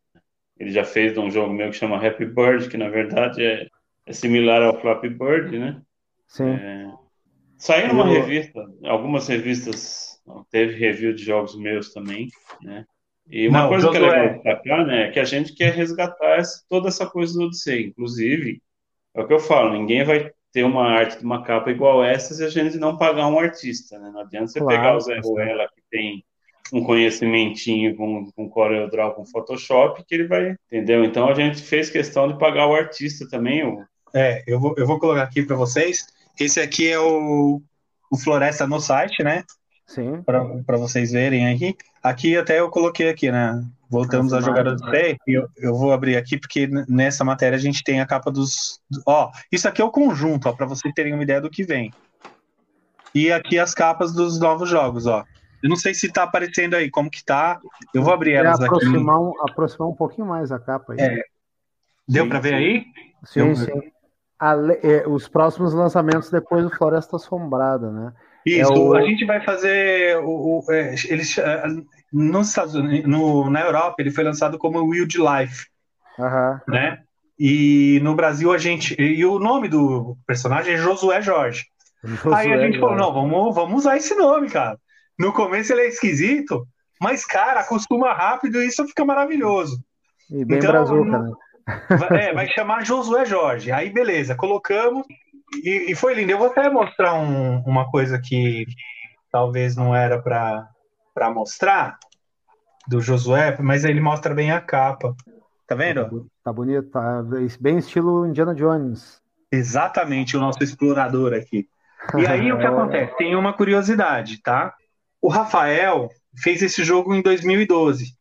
Ele já fez um jogo meu que chama Happy Bird, que na verdade é, é similar ao Flappy Bird, né? Sim. É, Saiu numa eu... revista, algumas revistas teve review de jogos meus também, né? E uma Não, coisa que é legal destacar, né, é que a gente quer resgatar essa, toda essa coisa do Odyssey. Inclusive, é o que eu falo, ninguém vai ter uma arte de uma capa igual essa se a gente não pagar um artista, né? Não adianta você claro, pegar o Zé Ruela, que tem um conhecimentinho com, com CorelDRAW, com Photoshop, que ele vai, entendeu? Então a gente fez questão de pagar o artista também. O... É, eu vou, eu vou colocar aqui para vocês. Esse aqui é o, o Floresta no site, né? Sim. Para vocês verem aqui. Aqui até eu coloquei aqui, né? Voltamos a jogar o play. Eu, eu vou abrir aqui porque nessa matéria a gente tem a capa dos. Ó, isso aqui é o conjunto, ó, para vocês terem uma ideia do que vem. E aqui as capas dos novos jogos, ó. Eu não sei se tá aparecendo aí, como que tá. Eu vou abrir elas aproximar aqui. Um, aproximar um pouquinho mais a capa aí. É. Deu para ver aí? Sim, sim é, os próximos lançamentos depois do Floresta Assombrada, né? Isso, é o... a gente vai fazer o, o é, eles é, nos Estados Unidos, no, na Europa ele foi lançado como Wildlife, uhum. né? E no Brasil a gente e o nome do personagem é Josué Jorge. Josué Aí a gente falou não, vamos vamos usar esse nome, cara. No começo ele é esquisito, mas cara acostuma rápido e isso fica maravilhoso. E bem então, brazuca, né? É, vai chamar Josué Jorge. Aí, beleza, colocamos. E, e foi lindo. Eu vou até mostrar um, uma coisa que talvez não era para mostrar do Josué, mas ele mostra bem a capa. Tá vendo? Tá bonito, tá bem estilo Indiana Jones. Exatamente, o nosso explorador aqui. E aí o que *laughs* acontece? Tem uma curiosidade, tá? O Rafael fez esse jogo em 2012.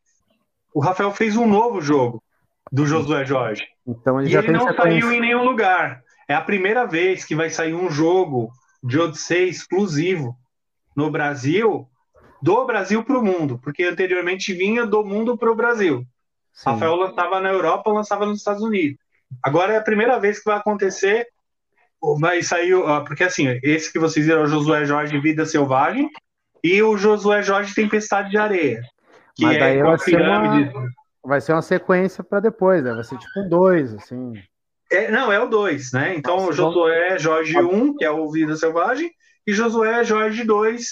O Rafael fez um novo jogo do Josué Jorge. Então ele e ele não saiu em nenhum lugar. É a primeira vez que vai sair um jogo de Odyssey exclusivo no Brasil, do Brasil para o mundo, porque anteriormente vinha do mundo para o Brasil. Sim. Rafael lançava na Europa, lançava nos Estados Unidos. Agora é a primeira vez que vai acontecer vai sair, porque assim, esse que vocês viram é o Josué Jorge Vida Selvagem e o Josué Jorge Tempestade de Areia. Que Mas daí é vai, ser uma, vai ser uma sequência para depois, né? Vai ser tipo um dois, assim. É, não, é o 2, né? Então, Nossa, Josué Jorge 1, um, que é o Vida Selvagem, e Josué Jorge 2,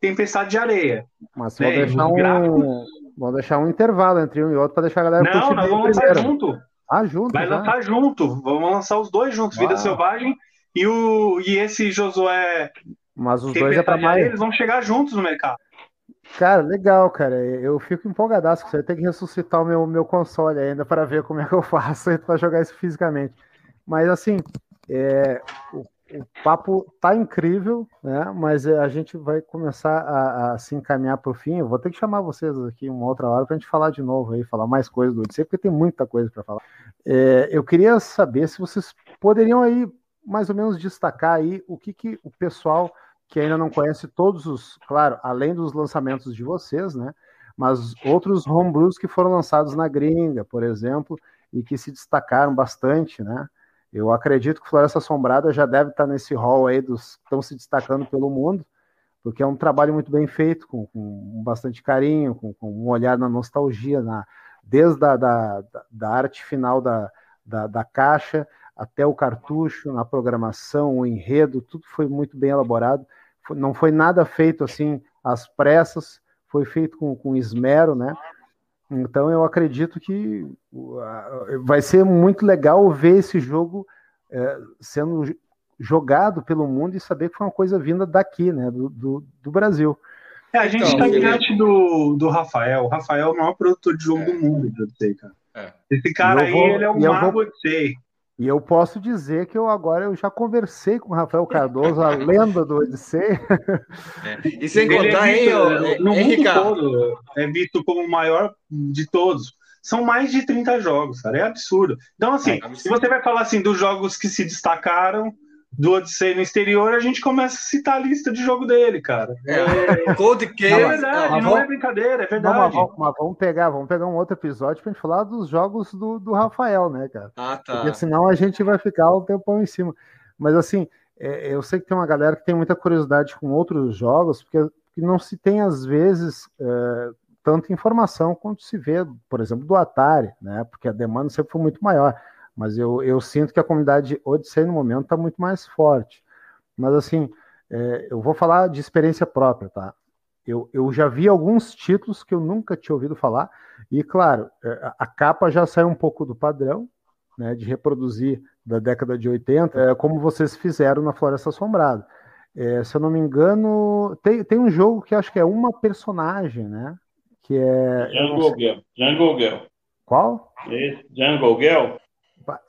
Tempestade de Areia. Mas né? vou deixar um. Vou deixar um intervalo entre um e outro para deixar a galera Não, nós vamos lançar junto. Ah, junto. Vai já. lançar junto. Vamos lançar os dois juntos, Uau. Vida Selvagem e, o, e esse Josué. Mas os dois é para mais. Eles vão chegar juntos no mercado. Cara, legal, cara. Eu fico empolgadaço com isso. Eu tenho que ressuscitar o meu, meu console ainda para ver como é que eu *laughs* faço para jogar isso fisicamente. Mas assim, é, o, o, papo tá incrível, né? Mas é, a gente vai começar a, a se encaminhar para o fim. Eu vou ter que chamar vocês aqui uma outra hora para a gente falar de novo aí, falar mais coisas do Odyssey, porque tem muita coisa para falar. É, eu queria saber se vocês poderiam aí mais ou menos destacar aí o que, que o pessoal que ainda não conhece todos os, claro, além dos lançamentos de vocês, né? Mas outros homebrews que foram lançados na gringa, por exemplo, e que se destacaram bastante, né? Eu acredito que Floresta Assombrada já deve estar nesse hall aí dos que estão se destacando pelo mundo, porque é um trabalho muito bem feito, com, com bastante carinho, com, com, um olhar na nostalgia, na, desde a da, da, arte final da, da, da caixa até o cartucho, na programação, o enredo, tudo foi muito bem elaborado não foi nada feito assim às pressas, foi feito com, com esmero, né? Então eu acredito que vai ser muito legal ver esse jogo é, sendo jogado pelo mundo e saber que foi uma coisa vinda daqui, né? Do, do, do Brasil. É, a gente está então, diante do, do Rafael. O Rafael é o maior produtor de jogo é. do mundo, eu sei, cara. É. Esse cara aí, vou, ele é o mago vou... de sei. E eu posso dizer que eu agora eu já conversei com o Rafael Cardoso, a lenda do Odyssey. É. E sem contar, é visto, hein, no mundo todo, é visto como o maior de todos. São mais de 30 jogos, cara, é absurdo. Então, assim, é se você vai falar assim dos jogos que se destacaram, do Odyssey no exterior, a gente começa a citar a lista de jogo dele, cara. É, *laughs* é... Cold Case. É verdade, não, não é brincadeira, é verdade. Não, mas, vamos, mas, vamos, pegar, vamos pegar um outro episódio pra gente falar dos jogos do, do Rafael, né, cara? Ah, tá. Porque senão a gente vai ficar o tempão em cima. Mas assim, é, eu sei que tem uma galera que tem muita curiosidade com outros jogos, porque, porque não se tem, às vezes, é, tanta informação quanto se vê, por exemplo, do Atari, né? Porque a demanda sempre foi muito maior mas eu, eu sinto que a comunidade Odyssey no momento está muito mais forte. Mas assim, é, eu vou falar de experiência própria, tá? Eu, eu já vi alguns títulos que eu nunca tinha ouvido falar, e claro, é, a capa já sai um pouco do padrão, né, de reproduzir da década de 80, é, como vocês fizeram na Floresta Assombrada. É, se eu não me engano, tem, tem um jogo que acho que é uma personagem, né? Que é. Jungle Girl. Jungle Girl. Qual? Jungle Girl.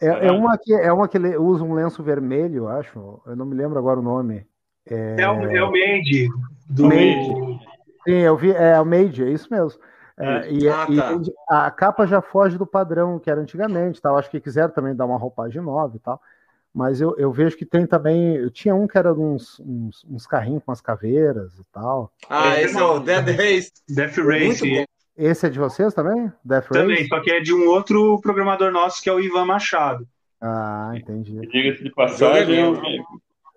É, é, uma que, é uma que usa um lenço vermelho, acho. Eu não me lembro agora o nome. É, é, o, é o Made. Do Made. Sim, eu vi. É o Made, é isso mesmo. É, e, ah, tá. e, a capa já foge do padrão que era antigamente. Tal. Acho que quiseram também dar uma roupagem nova e tal. Mas eu, eu vejo que tem também. Eu tinha um que era uns, uns, uns carrinhos com as caveiras e tal. Ah, esse é o Dead Race. Death Race. Esse é de vocês também? Death também, Race? só que é de um outro programador nosso, que é o Ivan Machado. Ah, entendi. Diga-se de passagem,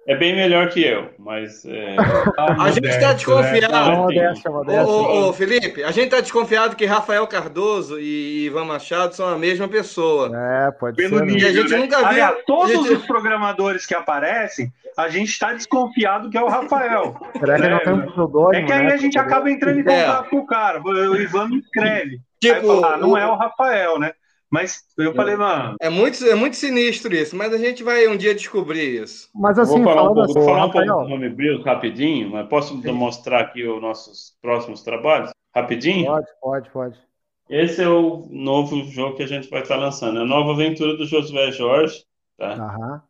é bem melhor que eu, mas. É... *laughs* a gente está desconfiado. Né? Modéstia, modéstia. Ô, ô, ô, Felipe, a gente está desconfiado que Rafael Cardoso e Ivan Machado são a mesma pessoa. É, pode Pelo ser. Né? Nível, a gente né? nunca viu. Aliás, todos gente... os programadores que aparecem, a gente está desconfiado que é o Rafael. *laughs* Será que é, não é que aí né? a gente acaba entrando em contato é. com o cara. O Ivan me escreve. Tipo, fala, ah, não é o Rafael, né? Mas eu falei, é. mano. É muito, é muito sinistro isso, mas a gente vai um dia descobrir isso. Mas assim, vou falar um pouco, assim, vou falar um pouco do nome Brios rapidinho, mas posso Sim. mostrar aqui os nossos próximos trabalhos? Rapidinho? Pode, pode, pode. Esse é o novo jogo que a gente vai estar lançando. É a nova aventura do Josué Jorge. Tá? Aham.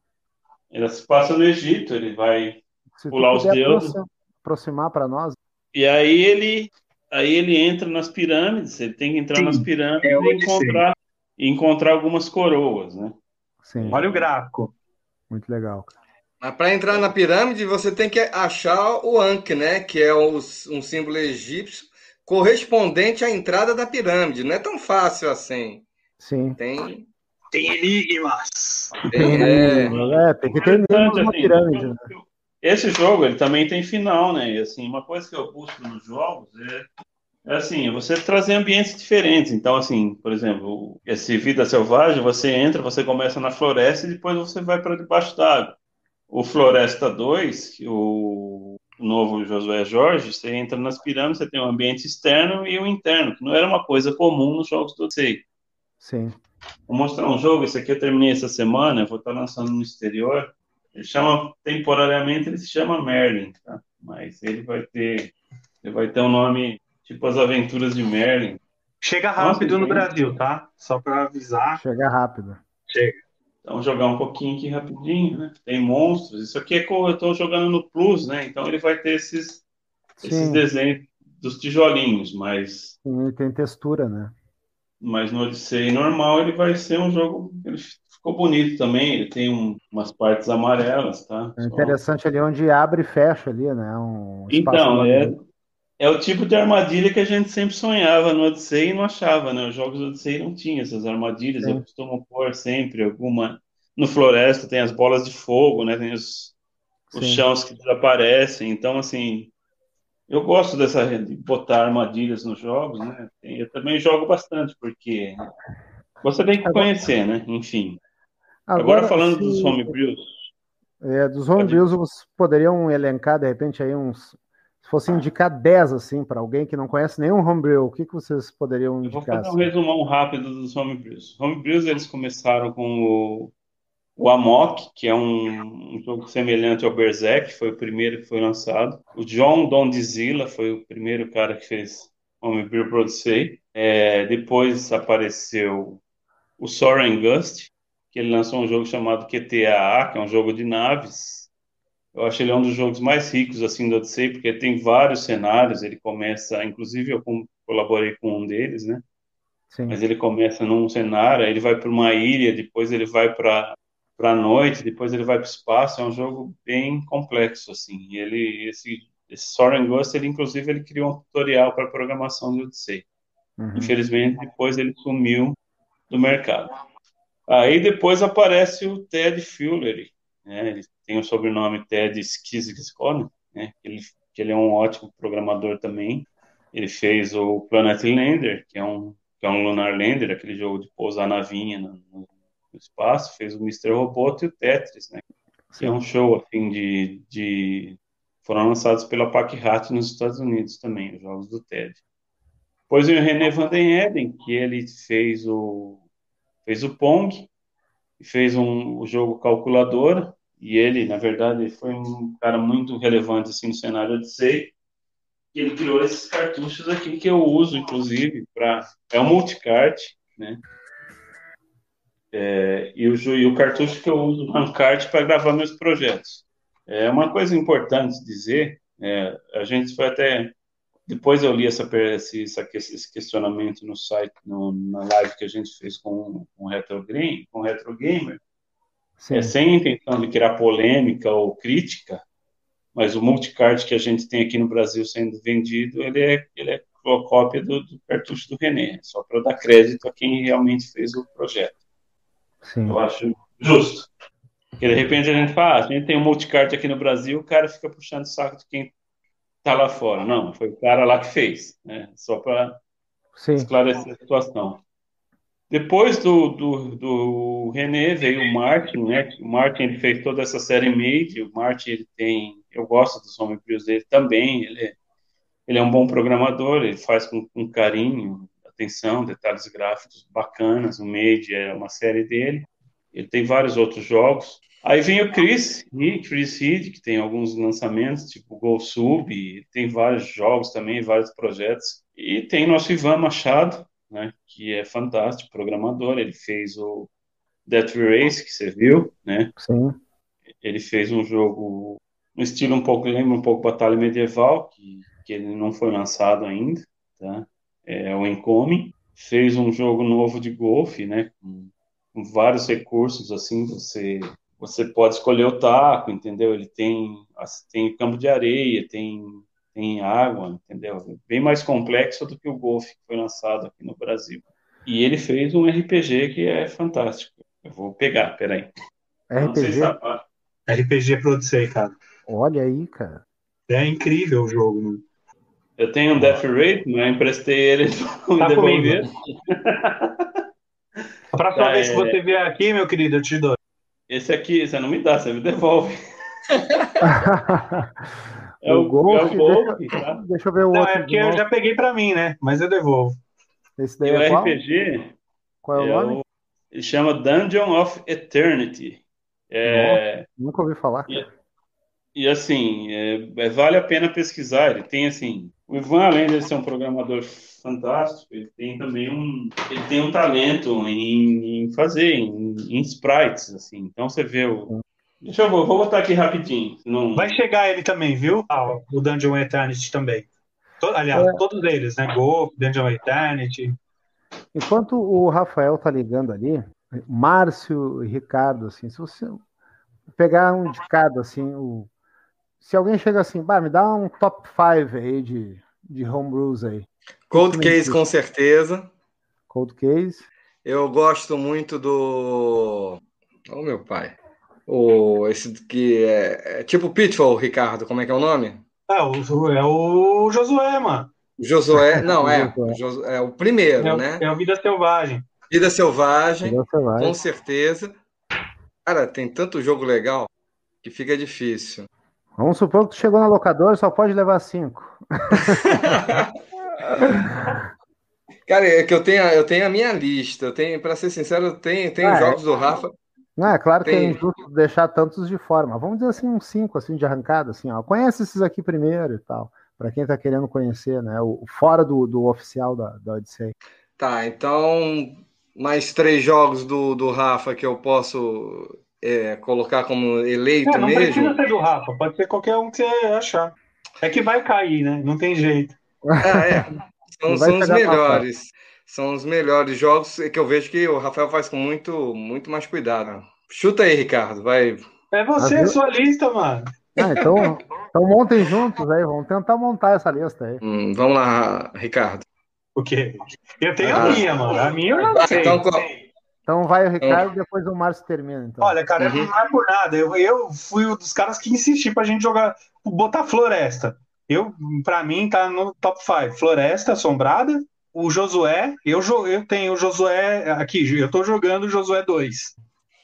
Ele se passa no Egito, ele vai se pular os deuses. Aproximar para nós. E aí ele, aí ele entra nas pirâmides, ele tem que entrar Sim, nas pirâmides é e encontrar e encontrar algumas coroas, né? Sim. Olha o gráfico. Muito legal. Mas para entrar na pirâmide, você tem que achar o Ankh, né? Que é um símbolo egípcio correspondente à entrada da pirâmide. Não é tão fácil assim. Sim. Tem, Tem enigmas. É, é tem que ter enigmas na assim, pirâmide. Né? Esse jogo ele também tem final, né? E, assim, uma coisa que eu busco nos jogos é assim, você trazer ambientes diferentes. Então, assim, por exemplo, esse Vida Selvagem, você entra, você começa na floresta e depois você vai para debaixo d'água. O Floresta 2, o novo Josué Jorge, você entra nas pirâmides, você tem um ambiente externo e o um interno, que não era uma coisa comum nos jogos do Sei. Sim. Vou mostrar um jogo, esse aqui eu terminei essa semana, eu vou estar lançando no exterior. Ele chama, temporariamente, ele se chama Merlin, tá? Mas ele vai ter, ele vai ter um nome tipo As Aventuras de Merlin. Chega rápido Nossa, no Brasil, tá? Só para avisar. Chega rápido. Chega. Então, jogar um pouquinho aqui rapidinho, né? Tem monstros. Isso aqui é como eu estou jogando no Plus, né? Então, ele vai ter esses, esses desenhos dos tijolinhos, mas... Sim, tem textura, né? Mas no Odyssey normal, ele vai ser um jogo... Ele ficou bonito também, ele tem um, umas partes amarelas, tá? É interessante Só... ali onde abre e fecha ali, né? Um então, é, é o tipo de armadilha que a gente sempre sonhava no Odyssey e não achava, né? Os jogos do Odyssey não tinham essas armadilhas. Eu costumo pôr sempre alguma. No Floresta tem as bolas de fogo, né? Tem os, os chãos que desaparecem. Então, assim, eu gosto dessa de botar armadilhas nos jogos, né? Eu também jogo bastante, porque você tem que conhecer, né? Enfim. Agora, Agora falando se... dos homebrews. É, dos homebrews, vocês poderiam elencar, de repente, aí uns se fosse indicar 10 assim para alguém que não conhece nenhum homebrew, o que, que vocês poderiam indicar? Eu vou fazer um assim? resumão rápido dos homebrews. Homebrews eles começaram com o, o Amok, que é um, um, jogo semelhante ao Berserk, foi o primeiro que foi lançado. O John Dondizila foi o primeiro cara que fez homebrew Odyssey. É, depois apareceu o Soren Gust, que ele lançou um jogo chamado QTAA, que é um jogo de naves, eu acho ele é um dos jogos mais ricos assim do Odyssey, porque tem vários cenários. Ele começa, inclusive eu colaborei com um deles, né? Sim. Mas ele começa num cenário, ele vai para uma ilha, depois ele vai para para a noite, depois ele vai para o espaço. É um jogo bem complexo assim. E ele esse esse Soren Ghost, ele inclusive ele criou um tutorial para programação do Odyssey. Uhum. Infelizmente depois ele sumiu do mercado. Aí depois aparece o Ted Fuller, né? Ele tem o sobrenome Ted Skizikskon, né? Ele, que ele é um ótimo programador também. Ele fez o Planet Lander, que é um que é um Lunar Lander, aquele jogo de pousar navinha no, no, espaço. Fez o Mr. Robot e o Tetris, né? Que é um show assim de, de foram lançados pela Pack-Rat nos Estados Unidos também, os jogos do TED. Depois o René Van den Eden, que ele fez o fez o Pong, fez um, o jogo Calculadora, e ele, na verdade, foi um cara muito relevante assim, no cenário de sei. Ele criou esses cartuchos aqui que eu uso, inclusive, para. É um multicart, né? É, e, o, e o cartucho que eu uso no Handcart para gravar meus projetos. É uma coisa importante dizer, é, a gente foi até depois eu li essa, esse, esse questionamento no site, no, na live que a gente fez com, com o Retro Game, com o Retro Gamer, é, sem intenção de criar polêmica ou crítica, mas o multicard que a gente tem aqui no Brasil sendo vendido, ele é, ele é a cópia do, do cartucho do René, só para dar crédito a quem realmente fez o projeto. Sim. Eu acho justo. Porque de repente a gente fala, ah, a gente tem um multicard aqui no Brasil, o cara fica puxando o saco de quem está lá fora. Não, foi o cara lá que fez, né? Só para esclarecer a situação. Depois do, do, do René veio o Martin, né? O Martin ele fez toda essa série Made. O Martin ele tem, eu gosto dos homebrews dele também. Ele é, ele é um bom programador. Ele faz com, com carinho, atenção, detalhes gráficos bacanas. O Made é uma série dele. Ele tem vários outros jogos. Aí vem o Chris, Chris Reed, que tem alguns lançamentos, tipo Go Sub, tem vários jogos também, vários projetos. E tem nosso Ivan Machado, né, que é fantástico, programador, ele fez o Death Race, que você viu, né? Sim. Ele fez um jogo, um estilo um pouco, lembra um pouco Batalha Medieval, que, que ele não foi lançado ainda, tá? É o Encoming. Fez um jogo novo de golfe, né, com, com vários recursos, assim, você você pode escolher o taco, entendeu? Ele tem, tem campo de areia, tem tem água, entendeu? Bem mais complexo do que o Golf que foi lançado aqui no Brasil. E ele fez um RPG que é fantástico. Eu vou pegar, peraí. RPG? Se tá... RPG pro Odyssey, cara. Olha aí, cara. É incrível o jogo. Mano. Eu tenho um Death Rate, mas emprestei ele *laughs* para Tá me devolver. A *laughs* próxima Tá, vez que é. você vier aqui, meu querido, eu te dou. Esse aqui, você não me dá, você me devolve. *laughs* É O o, Golf, é o Golf, deixa- tá? Deixa eu ver o Não, outro. é porque eu já peguei pra mim, né? Mas eu devolvo. Esse E daí o é qual? RPG Qual é o é nome? o- ele chama Dungeon of Eternity. É, Nunca ouvi falar. E- E assim, é, é- vale a pena pesquisar. Ele tem assim, o Ivan, além de ser um programador fantástico, ele tem também um, ele tem um talento em, em fazer, em, em sprites, assim. Então você vê o. Deixa eu vou, vou botar aqui rapidinho. Não, Vai chegar ele também, viu? Ah, o Dungeon Eternity também. Aliás, É. todos eles, né? Go, Dungeon Eternity. Enquanto o Rafael tá ligando ali, Márcio e Ricardo, assim, se você pegar um de cada, assim, o... se alguém chega assim, bah, me dá um top 5 aí de, de homebrews aí. Cold Case, com certeza. Cold Case. Eu gosto muito do. Ô, meu pai. O, esse que é, é tipo Pitfall, Ricardo, como é que é o nome? É o, é o Josué, mano. Josué. *laughs* Não, é. É o primeiro, É, o- né? é o Vida Selvagem. Vida Selvagem, Você vai. com certeza. Cara, tem tanto jogo legal que fica difícil. Vamos supor que tu chegou na locadora e só pode levar cinco. *laughs* Cara, é que eu tenho, eu tenho a minha lista. Eu tenho, para ser sincero, tem, tem Ah, é. jogos do Rafa. Não, é claro que é injusto deixar tantos de fora, mas vamos dizer assim, uns cinco assim, de arrancada, assim, ó. Conhece esses aqui primeiro e tal. Pra quem tá querendo conhecer, né? O, fora do, do oficial da, da Odyssey. Tá, então mais três jogos do, do Rafa que eu posso é, colocar como eleito É, não precisa mesmo. ser do Rafa, pode ser qualquer um que você achar. É que vai cair, né? Não tem jeito. Ah, é. *laughs* São, Não são os melhores. São os melhores jogos que eu vejo que o Rafael faz com muito, muito mais cuidado. Chuta aí, Ricardo. Vai. É você, viu? sua lista, mano. Ah, então, então montem juntos aí, vamos tentar montar essa lista aí. Hum, vamos lá, Ricardo. O quê? Eu tenho Ah. a minha, mano. A minha eu não sei. então, qual- Então vai o Ricardo e depois o Márcio termina. Então. Olha, cara, Uhum. não é por nada. Eu, eu fui um dos caras que insisti pra gente jogar, botar Floresta. Eu, pra mim, tá no top 5. Floresta Assombrada, o Josué. Eu, eu tenho o Josué aqui, eu tô jogando o Josué 2.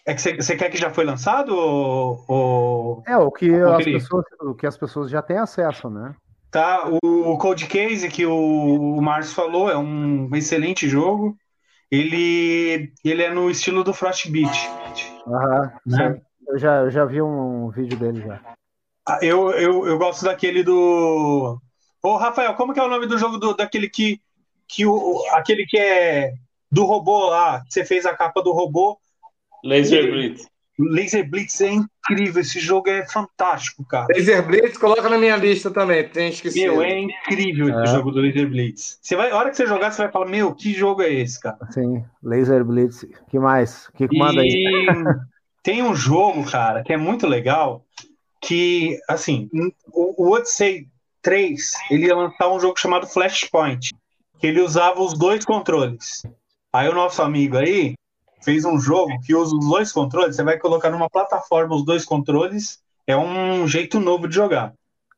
É que você quer que já foi lançado? Ou, ou- É, o que, Ô, as pessoas, o que as pessoas já têm acesso, né? Tá, o Cold Case que o, o Márcio falou é um excelente jogo. Ele, ele é no estilo do Frostbeat. Aham, Né? Eu já, eu já vi um vídeo dele já. Ah, Eu, eu, eu gosto daquele do. Ô, Rafael, como que é o nome do jogo do, daquele que. Que o, aquele que é do robô lá, que você fez a capa do robô. Laser Blitz. Laser Blitz é incrível, esse jogo é fantástico, cara. Laser Blitz, coloca na minha lista também. Tem esquecido. Meu, é incrível esse É. jogo do Laser Blitz. Você vai, a hora que você jogar, você vai falar, meu, que jogo é esse, cara? Sim, Laser Blitz. que mais? O que, que manda aí? *laughs* Tem um jogo, cara, que é muito legal, que, assim, o, o Odyssey 3, ele ia lançar um jogo chamado Flashpoint, que ele usava os dois controles. Aí o nosso amigo aí fez um jogo que usa os dois controles, você vai colocar numa plataforma os dois controles, é um jeito novo de jogar.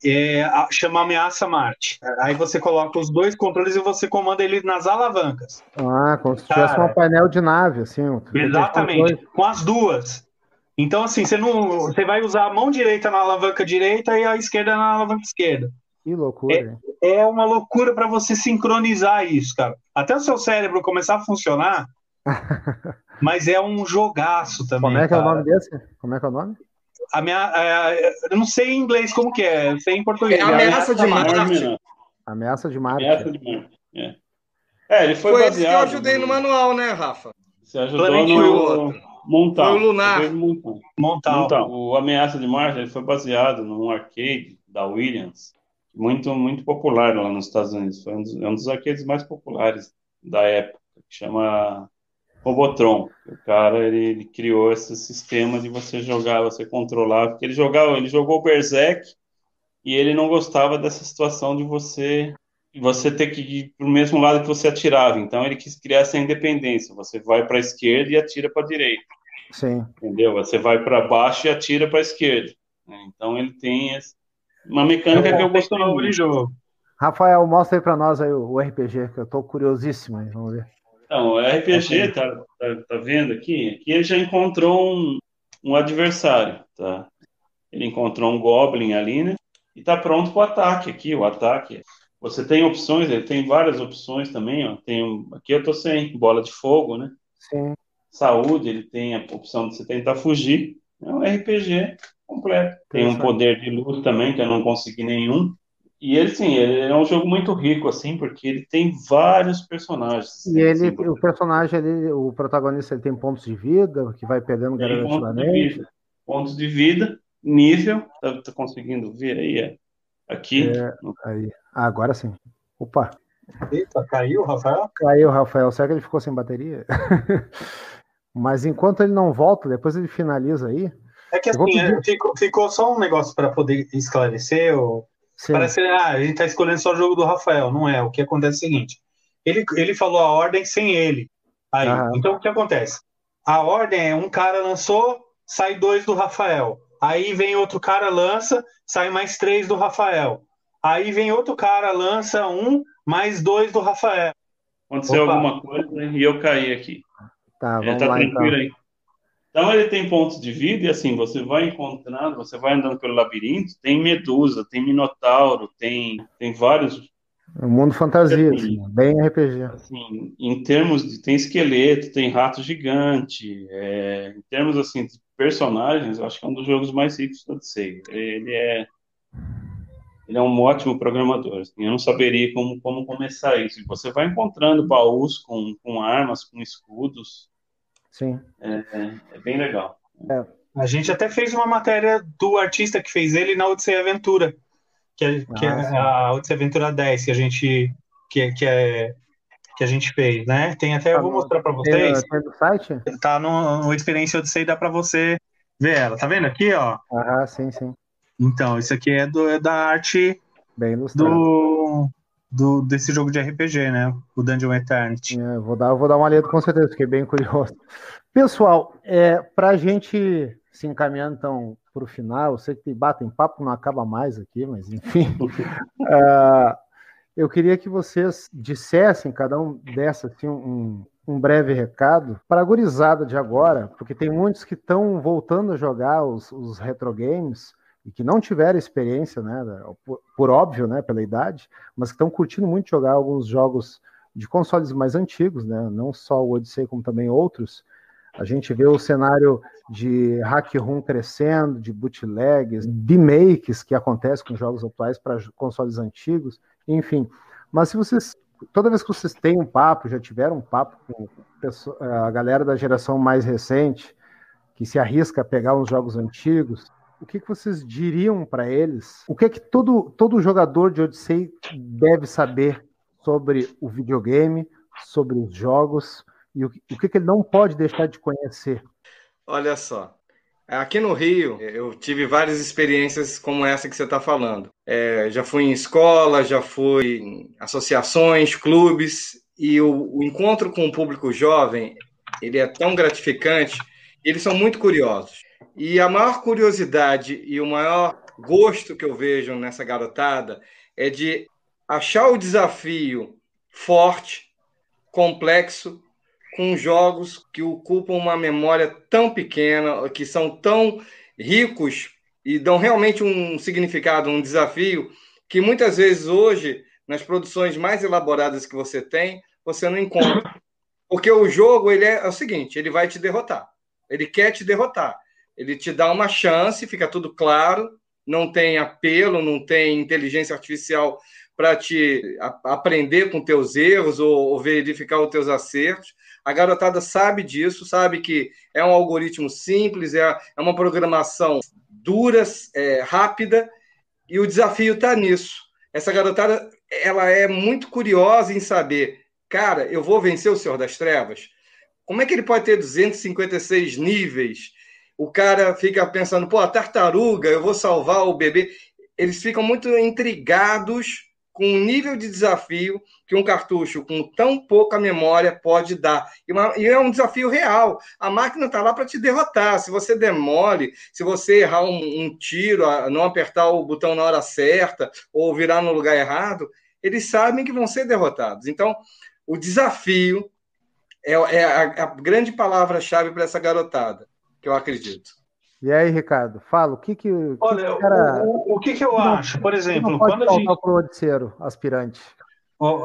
É, chama Ameaça Marte. Aí você coloca os dois controles e você comanda ele nas alavancas. Ah, como se tivesse Cara. um painel de nave, assim. Exatamente, com com as duas. Então, assim, você não, você vai usar a mão direita na alavanca direita e a esquerda na alavanca esquerda. Que loucura, hein? É uma loucura para você sincronizar isso, cara. Até o seu cérebro começar a funcionar. *laughs* mas é um jogaço também. Como é que é o cara. nome desse? Como é que é o nome? A minha, é, eu não sei em inglês como que é, eu sei em português. É Ameaça de Marte. Marte. Ameaça de Marte. Ameaça de Marte. É. É, ele foi, Foi esse que eu baseado. ajudei no manual, né, Rafa? Você ajudou Planet no. Foi o Lunar. Montar. Montal. O Ameaça de Marte ele foi baseado num arcade da Williams, muito muito popular lá nos Estados Unidos. Foi um dos, é um dos arcades mais populares da época, que chama Robotron. O cara ele, ele criou esse sistema de você jogar, você controlar, porque ele jogava, ele jogou Berserk e ele não gostava dessa situação de você você ter que ir para o mesmo lado que você atirava. Então ele quis criar essa independência. Você vai para a esquerda e atira para a direita. Sim. Entendeu? Você vai para baixo e atira para a esquerda. Então ele tem uma mecânica é que eu gostei muito. De jogo. Rafael, mostra aí para nós aí o, RPG, que eu estou curiosíssimo aí, vamos ver. Então, o RPG, tá, tá, tá, vendo aqui? Aqui ele já encontrou um, um adversário, tá? Ele encontrou um Goblin ali, né? E tá pronto para o ataque aqui, o ataque. Você tem opções, ele tem várias opções também, ó. Tem um, aqui eu tô sem bola de fogo, né? Sim. Saúde, ele tem a opção de você tentar fugir. É um RPG completo. Tem um poder de luz também, que eu não consegui nenhum. E ele, sim, ele é um jogo muito rico, assim, porque ele tem vários personagens. E ele, assim, o personagem, ele, o protagonista, ele tem pontos de vida, que vai perdendo gradativamente. Pontos, pontos de vida, nível, tá, tá conseguindo ver aí, é, aqui. É, aí. Ah, agora sim. Opa. Eita, caiu, Rafael? Caiu, Rafael. Será que ele ficou sem bateria? *laughs* Mas enquanto ele não volta, depois ele finaliza aí. É que assim, pedir... ficou, ficou, só um negócio para poder esclarecer. Ou... Parece que ah, a gente está escolhendo só o jogo do Rafael. Não é. O que acontece é o seguinte: ele, ele falou a ordem sem ele. Aí, então o que acontece? A ordem é um cara lançou, sai dois do Rafael. Aí vem outro cara, lança, sai mais três do Rafael. Aí vem outro cara, lança um, mais dois do Rafael. Aconteceu Opa. alguma coisa e eu caí aqui. Tá, vamos tá lá, tranquilo então. aí. Então ele tem pontos de vida e assim, você vai encontrando, você vai andando pelo labirinto, tem medusa, tem minotauro, tem, tem vários. Um mundo fantasia, assim, assim, bem RPG. Assim, em termos de. Tem esqueleto, tem rato gigante. É, em termos assim, de personagens, eu acho que é um dos jogos mais ricos do Odyssey. Ele é. Ele é um ótimo programador. Assim, eu não saberia como, como começar isso. Você vai encontrando baús com, com armas, com escudos. Sim. É, é bem legal. É. A gente até fez uma matéria do artista que fez ele na Odisseia Aventura, que é, que é a Odisseia Aventura 10, que a gente que, que é que a gente fez, né? Tem até, tá eu vou mostrar para vocês. Tem no site? Tá no, no Experiência Odyssey, dá para você ver ela. Tá vendo aqui, ó? Ah, sim, sim. Então, isso aqui é, do, é da arte Bem do, do, desse jogo de RPG, né? O Dungeon Eternity. É, vou, dar, vou dar uma letra com certeza, fiquei bem curioso. Pessoal, é, para a gente se encaminhando então para o final, eu sei que batem papo não acaba mais aqui, mas enfim. uh, *laughs* eu queria que vocês dissessem, cada um desse assim, um, um breve recado para a gurizada de agora, porque tem muitos que estão voltando a jogar os, os retro games e que não tiveram experiência, né, por, por óbvio, né, pela idade, mas que estão curtindo muito jogar alguns jogos de consoles mais antigos, né, não só o Odyssey, como também outros. A gente vê o cenário de hack room crescendo, de bootlegs, remakes que acontecem com jogos atuais para consoles antigos, enfim. Mas se vocês, toda vez que vocês têm um papo, já tiveram um papo com a galera da geração mais recente, que se arrisca a pegar uns jogos antigos, o que, que vocês diriam para eles? O que que todo, todo jogador de Odyssey deve saber sobre o videogame, sobre os jogos e o, o que, que ele não pode deixar de conhecer? Olha só, Aqui no Rio, eu tive várias experiências como essa que você está falando. É, já fui em escola, já fui em associações, clubes, e o, o, encontro com o público jovem, ele é tão gratificante, eles são muito curiosos. E a maior curiosidade e o maior gosto que eu vejo nessa garotada é de achar o desafio forte, complexo, com jogos que ocupam uma memória tão pequena, que são tão ricos e dão realmente um significado, um desafio, que muitas vezes hoje, nas produções mais elaboradas que você tem, você não encontra. Porque o jogo ele é, é o seguinte: ele vai te derrotar. Ele quer te derrotar. Ele te dá uma chance, fica tudo claro, não tem apelo, não tem inteligência artificial para te aprender com teus erros ou, ou, verificar os teus acertos. A garotada sabe disso, sabe que é um algoritmo simples, é, é uma programação dura, é, rápida, e o desafio está nisso. Essa garotada ela é muito curiosa em saber, cara, eu vou vencer o Senhor das Trevas? Como é que ele pode ter 256 níveis? O cara fica pensando, pô, a tartaruga, eu vou salvar o bebê. Eles ficam muito intrigados com o nível de desafio que um cartucho com tão pouca memória pode dar. E, uma, e é um desafio real. A máquina está lá para te derrotar. Se você demole, se você errar um, um tiro, não apertar o botão na hora certa ou virar no lugar errado, eles sabem que vão ser derrotados. Então, o desafio é, é a, a grande palavra-chave para essa garotada, que eu acredito. E aí, Ricardo, fala, o que que... Olha, que era... o, o, que que eu não, acho? Por exemplo, quando a gente... para o Odisseiro, aspirante.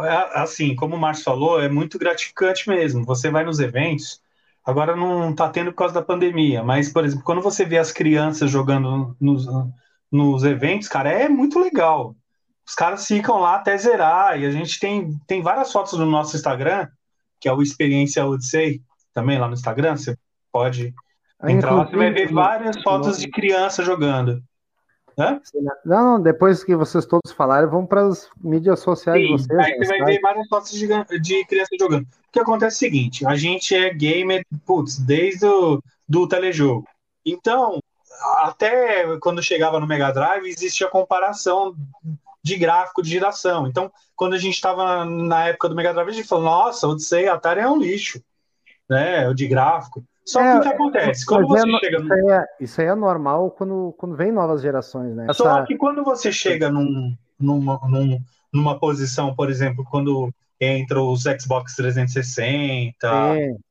É, assim, como o Márcio falou, é muito gratificante mesmo. Você vai nos eventos, agora não está tendo por causa da pandemia, mas, por exemplo, quando você vê as crianças jogando nos, nos eventos, cara, é muito legal. Os caras ficam lá até zerar, e a gente tem, tem várias fotos no nosso Instagram, que é o Experiência Odyssey, também lá no Instagram, você pode então você vai ver várias fotos de criança jogando. Hã? Não, depois que vocês todos falarem, vamos para as mídias sociais Sim, de vocês. Aí você vai ver várias fotos de, de criança jogando. O que acontece é o seguinte: a gente é gamer, putz, desde o do telejogo. Então, até quando chegava no Mega Drive, existia comparação de gráfico de geração. Então, quando a gente estava na época do Mega Drive, a gente falou: nossa, Odyssey Atari é um lixo, né? O de gráfico. Só é, que o que acontece? Quando você é, chega. Isso aí, é, isso aí é normal quando, quando vem novas gerações, né? Essa... Só que quando você chega num, numa, num, numa posição, por exemplo, quando entra os Xbox 360 Sim,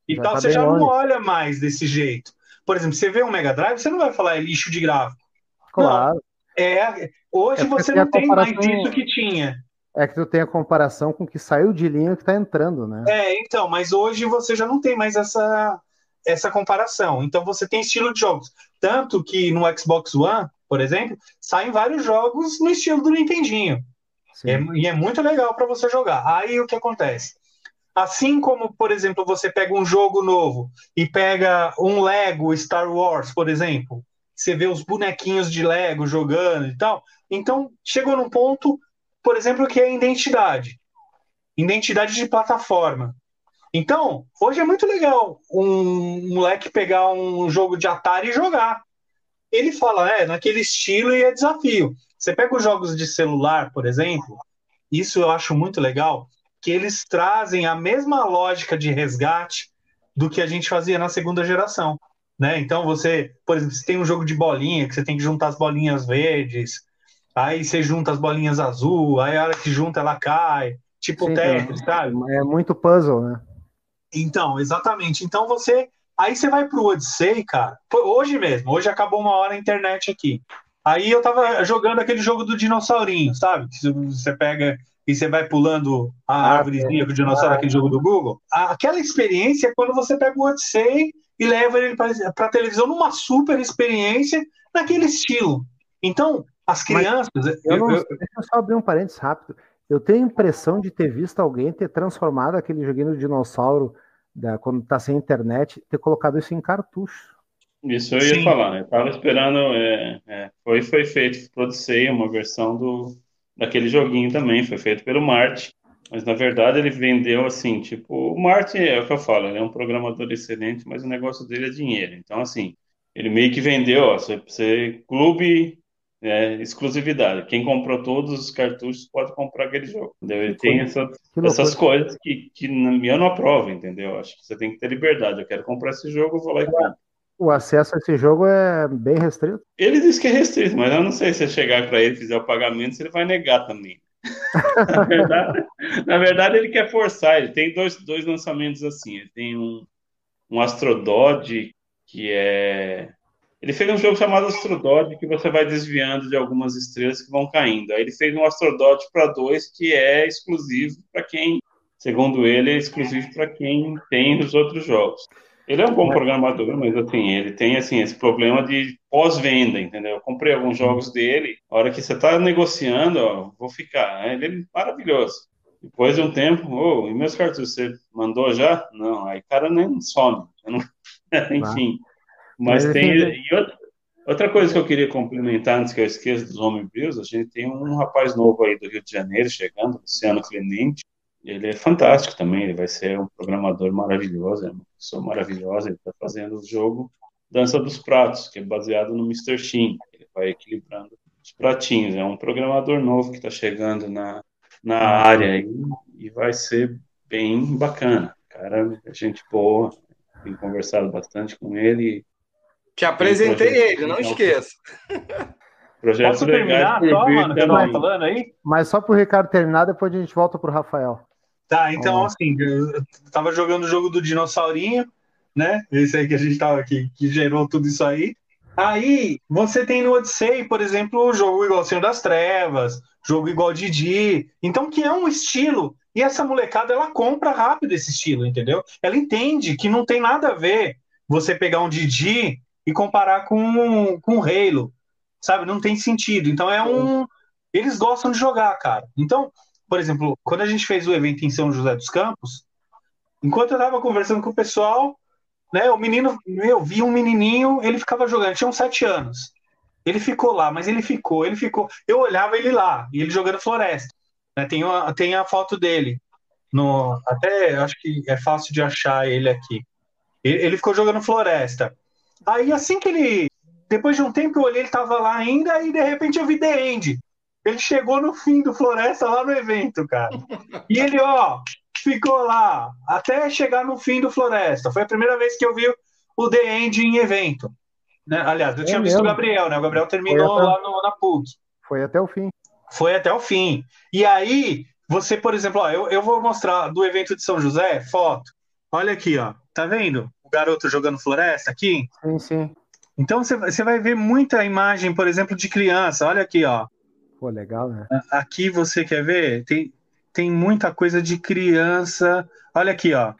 e tal, tá você já longe. não olha mais desse jeito. Por exemplo, você vê um Mega Drive, você não vai falar é lixo de gráfico. Claro. Não. É, hoje é você não tem mais isso que tinha. É que tu tem a comparação com o que saiu de linha que tá entrando, né? É, então, mas hoje você já não tem mais essa essa comparação. Então você tem estilo de jogos. Tanto que no Xbox One, por exemplo, saem vários jogos no estilo do Nintendinho. É, e é muito legal para você jogar. Aí o que acontece? Assim como, por exemplo, você pega um jogo novo e pega um Lego Star Wars, por exemplo, você vê os bonequinhos de Lego jogando e tal. Então, chegou num ponto, por exemplo, que é identidade. Identidade de plataforma. Então, hoje é muito legal um moleque pegar um jogo de Atari e jogar. Ele fala, é, naquele estilo e é desafio. Você pega os jogos de celular, por exemplo, isso eu acho muito legal, que eles trazem a mesma lógica de resgate do que a gente fazia na segunda geração. Né? Então você, por exemplo, você tem um jogo de bolinha que você tem que juntar as bolinhas verdes, aí você junta as bolinhas azul, aí a hora que junta ela cai, tipo Sim, Tetris, sabe? É muito puzzle, né? Então, exatamente. Então você. Aí você vai pro Odyssey, cara. Hoje mesmo, hoje acabou uma hora a internet aqui. Aí eu tava jogando aquele jogo do dinossaurinho, sabe? Você pega e você vai pulando a ah, árvorezinha com o dinossauro, aquele jogo do Google. Aquela experiência é quando você pega o Odyssey e leva ele para televisão numa super experiência naquele estilo. Então, as crianças. eu não, eu, deixa eu só abrir um parênteses rápido. Eu tenho a impressão de ter visto alguém ter transformado aquele joguinho do dinossauro, da, quando tá sem internet, ter colocado isso em cartucho. Isso eu ia Sim. falar, né? Eu tava esperando. É, é, foi, foi feito pro Odyssey, uma versão do, daquele joguinho também, foi feito pelo Marte. Mas na verdade ele vendeu assim, tipo, o Marte é o que eu falo, ele é um programador excelente, mas o negócio dele é dinheiro. Então, assim, ele meio que vendeu, ó, você, você clube é, exclusividade. Quem comprou todos os cartuchos pode comprar aquele jogo. Entendeu? Ele tem essa, essas coisas que, que eu não aprovo, entendeu? Acho que você tem que ter liberdade. Eu quero comprar esse jogo, eu vou lá e compro. O acesso a esse jogo é bem restrito? Ele diz que é restrito, mas eu não sei se eu chegar para ele e fizer o pagamento, se ele vai negar também. *laughs* na, verdade, na verdade, ele quer forçar. Ele tem dois, dois lançamentos assim. Ele tem um, um Astrodod, que é ele fez um jogo chamado Astrodot, que você vai desviando de algumas estrelas que vão caindo. Aí ele fez um Astrodot para dois, que é exclusivo para quem, segundo ele, é exclusivo para quem tem os outros jogos. Ele é um bom programador, mas assim, ele tem assim esse problema de pós-venda, entendeu? Eu comprei alguns jogos dele, a hora que você está negociando, ó, vou ficar. Ele é maravilhoso. Depois de um tempo, oh, e meus cartuchos, você mandou já? Não, aí cara nem some. Não... *laughs* Enfim. Mas, tem. Assim, outra, outra, coisa que eu queria complementar, antes que eu esqueça dos homebrios, a gente tem um rapaz novo aí do Rio de Janeiro chegando, Luciano Clemente. Ele é fantástico também, ele vai ser um programador maravilhoso, é uma pessoa maravilhosa. Ele está fazendo o jogo Dança dos Pratos, que é baseado no Mr. Shin. Ele vai equilibrando os pratinhos. É um programador novo que está chegando na, na área aí, e vai ser bem bacana. Cara, é gente boa, tenho conversado bastante com ele. Te apresentei ele, não esqueça. *laughs* Posso terminar só, mano, que eu tava falando aí? Mas só pro Ricardo terminar, depois a gente volta pro Rafael. Tá, então assim, eu tava jogando o jogo do dinossaurinho, né? Esse aí que a gente tava aqui, que gerou tudo isso aí. Aí você tem no Odyssey, por exemplo, o jogo igual Senhor das Trevas, jogo igual Didi. Então, que é um estilo. E essa molecada, ela compra rápido esse estilo, entendeu? Ela entende que não tem nada a ver você pegar um Didi e comparar com, com o Halo, sabe? Não tem sentido. Então, é um. Eles gostam de jogar, cara. Então, por exemplo, quando a gente fez o evento em São José dos Campos, enquanto eu tava conversando com o pessoal, né, o menino, eu vi um menininho, ele ficava jogando, tinha uns sete anos. Ele ficou lá, mas ele ficou, ele ficou. Eu olhava ele lá, e ele jogando floresta. Né, tem, uma, tem a foto dele. No, até acho que é fácil de achar ele aqui. Ele, ele ficou jogando floresta. Aí assim que ele. Depois de um tempo eu olhei, ele tava lá ainda, e de repente eu vi The End. Ele chegou no fim do Floresta lá no evento, cara. E ele, ó, ficou lá até chegar no fim do Floresta. Foi a primeira vez que eu vi o The End em evento. Né? Aliás, eu é tinha mesmo. visto o Gabriel, né? O Gabriel terminou até... lá no, na PUC. Foi até o fim. Foi até o fim. E aí, você, por exemplo, ó, eu, eu vou mostrar do evento de São José, foto. Olha aqui, ó. Tá vendo? O garoto jogando floresta aqui? Sim, sim. Então você vai ver muita imagem, por exemplo, de criança. Olha aqui, ó. Pô, legal, né? Aqui você quer ver? Tem, tem muita coisa de criança. Olha aqui, ó.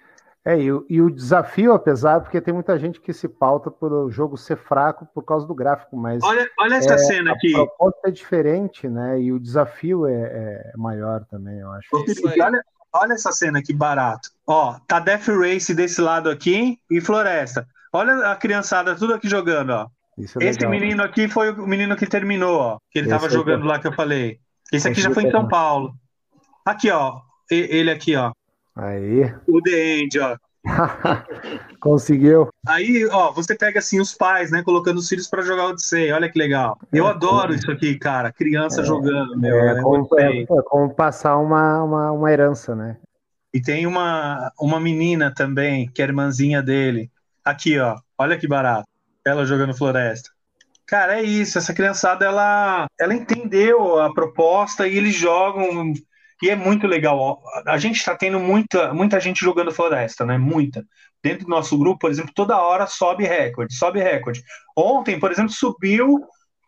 É, e, e, o desafio, apesar, porque tem muita gente que se pauta por o jogo ser fraco por causa do gráfico, mas. Olha, olha essa é, cena aqui. A proposta é diferente, né? E o desafio é, é maior também, eu acho. olha, olha essa cena que barato. Ó, tá Death Race desse lado aqui e Floresta. Olha a criançada tudo aqui jogando, ó. É Esse menino aqui foi o menino que terminou, ó. Que ele Esse tava jogando lá que eu falei. Esse aqui já foi em São Paulo. Aqui, ó. Ele aqui, ó. Aí. O The End, ó. *laughs* Conseguiu. Aí, ó, você pega assim os pais, né, colocando os filhos para jogar Odyssey. Olha que legal. Eu é, adoro isso aqui, cara. Criança é, jogando, meu. É, é como, é, como, passar uma, uma, uma herança, né? E tem uma, uma menina também, que é irmãzinha dele. Aqui, ó. Olha que barato. Ela jogando floresta. Cara, é isso. Essa criançada, ela, ela entendeu a proposta e eles jogam e é muito legal. A gente está tendo muita, muita gente jogando floresta, né? Muita. Dentro do nosso grupo, por exemplo, toda hora sobe recorde, sobe recorde. Ontem, por exemplo, subiu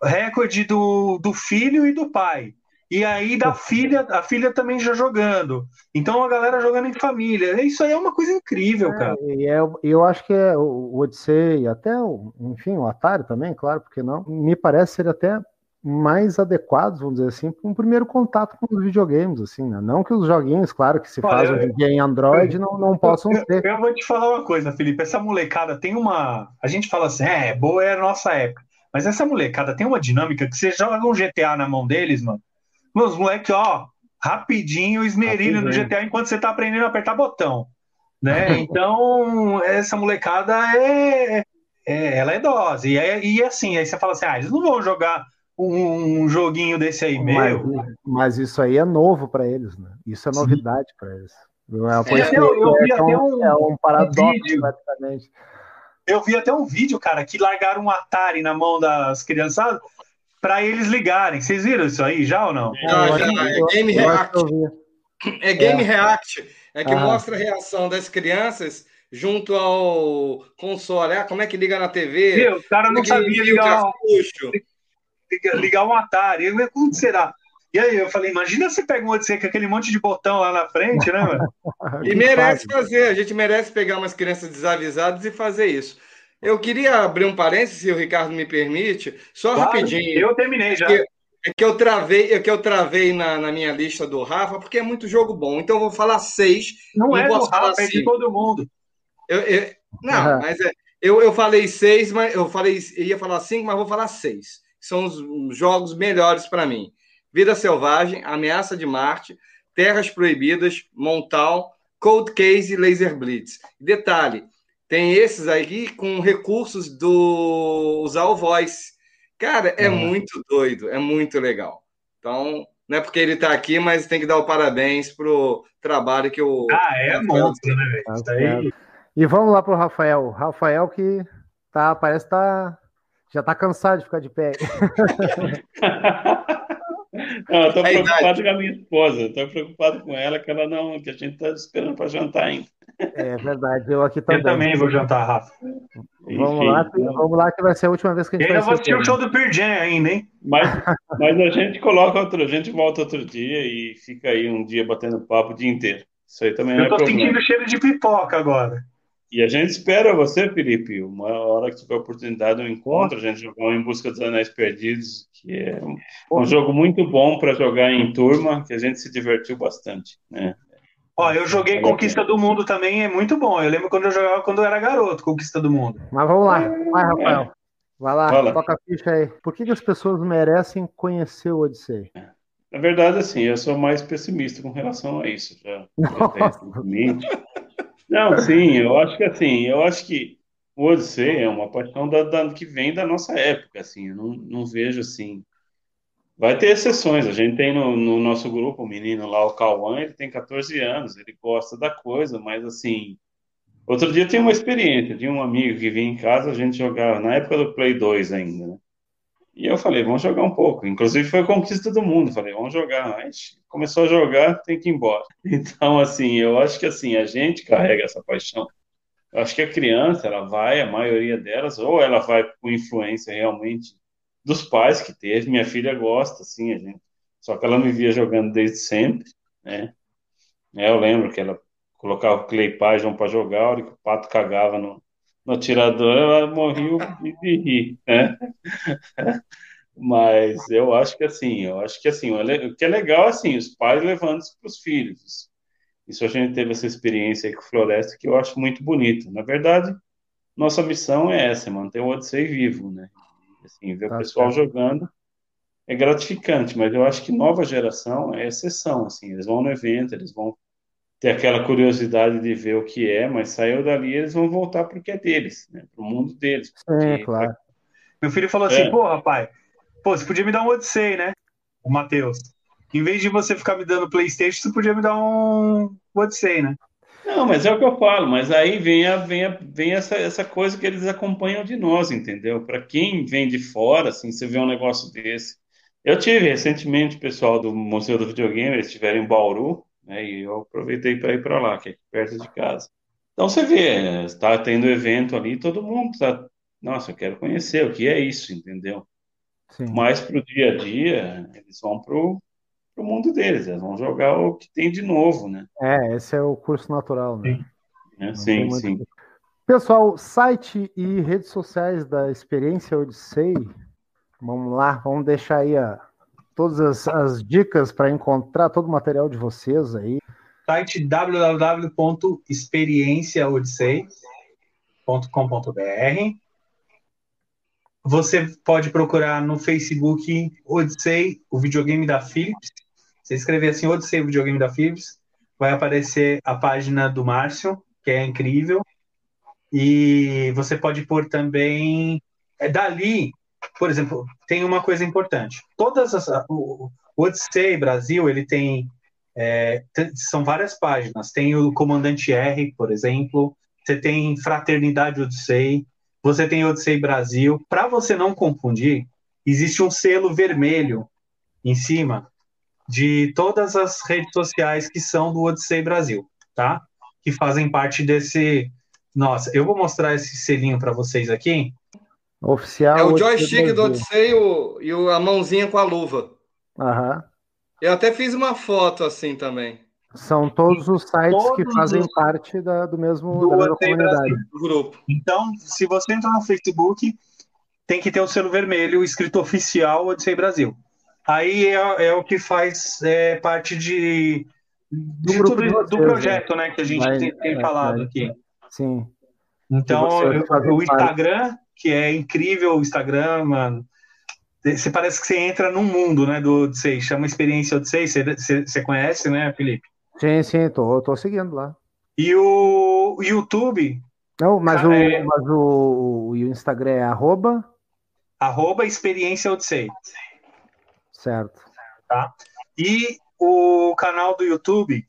recorde do, do filho e do pai. E aí da filha, a filha também já jogando. Então a galera jogando em família. Isso aí é uma coisa incrível, é, cara. E é, eu acho que é o Odyssey, até o, enfim, o Atari também, claro, porque não. Me parece ser até mais adequados, vamos dizer assim, para um primeiro contato com os videogames, assim, né? Não que os joguinhos, claro, que se faz hoje em Android, não, não possam eu, ter. Eu vou te falar uma coisa, Felipe, essa molecada tem uma... A gente fala assim, é, boa é a nossa época, mas essa molecada tem uma dinâmica que você joga um GTA na mão deles, mano, os moleques, ó, rapidinho, esmerilho no GTA enquanto você tá aprendendo a apertar botão, né? *laughs* Então, essa molecada é... é ela é dose, e, é, e assim, aí você fala assim, ah, eles não vão jogar um, joguinho desse aí, mas, meu. Mas isso aí é novo para eles, né? Isso é novidade para eles. É, é, eu, eu vi é, até um, é um paradoxo, um vídeo. praticamente. Eu vi até um vídeo, cara, que largaram um Atari na mão das criançadas para eles ligarem. Vocês viram isso aí já ou não? Já, já. É Game React. É Game React. É que ah. mostra a reação das crianças junto ao console. Ah, como é que liga na TV? Meu, o cara não sabia ligar ligar um Atari. Eu, como será? E aí eu falei, imagina se pega um Odyssey com aquele monte de botão lá na frente, né, mano? *laughs* e merece fazer, a gente merece pegar umas crianças desavisadas e fazer isso. Eu queria abrir um parênteses, se o Ricardo me permite, só claro, rapidinho. Eu terminei já. Que, é que eu travei, é que eu travei na, na, minha lista do Rafa, porque é muito jogo bom. Então eu vou falar seis. Não, não é do Rafa, é de todo mundo. Eu, eu, não, uhum. mas é, eu, eu falei seis, mas eu falei, eu ia falar cinco, mas vou falar seis são os jogos melhores para mim. Vida Selvagem, Ameaça de Marte, Terras Proibidas, Montal, Cold Case e Laser Blitz. Detalhe, tem esses aí com recursos do usar o voice. Cara, é uhum. muito doido, é muito legal. Então, não é porque ele está aqui, mas tem que dar o parabéns pro trabalho que o. Ah, é monstro, né, velho? Tá aí... E vamos lá pro Rafael. Rafael que tá, parece que tá, já tá cansado de ficar de pé. não, eu tô preocupado com a minha esposa, estou preocupado com ela, que ela não, que a gente está esperando para jantar ainda. É verdade, eu aqui também. Eu também vou jantar, Rafa. Vamos Enfim, lá, que, vamos lá que vai ser a última vez que a gente eu vai Eu vou assistir o show do Pearl ainda, hein? Mas, *laughs* mas a gente coloca outro, a gente volta outro dia e fica aí um dia batendo papo o dia inteiro. Isso aí também eu é tô sentindo cheiro de pipoca agora. E a gente espera você, Felipe, uma hora que tiver oportunidade, um encontro, a gente jogar um Em Busca dos Anéis Perdidos, que é um, um jogo muito bom para jogar em turma, que a gente se divertiu bastante, né? Ó, eu joguei Conquista do Mundo também, é muito bom. Eu lembro quando eu jogava quando eu era garoto, Conquista do Mundo. Mas vamos lá, vai, Rafael. Vai lá, Fala. toca a ficha aí. Por que, que as pessoas merecem conhecer o Odyssey? Na verdade, assim, eu sou mais pessimista com relação a isso. Já, *laughs* Não, sim, eu acho que assim, eu acho que o Odyssey é uma paixão da, da, que vem da nossa época, assim, eu não, não vejo assim. Vai ter exceções, a gente tem no, no nosso grupo o um menino lá, o Cauã, ele tem 14 anos, ele gosta da coisa, mas assim. Outro dia tem uma experiência, tinha um amigo que vinha em casa, a gente jogava, na época do Play 2 ainda, né? E eu falei, vamos jogar um pouco. Inclusive foi conquista do mundo. Falei, vamos jogar. Mas começou a jogar, tem que ir embora. *laughs* Então, assim, eu acho que assim, a gente carrega essa paixão. Eu acho que a criança, ela vai, a maioria delas, ou ela vai com influência realmente dos pais que teve. Minha filha gosta, assim, a gente. Só que ela me via jogando desde sempre, né? Eu lembro que ela colocava o Clay Pajon para jogar, a hora que o pato cagava no, no atirador, ela morreu de rir, né? Mas eu acho que assim, eu acho que assim, o que é legal assim, os pais levando isso para os filhos. Isso a gente teve essa experiência aí com Floresta que eu acho muito bonito. Na verdade, nossa missão é essa, manter o Odyssey vivo, né? Assim, ver tá o pessoal certo. jogando é gratificante, mas eu acho que nova geração é exceção, assim, eles vão no evento, eles vão ter aquela curiosidade de ver o que é, mas saiu dali eles vão voltar porque é deles, né? Pro mundo deles. É, claro. Meu filho falou assim, é. pô, rapaz, pô, você podia me dar um Odyssey, né? O Matheus. Em vez de você ficar me dando Playstation, você podia me dar um Odyssey, né? Não, mas é o que eu falo, mas aí vem, a, vem, a, vem essa, essa coisa que eles acompanham de nós, entendeu? Para quem vem de fora, assim, você vê um negócio desse. Eu tive recentemente o pessoal do Museu do Videogame, eles estiveram em Bauru, né? E eu aproveitei para ir para lá, que é perto de casa. Então você vê, está tendo evento ali, todo mundo está, nossa, eu quero conhecer o que é isso, entendeu? Sim. Mas para o dia a dia, eles vão para o mundo deles, eles vão jogar o que tem de novo, né? É, esse é o curso natural, né? É, sim, sim. Pessoal, site e redes sociais da Experiência Odyssey, vamos lá, vamos deixar aí a, todas as, as dicas para encontrar todo o material de vocês aí. Site www.experienciaodyssey.com.br Você pode procurar no Facebook Odyssey, o videogame da Philips. Você escrever assim, Odyssey, o videogame da Philips, vai aparecer a página do Márcio, que é incrível. E você pode pôr também. É dali por exemplo, tem uma coisa importante. Todas as, o, o Odyssey Brasil, ele tem, é, são várias páginas. Tem o Comandante R, por exemplo. Você tem Fraternidade Odyssey. Você tem Odyssey Brasil. Para você não confundir, existe um selo vermelho em cima de todas as redes sociais que são do Odyssey Brasil, tá? Que fazem parte desse. Nossa, eu vou mostrar esse selinho para vocês aqui. Oficial. É o joystick do Odyssey e, e a mãozinha com a luva. Aham. Eu até fiz uma foto assim também. São todos os sites todos que fazem os... parte da, do mesmo do da comunidade. Do grupo. Então, se você entrar no Facebook, tem que ter o selo vermelho escrito oficial Odyssey Brasil. Aí é, é o que faz é, parte de, do, de tudo, vocês, do projeto, né? Que a gente vai, tem, tem é, falado aqui. Sim. Então, eu, o Instagram que é incrível o Instagram, mano. Você parece que você entra num mundo, né, do Odyssey. Chama Experiência Odyssey. Você, conhece, né, Felipe? Sim, sim, tô, tô seguindo lá. E o YouTube. Não, mas, o, é... mas o, o Instagram é arroba. Arroba Experiência Odyssey. Certo. Tá? E o canal do YouTube,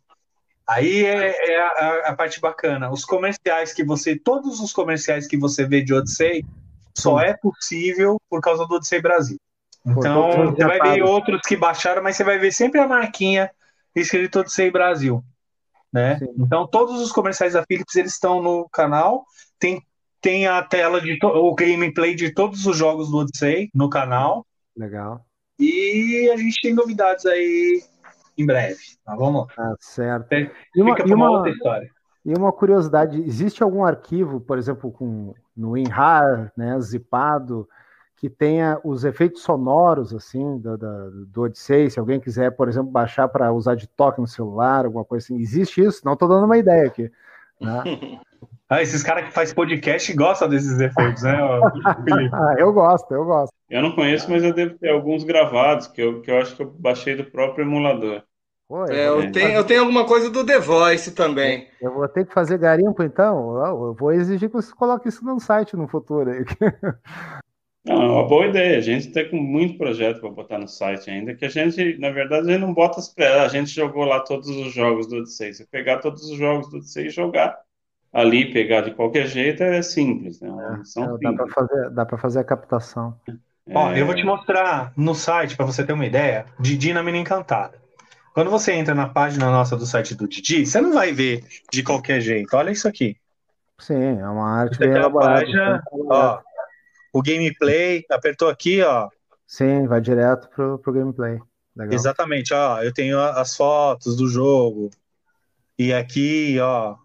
aí é, é a, a, parte bacana. Os comerciais que você, todos os comerciais que você vê de Odyssey, só é possível por causa do Odyssey Brasil. Então, você vai ver outros que baixaram, mas você vai ver sempre a marquinha escrito Odyssey Brasil. Né? Então, todos os comerciais da Philips eles estão no canal. Tem, tem a tela de o gameplay de todos os jogos do Odyssey no canal. Legal. E a gente tem novidades aí em breve. Tá, vamos lá. Tá certo. E uma, Fica e uma, uma outra história. E uma curiosidade, existe algum arquivo, por exemplo, com, no WinRAR, né, zipado, que tenha os efeitos sonoros, assim, do, Odyssey, se alguém quiser, por exemplo, baixar para usar de toque no celular, alguma coisa assim, existe isso? Não estou dando uma ideia aqui. Né? *laughs* ah, esses caras que faz podcast gostam desses efeitos, né, ah, *laughs* eu gosto, eu gosto. Eu não conheço, mas eu devo ter alguns gravados, que eu, que eu acho que eu baixei do próprio emulador. Pô, é, eu, tenho, eu tenho alguma coisa do The Voice também. Eu vou ter que fazer garimpo, então. Eu vou exigir que você coloque isso no site no futuro. Aí. *laughs* Não, é uma boa ideia. A gente está com muito projeto para botar no site ainda, que a gente, na verdade, a gente não bota as pré. A gente jogou lá todos os jogos do Odyssey. Você pegar todos os jogos do Odyssey e jogar ali, pegar de qualquer jeito, é simples. Né? É, dá para fazer, dá fazer a captação. É... Ó, eu vou te mostrar no site, para você ter uma ideia, de Dynamina Encantada. Quando você entra na página nossa do site do Didi, você não vai ver de qualquer jeito. Olha isso aqui. Sim, é uma arte bem elaborada. Página, ó, o gameplay, apertou aqui, ó. Sim, vai direto pro, pro gameplay. Legal. Exatamente, ó. Eu tenho as fotos do jogo. E aqui, ó.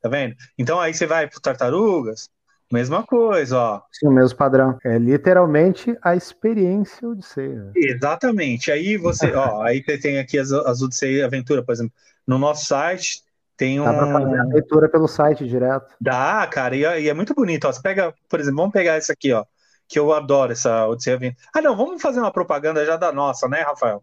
Tá vendo? Então aí você vai pro Tartarugas, mesma coisa, ó. Sim, o mesmo padrão. É literalmente a experiência Odyssey. Né? Exatamente. Aí você, ó, *laughs* aí você tem aqui as, as Odyssey Aventura, por exemplo. No nosso site tem um. Dá pra fazer a leitura pelo site direto. Dá, cara, e, e, é muito bonito. Ó. Você pega, por exemplo, vamos pegar esse aqui, ó. Que eu adoro essa Odyssey Aventura. Ah, não, vamos fazer uma propaganda já da nossa, né, Rafael?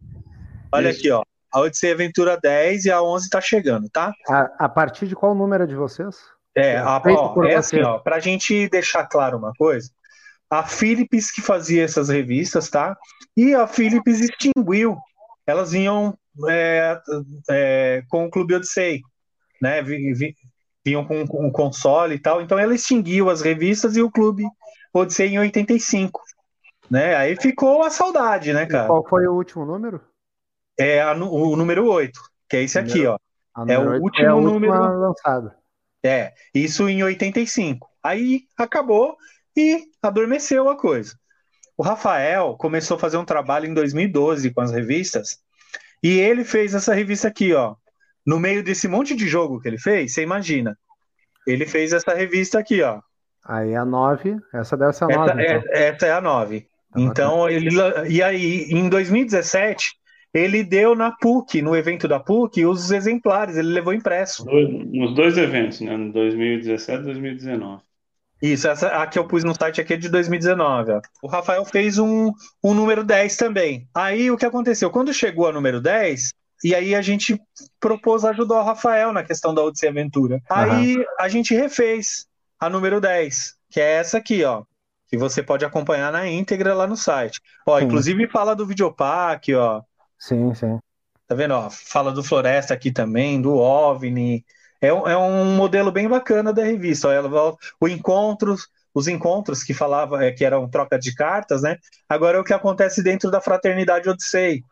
Olha Isso. aqui, ó. A Odyssey Aventura 10 e a 11 tá chegando, tá? A, a partir de qual número de vocês? É, a, ó, é assim, ó, pra gente deixar claro uma coisa, a Philips que fazia essas revistas, tá? E a Philips extinguiu. Elas vinham é, é, com o Clube Odyssey né? Vinham com, com um console e tal. Então ela extinguiu as revistas e o clube Odyssey em 85. Né? Aí ficou a saudade, né, cara? E qual foi o último número? É a, o número 8, que é esse aqui, ó. É o último é número lançado. É, isso em 85. Aí acabou e adormeceu a coisa. O Rafael começou a fazer um trabalho em 2012 com as revistas e ele fez essa revista aqui, ó, no meio desse monte de jogo que ele fez, você imagina. Ele fez essa revista aqui, ó. Aí a 9, essa deve ser a 9. Essa, então. é, essa é a 9. Tá então, ele, e aí, em 2017, ele deu na PUC, no evento da PUC, os exemplares, ele levou impresso. Nos dois eventos, né? No 2017 e 2019. Isso, essa a que eu pus no site aqui é de 2019. Ó. O Rafael fez um, um número 10 também. Aí o que aconteceu? Quando chegou a número 10, e aí a gente propôs ajudar o Rafael na questão da Odyssey Aventura. Aí uhum. a gente refez a número 10, que é essa aqui, ó. Que você pode acompanhar na íntegra lá no site. Ó, inclusive fala do Videopack, ó. Sim, sim. Tá vendo, ó? Fala do Floresta aqui também, do OVNI. É, é um modelo bem bacana da revista. Ó, o Encontros, os encontros que falava é, que eram troca de cartas, né? Agora é o que acontece dentro da Fraternidade Odyssey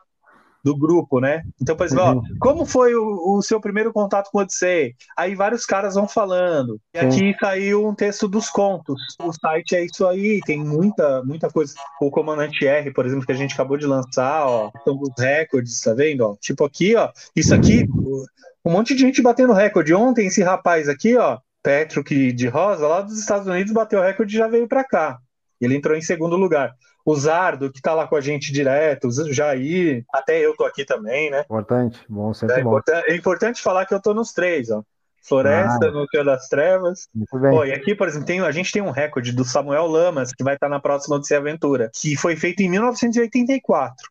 do grupo, né? Então, por exemplo, ó, uhum. como foi o, o, seu primeiro contato com o Odyssey? Aí vários caras vão falando. E aqui saiu um texto dos contos. O site é isso aí, tem muita, muita coisa. O Comandante R, por exemplo, que a gente acabou de lançar, ó, são os recordes, tá vendo? Ó, tipo aqui, ó, isso aqui, um monte de gente batendo recorde. Ontem, esse rapaz aqui, ó, Petro que de Rosa, lá dos Estados Unidos, bateu o recorde e já veio para cá. Ele entrou em segundo lugar o Zardo, que está lá com a gente direto, o Jair, até eu tô aqui também, né? Importante, bom, sempre é bom. Importante, é importante falar que eu tô nos três, ó. Floresta, ah, Núcleo das Trevas. Muito bem. e aqui, por exemplo, tem, a gente tem um recorde do Samuel Lamas, que vai estar na próxima Odisseia Aventura, que foi feito em 1984,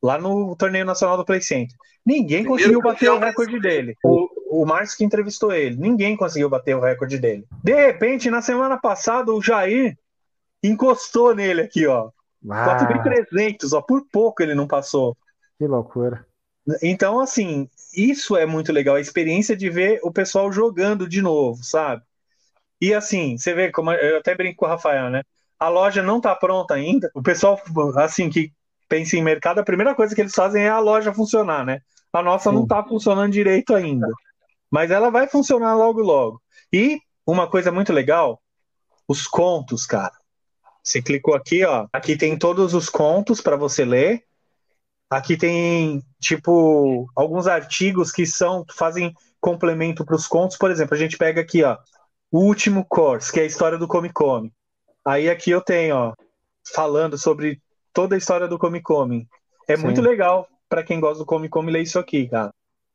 lá no Torneio Nacional do Play Center. Ninguém Primeiro conseguiu bater o recorde dele. O, o Márcio que entrevistou ele. Ninguém conseguiu bater o recorde dele. De repente, na semana passada, o Jair encostou nele aqui, ó. Ah. 4.300, ó, por pouco ele não passou. Que loucura. Então, assim, isso é muito legal, a experiência de ver o pessoal jogando de novo, sabe? E assim, você vê como eu até brinco com o Rafael, né? A loja não tá pronta ainda. O pessoal, assim, que pensa em mercado, a primeira coisa que eles fazem é a loja funcionar, né? A nossa Sim. não tá funcionando direito ainda. Mas ela vai funcionar logo, logo. E uma coisa muito legal, os contos, cara. Você clicou aqui, ó. Aqui tem todos os contos para você ler. Aqui tem, tipo, alguns artigos que são fazem complemento para os contos. Por exemplo, a gente pega aqui, ó, o último course, que é a história do Come Come. Aí aqui eu tenho, ó, falando sobre toda a história do Come Come. É Sim. muito legal para quem gosta do Come Come ler isso aqui, cara.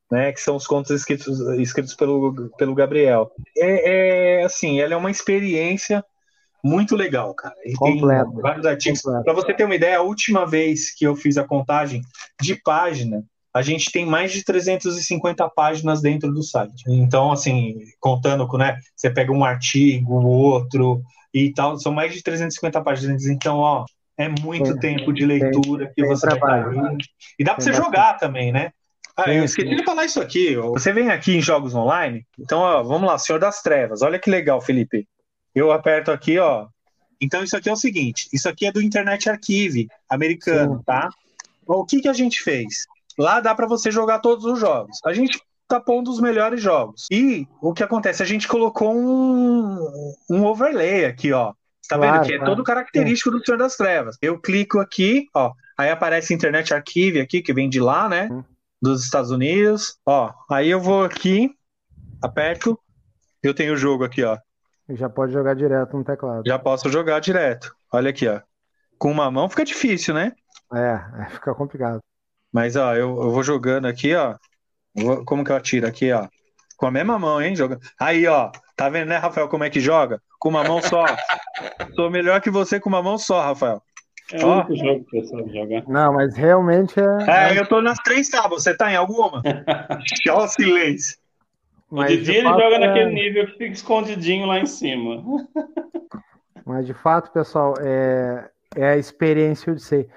Né, que são os contos escritos, escritos pelo, pelo Gabriel. É, é assim, ela é uma experiência muito legal, cara. E Completo. tem vários artigos. Para você ter uma ideia, a última vez que eu fiz a contagem de página, a gente tem mais de 350 páginas dentro do site. Então, assim, contando com, né, você pega um artigo, outro e tal, são mais de 350 páginas. Então, ó, é muito tem, tempo de leitura tem, que você vai estar E dá para você jogar também, né? Ah, eu esqueci de falar isso aqui. Você vem aqui em jogos online, então, ó, vamos lá, Senhor das Trevas. Olha que legal, Felipe. Eu aperto aqui, ó. Então, isso aqui é o seguinte: isso aqui é do Internet Archive americano, Sim. tá? O que, que a gente fez? Lá dá para você jogar todos os jogos. A gente tá pondo os melhores jogos. E o que acontece? A gente colocou um, um overlay aqui, ó. Tá claro, vendo? Que é claro. todo característico do Senhor das Trevas. Eu clico aqui, ó. Aí aparece Internet Archive aqui, que vem de lá, né? Dos Estados Unidos. Ó, aí eu vou aqui, aperto. Eu tenho o jogo aqui, ó. Já pode jogar direto no teclado. Já posso jogar direto. Olha aqui, ó. Com uma mão fica difícil, né? É, é fica complicado. Mas, ó, eu, eu vou jogando aqui, ó. Vou, como que eu atiro aqui, ó? Com a mesma mão, hein? Joga... Aí, ó. Tá vendo, né, Rafael, como é que joga? Com uma mão só. *laughs* Sou melhor que você com uma mão só, Rafael. É o único jogo que você sabe jogar. Não, mas realmente é. É, eu tô nas três tábuas. Você tá em alguma? *laughs* Só silêncio. O Didi ele joga é... naquele nível que fica escondidinho lá em cima. *laughs* Mas de fato, pessoal, é, é a experiência de ser.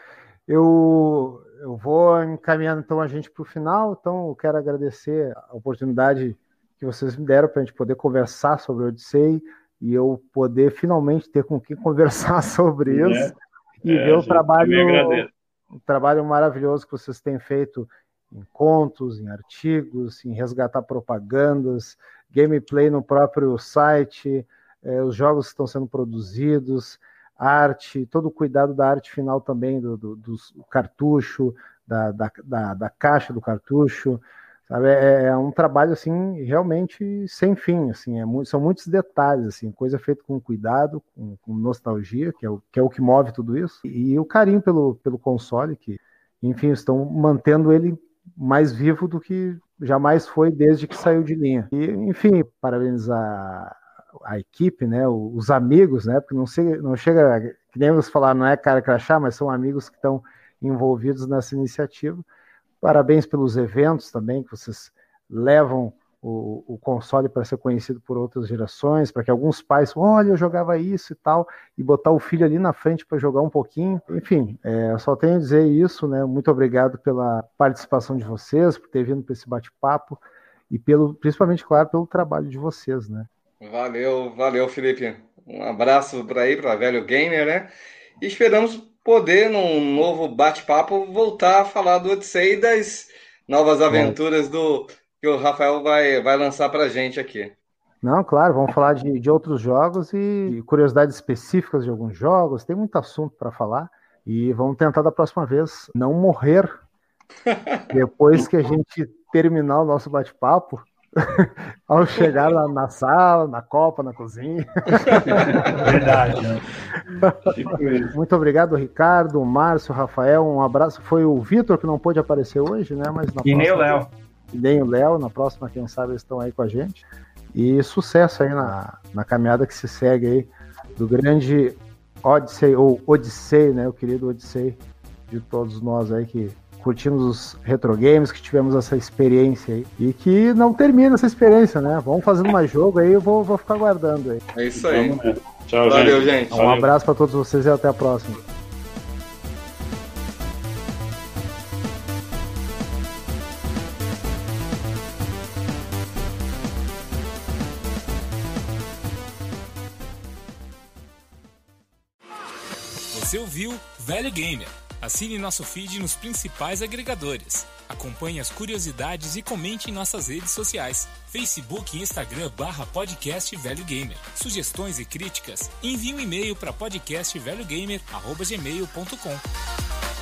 Eu, eu vou encaminhando então a gente para o final, então eu quero agradecer a oportunidade que vocês me deram para a gente poder conversar sobre o Odyssey e eu poder finalmente ter com quem *laughs* conversar sobre é, isso e é, ver o trabalho, o trabalho maravilhoso que vocês têm feito em contos, em artigos, em resgatar propagandas, gameplay no próprio site, é, os jogos que estão sendo produzidos, arte, todo o cuidado da arte final também, do, do, do cartucho, da, da, da, da, caixa do cartucho, sabe? É, é, um trabalho assim realmente sem fim, assim, é muito, são muitos detalhes, assim, coisa feita com cuidado, com, com, nostalgia, que é, o, que é o que move tudo isso, e, e o carinho pelo, pelo console que enfim, estão mantendo ele mais vivo do que jamais foi desde que saiu de linha. E, enfim, parabenizar a equipe, né, os amigos, né, porque não, chega, não chega, que nem você falar, não é cara crachá, mas são amigos que estão envolvidos nessa iniciativa. Parabéns pelos eventos também, que vocês levam o, o console para ser conhecido por outras gerações, para que alguns pais, olha, eu jogava isso e tal, e botar o filho ali na frente para jogar um pouquinho. Enfim, é, eu só tenho a dizer isso, né? Muito obrigado pela participação de vocês, por ter vindo para esse bate-papo e pelo, principalmente, claro, pelo trabalho de vocês, né? Valeu, valeu, Felipe. Um abraço para aí, para velho gamer, né? E esperamos poder, num novo bate-papo, voltar a falar do Odyssey e das novas aventuras do que o Rafael vai, vai lançar para a gente aqui. Não, claro, vamos falar de, de outros jogos e curiosidades específicas de alguns jogos. Tem muito assunto para falar e vamos tentar da próxima vez não morrer *laughs* depois que a gente terminar o nosso bate-papo. *laughs* ao chegar lá na sala, na copa, na cozinha. *laughs* Verdade. Né? Muito obrigado, Ricardo, Márcio, Rafael. Um abraço. Foi o Vitor que não pôde aparecer hoje, né? Mas e nem o Léo nem o Léo, na próxima, quem sabe, eles estão aí com a gente. E sucesso aí na, na caminhada que se segue aí do grande Odyssey, ou Odyssey, né? O querido Odyssey de todos nós aí que curtimos os retro games, que tivemos essa experiência aí. E que não termina essa experiência, né? Vamos fazendo mais jogo aí, eu vou, vou ficar guardando aí. É isso aí. Então, Tchau, Valeu, gente. Um abraço para todos vocês e até a próxima. Velho Gamer. Assine nosso feed nos principais agregadores. Acompanhe as curiosidades e comente em nossas redes sociais. Facebook e Instagram barra podcast Velho Gamer. Sugestões e críticas, envie um e-mail para podcastvelhogamer.gmail.com.